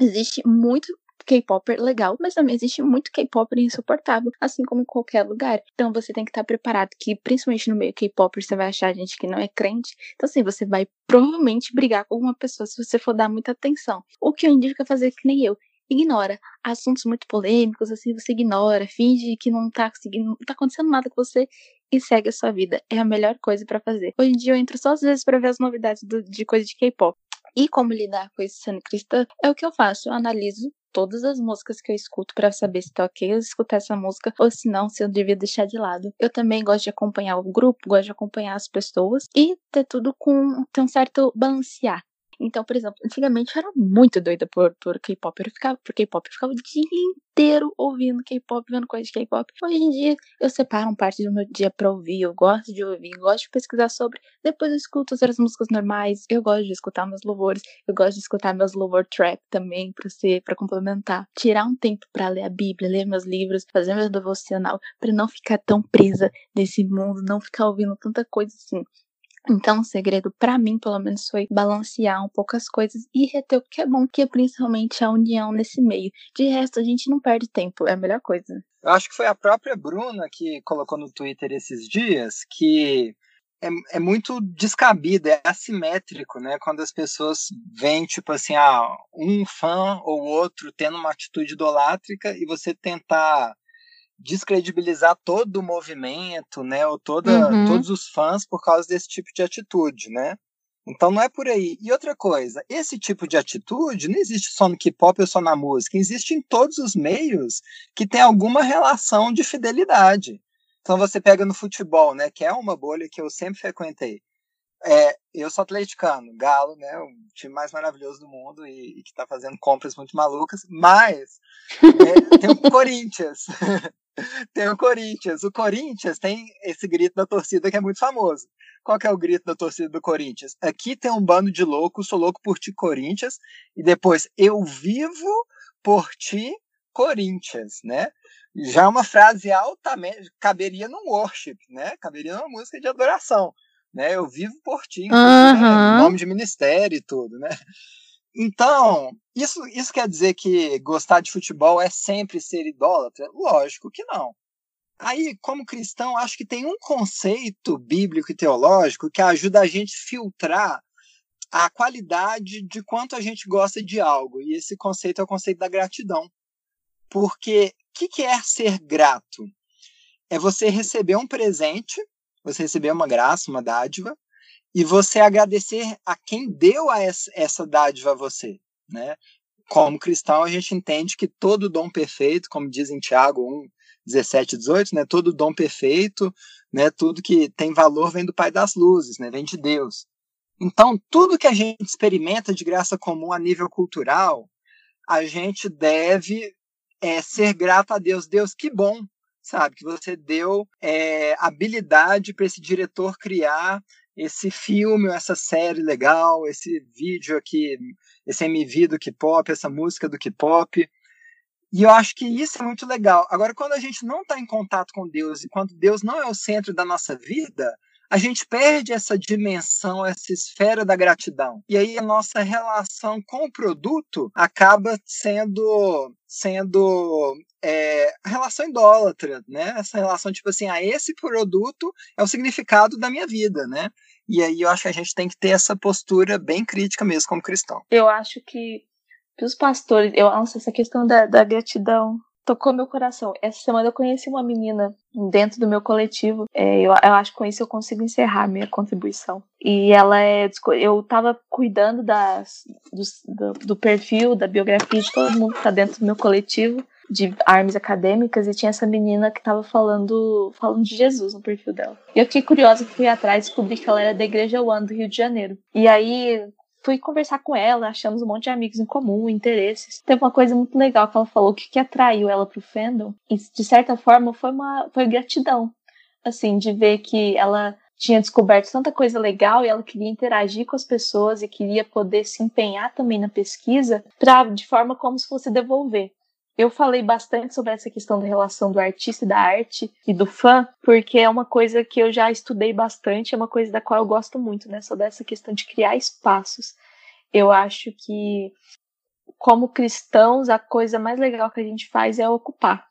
existe muito K-pop legal, mas também existe muito K-pop insuportável, assim como em qualquer lugar. Então você tem que estar preparado que, principalmente no meio K-pop, você vai achar gente que não é crente. Então, assim, você vai provavelmente brigar com alguma pessoa se você for dar muita atenção. O que eu indico é fazer que nem eu. Ignora assuntos muito polêmicos, assim, você ignora, finge que não tá conseguindo, não tá acontecendo nada com você e segue a sua vida. É a melhor coisa para fazer. Hoje em dia eu entro só às vezes para ver as novidades do, de coisa de K-pop. E como lidar com isso sendo cristã, é o que eu faço. Eu analiso todas as músicas que eu escuto para saber se tá ok eu escutar essa música ou se não, se eu devia deixar de lado. Eu também gosto de acompanhar o grupo, gosto de acompanhar as pessoas e ter tudo com ter um certo balancear. Então, por exemplo, antigamente eu era muito doida por, por K-pop. Eu ficava por K-pop, eu ficava o dia inteiro ouvindo K-pop, vendo coisas de K-pop. Hoje em dia eu separo uma parte do meu dia pra ouvir, eu gosto de ouvir, gosto de pesquisar sobre. Depois eu escuto outras músicas normais, eu gosto de escutar meus louvores, eu gosto de escutar meus louvor trap também pra ser, para complementar. Tirar um tempo para ler a Bíblia, ler meus livros, fazer meu devocional, para não ficar tão presa nesse mundo, não ficar ouvindo tanta coisa assim. Então, o segredo, para mim, pelo menos, foi balancear um pouco as coisas e reter o que é bom, que é principalmente a união nesse meio. De resto, a gente não perde tempo, é a melhor coisa. Eu acho que foi a própria Bruna que colocou no Twitter esses dias que é, é muito descabido, é assimétrico, né? Quando as pessoas veem, tipo assim, ah, um fã ou outro tendo uma atitude idolátrica e você tentar descredibilizar todo o movimento, né, ou toda, uhum. todos os fãs por causa desse tipo de atitude, né? Então não é por aí. E outra coisa, esse tipo de atitude não existe só no K-pop ou só na música, existe em todos os meios que tem alguma relação de fidelidade. Então você pega no futebol, né, que é uma bolha que eu sempre frequentei. É, eu sou atleticano, Galo, né, o time mais maravilhoso do mundo e, e que está fazendo compras muito malucas, mas é, tem o Corinthians. tem o Corinthians. O Corinthians tem esse grito da torcida que é muito famoso. Qual que é o grito da torcida do Corinthians? Aqui tem um bando de loucos, sou louco por ti, Corinthians. E depois, eu vivo por ti, Corinthians, né? Já é uma frase altamente. caberia num worship, né? Caberia numa música de adoração. Né? Eu vivo por ti, uhum. né? nome de ministério e tudo, né? Então, isso, isso quer dizer que gostar de futebol é sempre ser idólatra? Lógico que não. Aí, como cristão, acho que tem um conceito bíblico e teológico que ajuda a gente a filtrar a qualidade de quanto a gente gosta de algo. E esse conceito é o conceito da gratidão. Porque o que, que é ser grato? É você receber um presente, você receber uma graça, uma dádiva, e você agradecer a quem deu a essa, dádiva a você, né? Como cristão, a gente entende que todo dom perfeito, como diz em Tiago 1, 17 18, né? Todo dom perfeito, né? Tudo que tem valor vem do Pai das Luzes, né? Vem de Deus. Então, tudo que a gente experimenta de graça comum a nível cultural, a gente deve é, ser grato a Deus. Deus, que bom, sabe? Que você deu é, habilidade para esse diretor criar esse filme, essa série legal, esse vídeo aqui, esse MV do K-pop, essa música do K-pop. E eu acho que isso é muito legal. Agora, quando a gente não está em contato com Deus e quando Deus não é o centro da nossa vida, a gente perde essa dimensão, essa esfera da gratidão. E aí a nossa relação com o produto acaba sendo sendo é, a relação idólatra, né? Essa relação tipo assim, ah, esse produto é o significado da minha vida, né? E aí eu acho que a gente tem que ter essa postura bem crítica mesmo como cristão. Eu acho que, que os pastores, eu nossa, essa questão da, da gratidão tocou meu coração. Essa semana eu conheci uma menina dentro do meu coletivo. É, eu, eu, acho que com isso eu consigo encerrar minha contribuição. E ela é. Eu tava cuidando das, do, do, do perfil, da biografia de todo mundo que tá dentro do meu coletivo de armas acadêmicas e tinha essa menina que tava falando falando de Jesus no perfil dela. E eu fiquei curiosa, fui atrás, descobri que ela era da Igreja One do Rio de Janeiro. E aí fui conversar com ela, achamos um monte de amigos em comum, interesses. Teve uma coisa muito legal que ela falou que, que atraiu ela pro fandom, e de certa forma foi uma foi gratidão, assim, de ver que ela tinha descoberto tanta coisa legal e ela queria interagir com as pessoas e queria poder se empenhar também na pesquisa pra, de forma como se fosse devolver. Eu falei bastante sobre essa questão da relação do artista e da arte e do fã, porque é uma coisa que eu já estudei bastante, é uma coisa da qual eu gosto muito, né? Sobre essa questão de criar espaços. Eu acho que, como cristãos, a coisa mais legal que a gente faz é ocupar.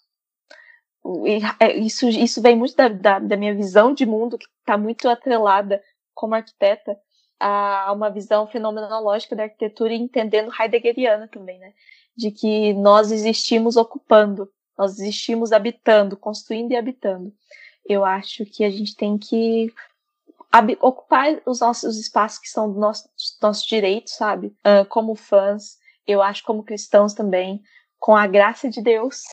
É, isso, isso vem muito da, da, da minha visão de mundo, que está muito atrelada como arquiteta a uma visão fenomenológica da arquitetura e entendendo heideggeriana também, né? De que nós existimos ocupando, nós existimos habitando, construindo e habitando. Eu acho que a gente tem que ocupar os nossos espaços que são dos nossos, nossos direitos, sabe? Uh, como fãs, eu acho como cristãos também, com a graça de Deus,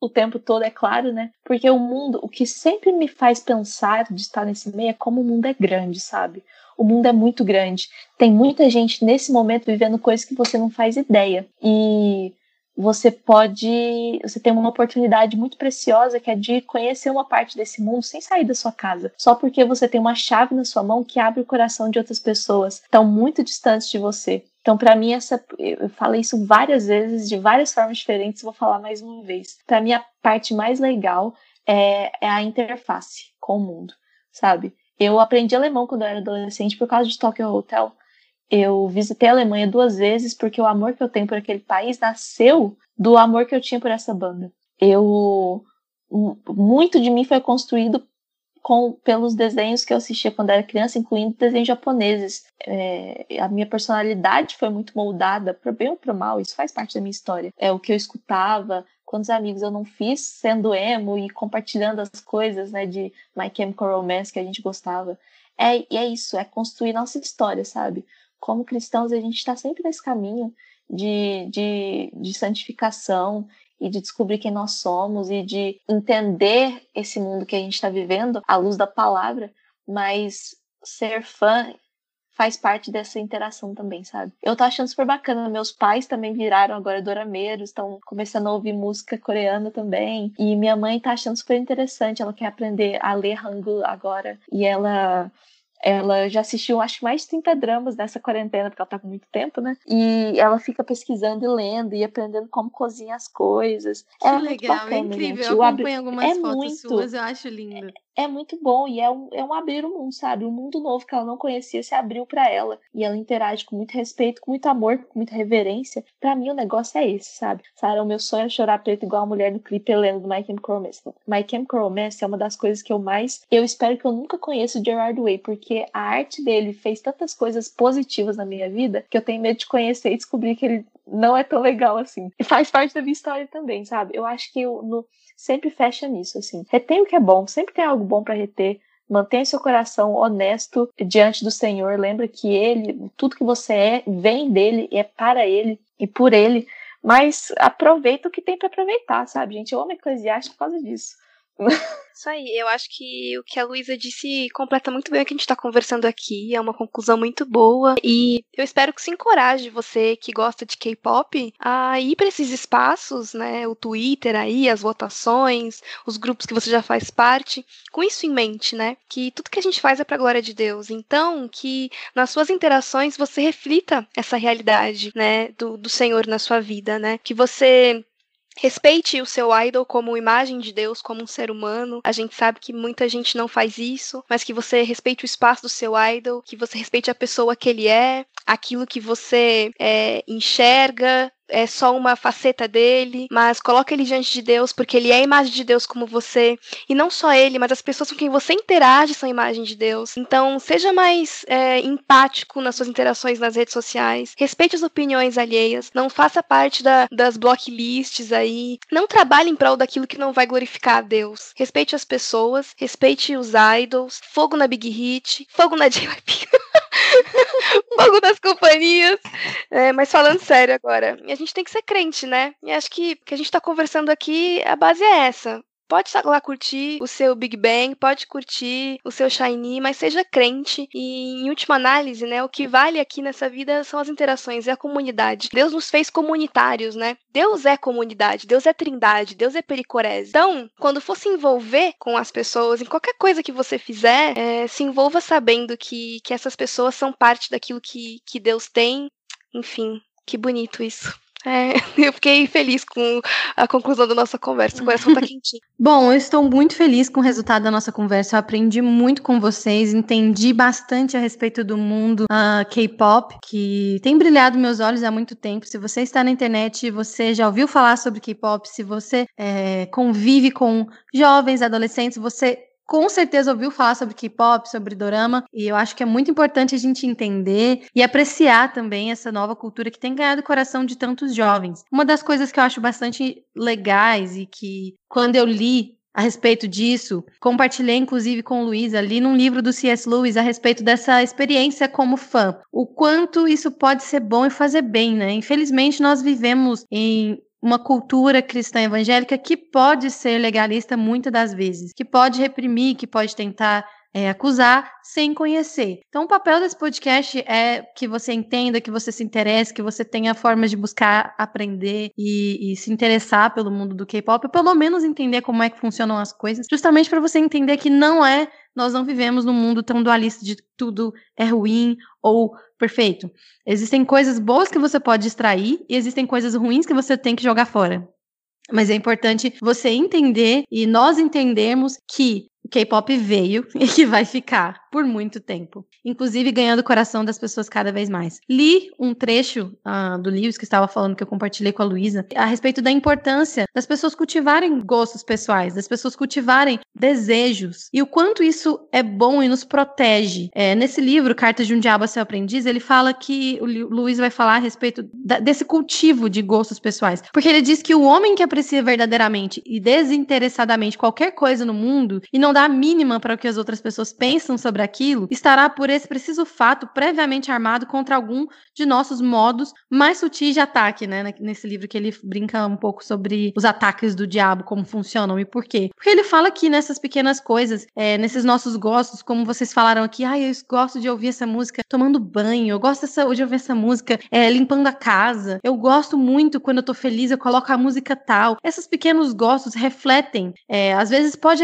o tempo todo, é claro, né? Porque o mundo, o que sempre me faz pensar de estar nesse meio é como o mundo é grande, sabe? O mundo é muito grande. Tem muita gente nesse momento vivendo coisas que você não faz ideia. E você pode, você tem uma oportunidade muito preciosa que é de conhecer uma parte desse mundo sem sair da sua casa, só porque você tem uma chave na sua mão que abre o coração de outras pessoas, tão muito distantes de você. Então, para mim, essa, eu falei isso várias vezes, de várias formas diferentes, vou falar mais uma vez. Para mim, a parte mais legal é, é, a interface com o mundo, sabe? Eu aprendi alemão quando eu era adolescente por causa de Tokyo Hotel. Eu visitei a Alemanha duas vezes porque o amor que eu tenho por aquele país nasceu do amor que eu tinha por essa banda. Eu muito de mim foi construído com, pelos desenhos que eu assistia quando era criança, incluindo desenhos japoneses. É, a minha personalidade foi muito moldada, para bem ou para mal, isso faz parte da minha história. É o que eu escutava, quantos amigos eu não fiz sendo emo e compartilhando as coisas, né, de My Chemical Romance que a gente gostava. É, e é isso, é construir nossa história, sabe? Como cristãos, a gente está sempre nesse caminho de, de, de santificação e de descobrir quem nós somos e de entender esse mundo que a gente está vivendo à luz da palavra, mas ser fã faz parte dessa interação também, sabe? Eu tô achando super bacana. Meus pais também viraram agora dorameiros, estão começando a ouvir música coreana também. E minha mãe tá achando super interessante. Ela quer aprender a ler Hangul agora. E ela ela já assistiu, acho mais de 30 dramas nessa quarentena, porque ela tá com muito tempo, né? E ela fica pesquisando e lendo e aprendendo como cozinhar as coisas. Que é legal, bacana, é incrível. Gente. Eu acompanho algumas é fotos muito, suas, eu acho lindo é muito bom e é um, é um abrir o mundo, sabe? Um mundo novo que ela não conhecia se abriu para ela e ela interage com muito respeito, com muito amor, com muita reverência. Para mim o negócio é esse, sabe? Sarah, o meu sonho é chorar preto igual a mulher no clipe Helena do My Chemical Romance. My Chemical Romance é uma das coisas que eu mais eu espero que eu nunca conheça o Gerard Way, porque a arte dele fez tantas coisas positivas na minha vida que eu tenho medo de conhecer e descobrir que ele não é tão legal assim. E faz parte da minha história também, sabe? Eu acho que eu, no, sempre fecha nisso, assim. Retém o que é bom, sempre tem algo bom para reter. Mantenha seu coração honesto diante do Senhor. Lembra que Ele, tudo que você é, vem dele é para Ele e por Ele. Mas aproveita o que tem para aproveitar, sabe, gente? Eu amo Eclesiastes por causa disso. Isso aí, eu acho que o que a Luísa disse completa muito bem o que a gente está conversando aqui, é uma conclusão muito boa. E eu espero que se encoraje você que gosta de K-pop a ir para esses espaços, né, o Twitter aí, as votações, os grupos que você já faz parte, com isso em mente, né, que tudo que a gente faz é para a glória de Deus, então que nas suas interações você reflita essa realidade, né, do, do Senhor na sua vida, né, que você Respeite o seu idol como imagem de Deus, como um ser humano. A gente sabe que muita gente não faz isso, mas que você respeite o espaço do seu idol, que você respeite a pessoa que ele é, aquilo que você é, enxerga, é só uma faceta dele, mas coloca ele diante de Deus, porque ele é a imagem de Deus como você. E não só ele, mas as pessoas com quem você interage são a imagem de Deus. Então, seja mais é, empático nas suas interações nas redes sociais. Respeite as opiniões alheias. Não faça parte da, das blocklists aí. Não trabalhe em prol daquilo que não vai glorificar a Deus. Respeite as pessoas, respeite os idols. Fogo na Big Hit, fogo na JYP. fogo das companhias. É, mas falando sério agora, a gente tem que ser crente, né? E acho que que a gente está conversando aqui, a base é essa. Pode lá curtir o seu Big Bang, pode curtir o seu Shiny, mas seja crente. E em última análise, né, o que vale aqui nessa vida são as interações, é a comunidade. Deus nos fez comunitários, né? Deus é comunidade, Deus é trindade, Deus é pericorese. Então, quando for se envolver com as pessoas, em qualquer coisa que você fizer, é, se envolva sabendo que, que essas pessoas são parte daquilo que, que Deus tem. Enfim, que bonito isso. É, eu fiquei feliz com a conclusão da nossa conversa. O coração tá quentinho. Bom, eu estou muito feliz com o resultado da nossa conversa. Eu aprendi muito com vocês, entendi bastante a respeito do mundo uh, K-pop, que tem brilhado meus olhos há muito tempo. Se você está na internet, você já ouviu falar sobre K-pop, se você é, convive com jovens, adolescentes, você com certeza ouviu falar sobre K-pop, sobre dorama, e eu acho que é muito importante a gente entender e apreciar também essa nova cultura que tem ganhado o coração de tantos jovens. Uma das coisas que eu acho bastante legais e que quando eu li a respeito disso. Compartilhei, inclusive, com o Luiz ali num livro do C.S. Lewis a respeito dessa experiência como fã. O quanto isso pode ser bom e fazer bem, né? Infelizmente, nós vivemos em uma cultura cristã evangélica que pode ser legalista muitas das vezes, que pode reprimir, que pode tentar é, acusar sem conhecer. Então, o papel desse podcast é que você entenda, que você se interesse, que você tenha formas de buscar aprender e, e se interessar pelo mundo do K-pop, pelo menos entender como é que funcionam as coisas, justamente para você entender que não é nós não vivemos num mundo tão dualista de tudo é ruim ou perfeito. Existem coisas boas que você pode extrair e existem coisas ruins que você tem que jogar fora. Mas é importante você entender e nós entendermos que o K-pop veio e que vai ficar por muito tempo, inclusive ganhando o coração das pessoas cada vez mais. Li um trecho uh, do Lewis que estava falando que eu compartilhei com a Luísa a respeito da importância das pessoas cultivarem gostos pessoais, das pessoas cultivarem desejos e o quanto isso é bom e nos protege. É, nesse livro, Cartas de um Diabo a Seu Aprendiz, ele fala que o Luiz vai falar a respeito da, desse cultivo de gostos pessoais, porque ele diz que o homem que aprecia verdadeiramente e desinteressadamente qualquer coisa no mundo e não dá a mínima para o que as outras pessoas pensam sobre aquilo, estará por esse preciso fato previamente armado contra algum de nossos modos mais sutis de ataque, né? Nesse livro que ele brinca um pouco sobre os ataques do diabo, como funcionam e por quê. Porque ele fala que nessas pequenas coisas, é, nesses nossos gostos, como vocês falaram aqui, ah, eu gosto de ouvir essa música tomando banho, eu gosto dessa, de ouvir essa música é, limpando a casa, eu gosto muito quando eu tô feliz, eu coloco a música tal. Esses pequenos gostos refletem, é, às vezes pode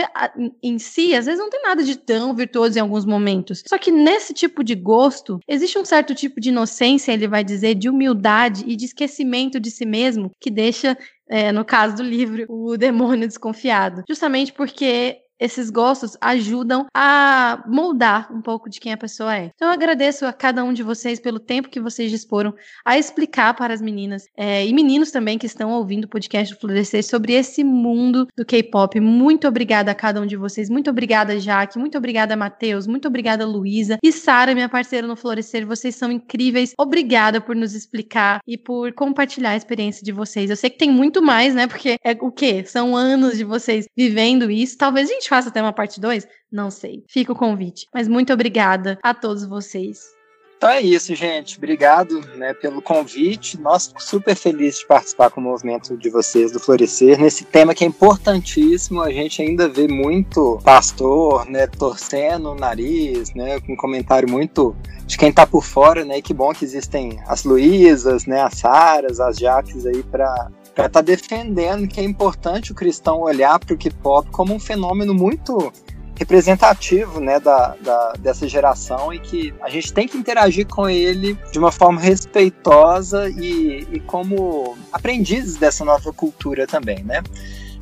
em si, às vezes não tem nada de tão virtuoso em alguns momentos. Só que nesse tipo de gosto, existe um certo tipo de inocência, ele vai dizer, de humildade e de esquecimento de si mesmo, que deixa é, no caso do livro, o demônio desconfiado. Justamente porque esses gostos ajudam a moldar um pouco de quem a pessoa é. Então eu agradeço a cada um de vocês pelo tempo que vocês disporam a explicar para as meninas é, e meninos também que estão ouvindo o podcast do Florescer sobre esse mundo do K-pop. Muito obrigada a cada um de vocês. Muito obrigada, Jaque. Muito obrigada, Matheus. Muito obrigada, Luísa. E Sara, minha parceira no Florescer. Vocês são incríveis. Obrigada por nos explicar e por compartilhar a experiência de vocês. Eu sei que tem muito mais, né? Porque é o quê? São anos de vocês vivendo isso. Talvez a gente faça até uma parte 2? Não sei. Fica o convite. Mas muito obrigada a todos vocês. Então é isso, gente. Obrigado né, pelo convite. Nós super felizes de participar com o movimento de vocês do Florescer nesse tema que é importantíssimo. A gente ainda vê muito pastor, né, torcendo o nariz, né, com comentário muito de quem está por fora, né? E que bom que existem as Luísas, né, as Saras, as Jaques aí para para estar tá defendendo que é importante o cristão olhar para o K-pop como um fenômeno muito representativo né, da, da, dessa geração e que a gente tem que interagir com ele de uma forma respeitosa e, e como aprendizes dessa nova cultura também, né?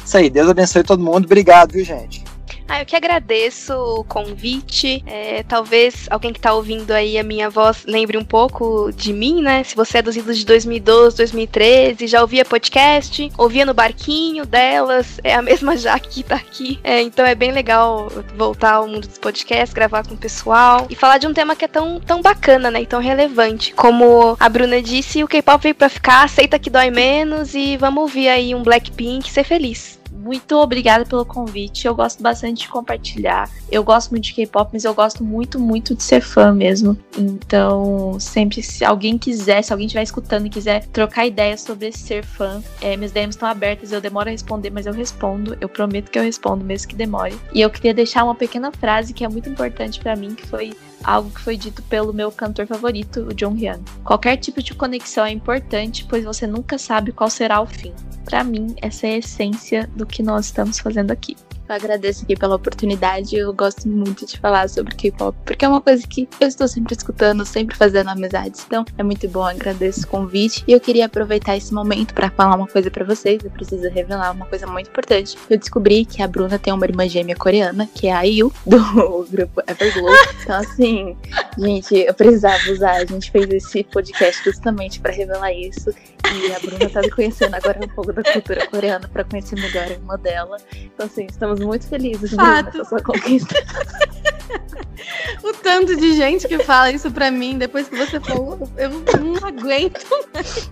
Isso aí, Deus abençoe todo mundo. Obrigado, viu, gente? Ah, eu que agradeço o convite. É, talvez alguém que está ouvindo aí a minha voz lembre um pouco de mim, né? Se você é dos idos de 2012, 2013, já ouvia podcast, ouvia no barquinho delas, é a mesma Jaque que tá aqui. É, então é bem legal voltar ao mundo dos podcasts, gravar com o pessoal e falar de um tema que é tão, tão bacana, né? E tão relevante. Como a Bruna disse, o K-pop veio pra ficar, aceita que dói menos e vamos ouvir aí um Blackpink ser feliz. Muito obrigada pelo convite. Eu gosto bastante de compartilhar. Eu gosto muito de K-pop, mas eu gosto muito, muito de ser fã mesmo. Então, sempre se alguém quiser, se alguém estiver escutando e quiser trocar ideias sobre ser fã, é, minhas DMs estão abertas. Eu demoro a responder, mas eu respondo. Eu prometo que eu respondo, mesmo que demore. E eu queria deixar uma pequena frase que é muito importante para mim, que foi algo que foi dito pelo meu cantor favorito, o John Hyun. Qualquer tipo de conexão é importante, pois você nunca sabe qual será o fim. Para mim, essa é a essência do que nós estamos fazendo aqui. Eu agradeço aqui pela oportunidade. Eu gosto muito de falar sobre K-pop, porque é uma coisa que eu estou sempre escutando, sempre fazendo amizades. Então é muito bom, agradeço o convite. E eu queria aproveitar esse momento para falar uma coisa para vocês. Eu preciso revelar uma coisa muito importante. Eu descobri que a Bruna tem uma irmã gêmea coreana, que é a IU, do grupo Everglow. Então, assim, gente, eu precisava usar. A gente fez esse podcast justamente para revelar isso. E a Bruna tá me conhecendo agora um pouco da cultura coreana para conhecer melhor a irmã dela. Então, assim, estamos muito felizes Fato. Bruna, sua conquista. o tanto de gente que fala isso pra mim depois que você falou, eu não aguento mais.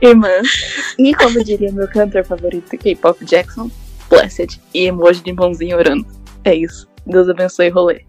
Irmã. E como diria meu cantor favorito, K-pop Jackson, Blessed. E emoji de mãozinha orando. É isso. Deus abençoe o rolê.